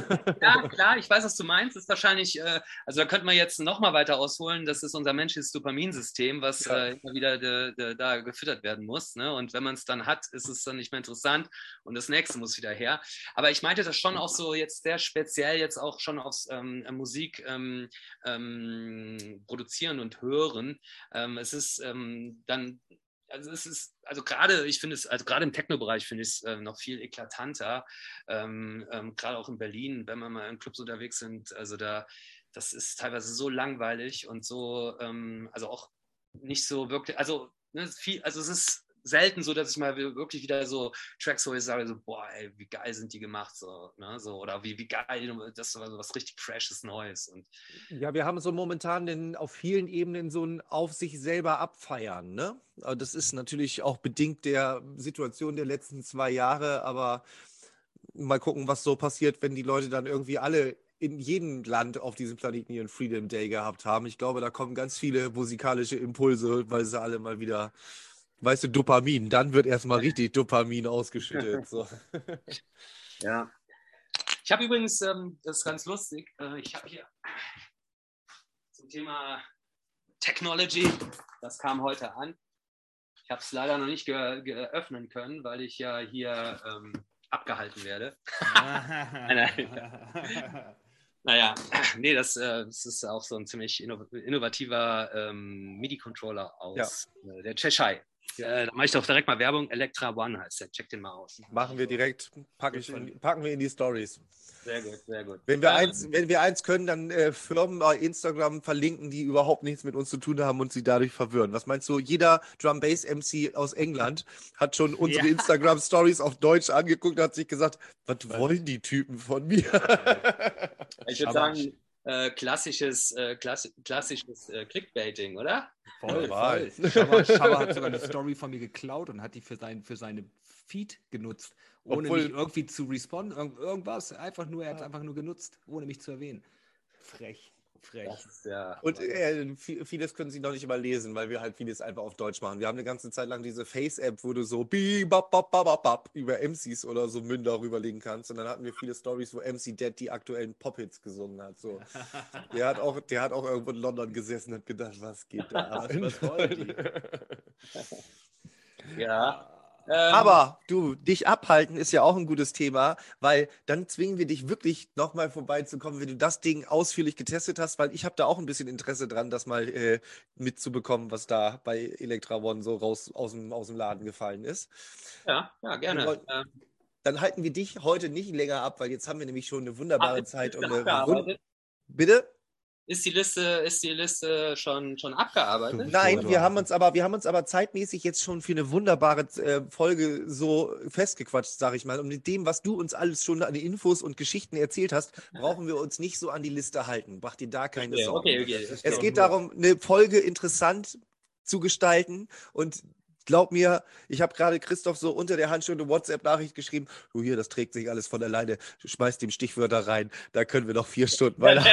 S3: ja, klar, ich weiß, was du meinst, das ist wahrscheinlich, äh, also da könnte man jetzt noch mal weiter ausholen, rausholen, das ist unser menschliches Dopaminsystem, was ja. äh, immer wieder de, de, da gefüttert werden muss. Ne? Und wenn man es dann hat, ist es dann nicht mehr interessant und das nächste muss wieder her. Aber ich meinte das schon auch so jetzt sehr speziell jetzt auch schon aufs ähm, Musik ähm, ähm, produzieren und hören. Ähm, es ist ähm, dann also es ist, also gerade, ich finde es, also gerade im Techno-Bereich finde ich es äh, noch viel eklatanter, ähm, ähm, gerade auch in Berlin, wenn wir mal in Clubs unterwegs sind, also da das ist teilweise so langweilig und so, ähm, also auch nicht so wirklich, also, ne, viel, also es ist selten so, dass ich mal wirklich wieder so Tracks wo ich sage, so, boah, ey, wie geil sind die gemacht, so, ne, so, oder wie, wie geil, das ist so was richtig Freshes Neues. Und
S1: ja, wir haben so momentan den, auf vielen Ebenen so ein auf sich selber abfeiern, ne? Das ist natürlich auch bedingt der Situation der letzten zwei Jahre, aber mal gucken, was so passiert, wenn die Leute dann irgendwie alle in jedem Land auf diesem Planeten ihren Freedom Day gehabt haben. Ich glaube, da kommen ganz viele musikalische Impulse, weil sie alle mal wieder, weißt du, Dopamin, dann wird erstmal richtig Dopamin ausgeschüttet. So.
S3: Ja. Ich habe übrigens, ähm, das ist ganz lustig, äh, ich habe hier zum Thema Technology, das kam heute an. Ich habe es leider noch nicht geöffnen können, weil ich ja hier ähm, abgehalten werde. Naja, nee, das, äh, das, ist auch so ein ziemlich innovativer ähm, MIDI-Controller aus ja. äh, der Cheshire. Äh, da mache ich doch direkt mal Werbung. Electra One heißt der. Check den mal aus.
S1: Machen wir direkt. Pack ich in, packen wir in die Stories.
S3: Sehr gut, sehr gut.
S1: Wenn wir, ähm, eins, wenn wir eins können, dann äh, Firmen bei Instagram verlinken, die überhaupt nichts mit uns zu tun haben und sie dadurch verwirren. Was meinst du? Jeder Drum Bass MC aus England hat schon unsere ja. Instagram Stories auf Deutsch angeguckt und hat sich gesagt, was wollen die Typen von mir?
S3: ich würde sagen, äh, klassisches, äh, klass klassisches äh, Clickbaiting, oder?
S2: Voll, voll. Schauer, hat sogar eine Story von mir geklaut und hat die für, sein, für seine Feed genutzt, ohne Obwohl, mich irgendwie zu responden, irgend, irgendwas. Einfach nur, er hat es einfach nur genutzt, ohne mich zu erwähnen. Frech. Frech.
S1: Ja und äh, vieles können sie noch nicht mal lesen, weil wir halt vieles einfach auf Deutsch machen. Wir haben eine ganze Zeit lang diese Face-App, wo du so über MCs oder so Münder rüberlegen kannst. Und dann hatten wir viele Stories, wo MC Dead die aktuellen Pop-Hits gesungen hat. So. der, hat auch, der hat auch irgendwo in London gesessen und hat gedacht, was geht da was, was wollen die?
S3: ja.
S1: Ähm, Aber du, dich abhalten ist ja auch ein gutes Thema, weil dann zwingen wir dich wirklich nochmal vorbeizukommen, wenn du das Ding ausführlich getestet hast, weil ich habe da auch ein bisschen Interesse dran, das mal äh, mitzubekommen, was da bei Electra One so raus aus dem, aus dem Laden gefallen ist.
S3: Ja, ja, gerne.
S1: Ähm, dann halten wir dich heute nicht länger ab, weil jetzt haben wir nämlich schon eine wunderbare Ach, Zeit. Und eine Bitte?
S3: Ist die Liste, ist die Liste schon, schon abgearbeitet?
S1: Nein, wir haben uns aber, wir haben uns aber zeitmäßig jetzt schon für eine wunderbare äh, Folge so festgequatscht, sage ich mal. Und mit dem, was du uns alles schon an Infos und Geschichten erzählt hast, brauchen wir uns nicht so an die Liste halten. Mach dir da keine okay, Sorgen. Okay, okay, es geht darum, eine Folge interessant zu gestalten und glaub mir, ich habe gerade Christoph so unter der Handstunde WhatsApp-Nachricht geschrieben, du hier, das trägt sich alles von alleine, schmeiß dem Stichwörter rein, da können wir noch vier Stunden weiter.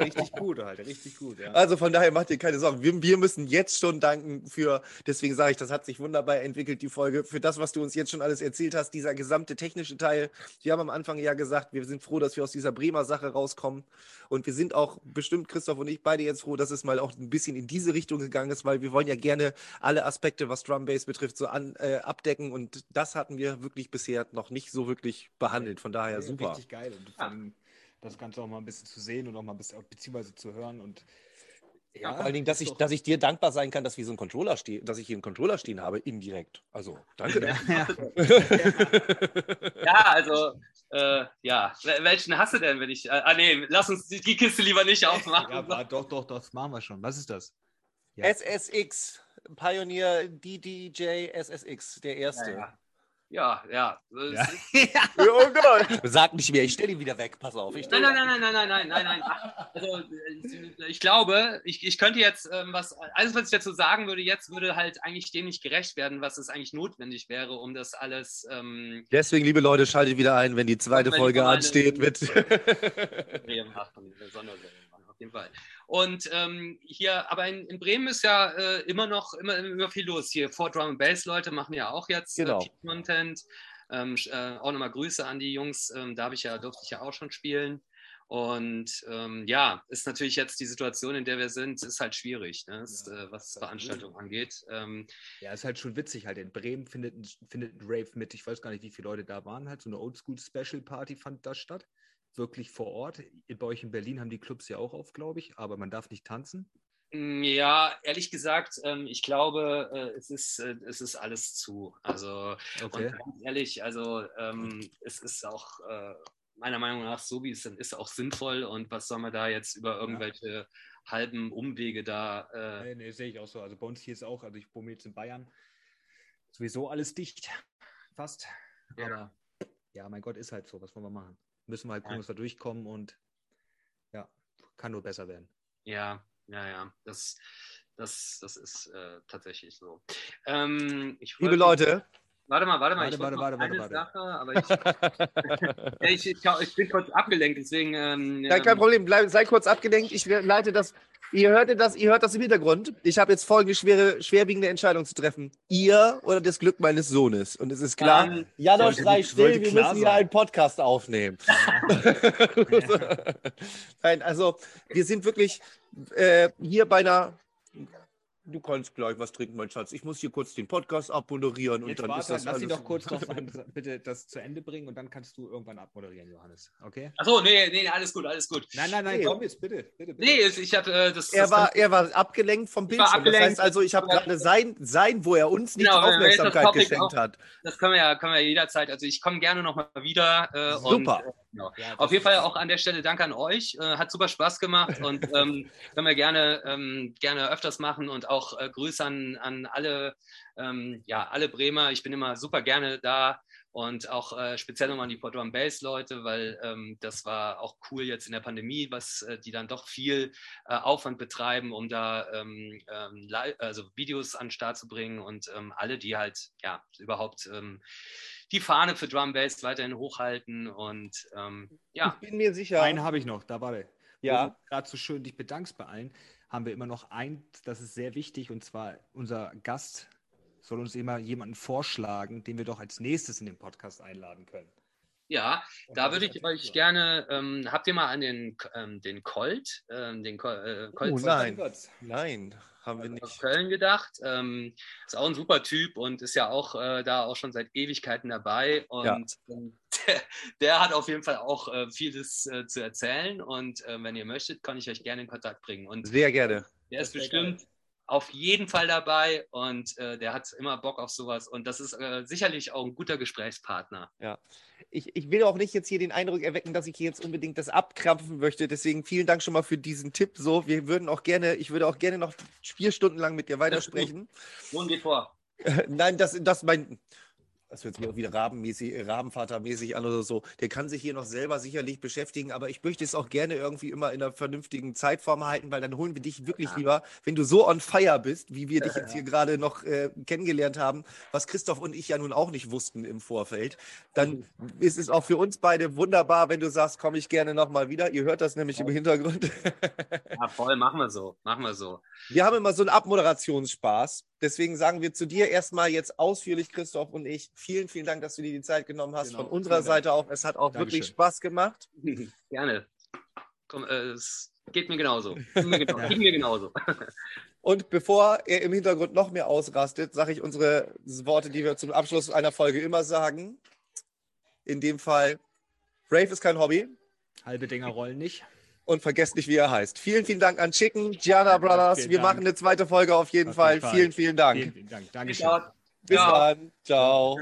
S2: richtig gut, Alter, richtig gut. Ja.
S1: Also von daher macht ihr keine Sorgen. Wir, wir müssen jetzt schon danken für, deswegen sage ich, das hat sich wunderbar entwickelt, die Folge, für das, was du uns jetzt schon alles erzählt hast, dieser gesamte technische Teil. Wir haben am Anfang ja gesagt, wir sind froh, dass wir aus dieser Bremer Sache rauskommen. Und wir sind auch bestimmt, Christoph und ich, beide jetzt froh, dass es mal auch ein bisschen in diese Richtung gegangen ist, weil wir wollen ja gerne alle Aspekte, was Drum Bass betrifft, so an, äh, abdecken. Und das hatten wir wirklich bisher noch nicht so wirklich behandelt. Von daher super.
S2: Richtig geil. Und vor allem das Ganze auch mal ein bisschen zu sehen und auch mal ein bisschen, beziehungsweise zu hören und
S1: ja, vor allen Dingen, dass ich, dass ich dir dankbar sein kann, dass wir so einen Controller stehen, dass ich hier einen Controller stehen habe, indirekt. Also, danke.
S3: Ja, ja also, äh, ja. Welchen hast du denn, wenn ich. Äh, ah, nee, lass uns die, die Kiste lieber nicht aufmachen.
S2: Ja, aber doch, doch, doch, das machen wir schon. Was ist das?
S1: Ja. SSX, Pioneer DDJ SSX, der erste.
S3: Ja, ja. Ja, ja.
S1: oh Gott. Sag nicht mehr, ich stelle ihn wieder weg. Pass auf.
S3: nein, nein, nein, nein, nein, nein, nein, nein. Also, ich glaube, ich, ich könnte jetzt ähm, was, alles, was ich dazu sagen würde, jetzt würde halt eigentlich dem nicht gerecht werden, was es eigentlich notwendig wäre, um das alles. Ähm,
S1: Deswegen, liebe Leute, schaltet wieder ein, wenn die zweite Folge ansteht mit.
S3: auf jeden Fall. Und ähm, hier, aber in, in, Bremen ist ja äh, immer noch immer, immer viel los. Hier vor Drum and Bass Leute machen ja auch jetzt
S1: äh, genau.
S3: äh, Content. Ähm, äh, auch nochmal Grüße an die Jungs. Ähm, da habe ich ja, durfte ich ja auch schon spielen. Und ähm, ja, ist natürlich jetzt die Situation, in der wir sind, ist halt schwierig, ne? ist, ja, äh, was Veranstaltungen angeht. Ähm,
S2: ja, ist halt schon witzig halt. In Bremen findet, findet ein Rave mit, ich weiß gar nicht, wie viele Leute da waren, halt so eine Oldschool Special Party fand da statt wirklich vor Ort. Bei euch in Berlin haben die Clubs ja auch auf, glaube ich, aber man darf nicht tanzen.
S3: Mm, ja, ehrlich gesagt, ähm, ich glaube, äh, es, ist, äh, es ist alles zu. Also, okay. ganz ehrlich, also ähm, es ist auch äh, meiner Meinung nach so, wie es dann ist, auch sinnvoll. Und was soll man da jetzt über irgendwelche ja. halben Umwege da.
S2: Äh nee, nee sehe ich auch so. Also bei uns hier ist auch, also ich wohne jetzt in Bayern, sowieso alles dicht, fast. Ja. Aber ja, mein Gott, ist halt so. Was wollen wir machen? Müssen wir halt gucken, dass wir durchkommen und ja, kann nur besser werden.
S3: Ja, ja, ja. Das, das, das ist äh, tatsächlich so. Ähm,
S1: Liebe Leute.
S3: Warte mal, warte mal.
S2: Warte,
S3: ich
S2: warte, warte,
S3: eine
S2: warte,
S3: Sache, aber ich, ich, ich, ich, bin kurz abgelenkt, deswegen. Ähm,
S1: ja, kein Problem, bleib, sei kurz abgelenkt. Ich leite das Ihr hört das, ihr hört das im Hintergrund. Ich habe jetzt folgende schwere, schwerwiegende Entscheidung zu treffen. Ihr oder das Glück meines Sohnes. Und es ist klar, um, Janosch, sei still, wir müssen hier einen Podcast aufnehmen. Nein, also wir sind wirklich äh, hier bei einer Du kannst gleich was trinken, mein Schatz. Ich muss hier kurz den Podcast abmoderieren
S2: Jetzt
S1: und dann
S2: warte,
S1: ist das
S2: Lass
S1: alles...
S2: ihn doch kurz noch bitte das zu Ende bringen und dann kannst du irgendwann abmoderieren, Johannes. Okay?
S3: Achso, nee, nee, alles gut, alles gut.
S2: Nein, nein, nein, nee. komm jetzt, bitte, bitte, bitte.
S3: Nee, ich hatte äh, das.
S1: Er,
S3: das
S1: war, er war abgelenkt vom Bildschirm. Abgelenkt. Das heißt also, ich habe gerade sein, sein, wo er uns nicht genau, Aufmerksamkeit geschenkt auch, hat.
S3: Das können wir ja, können wir ja jederzeit. Also ich komme gerne nochmal wieder. Äh,
S1: Super. Und, äh,
S3: Genau. Ja, Auf jeden Fall auch an der Stelle danke an euch. Äh, hat super Spaß gemacht und ähm, können wir gerne, ähm, gerne öfters machen und auch äh, Grüße an, an alle, ähm, ja, alle Bremer. Ich bin immer super gerne da und auch äh, speziell nochmal an die Port Bass Leute, weil ähm, das war auch cool jetzt in der Pandemie, was äh, die dann doch viel äh, Aufwand betreiben, um da ähm, ähm, also Videos an den Start zu bringen und alle, die halt ja überhaupt die Fahne für Drum Bass weiterhin hochhalten und ähm, ja.
S1: Ich bin mir sicher.
S2: Einen habe ich noch, da war der. Ja. Gerade so schön dich bedankst bei allen, haben wir immer noch ein, das ist sehr wichtig, und zwar unser Gast soll uns immer jemanden vorschlagen, den wir doch als nächstes in den Podcast einladen können.
S3: Ja, und da würde ich euch gerne, ähm, habt ihr mal an den, ähm, den Colt, ähm, den Col äh, Colt
S1: oh, nein, nein haben wir nicht. Aus
S3: Köln gedacht. Ähm, ist auch ein super Typ und ist ja auch äh, da auch schon seit Ewigkeiten dabei. Und ja. ähm, der, der, hat auf jeden Fall auch äh, vieles äh, zu erzählen. Und äh, wenn ihr möchtet, kann ich euch gerne in Kontakt bringen. Und
S1: Sehr gerne.
S3: Der ist bestimmt geil. Auf jeden Fall dabei und äh, der hat immer Bock auf sowas. Und das ist äh, sicherlich auch ein guter Gesprächspartner.
S1: Ja ich, ich will auch nicht jetzt hier den Eindruck erwecken, dass ich jetzt unbedingt das abkrampfen möchte. Deswegen vielen Dank schon mal für diesen Tipp. So, wir würden auch gerne, ich würde auch gerne noch vier Stunden lang mit dir weitersprechen.
S3: Wohin geht vor?
S1: Nein, das, das mein. Das hört sich auch wieder rabenmäßig, äh, Rabenvatermäßig an oder so, der kann sich hier noch selber sicherlich beschäftigen, aber ich möchte es auch gerne irgendwie immer in einer vernünftigen Zeitform halten, weil dann holen wir dich wirklich ja. lieber, wenn du so on fire bist, wie wir dich jetzt hier gerade noch äh, kennengelernt haben, was Christoph und ich ja nun auch nicht wussten im Vorfeld, dann ist es auch für uns beide wunderbar, wenn du sagst, komme ich gerne nochmal wieder. Ihr hört das nämlich im Hintergrund.
S3: ja, voll, machen wir so, machen wir so.
S1: Wir haben immer so einen Abmoderationsspaß. Deswegen sagen wir zu dir erstmal jetzt ausführlich, Christoph und ich, vielen, vielen Dank, dass du dir die Zeit genommen hast. Genau. Von unserer Seite auch. Es hat auch Dankeschön. wirklich Spaß gemacht.
S3: Gerne. Komm, äh, es geht mir genauso. Geht mir, genau, geht mir genauso.
S1: Und bevor er im Hintergrund noch mehr ausrastet, sage ich unsere Worte, die wir zum Abschluss einer Folge immer sagen. In dem Fall, Brave ist kein Hobby.
S2: Halbe Dinger rollen nicht
S1: und vergesst nicht, wie er heißt. Vielen, vielen Dank an Chicken, Gianna Brothers. Vielen Wir Dank. machen eine zweite Folge auf jeden auf Fall. Fall. Vielen, vielen Dank. Vielen, vielen Dank.
S2: Dankeschön.
S1: Bis dann. Ciao.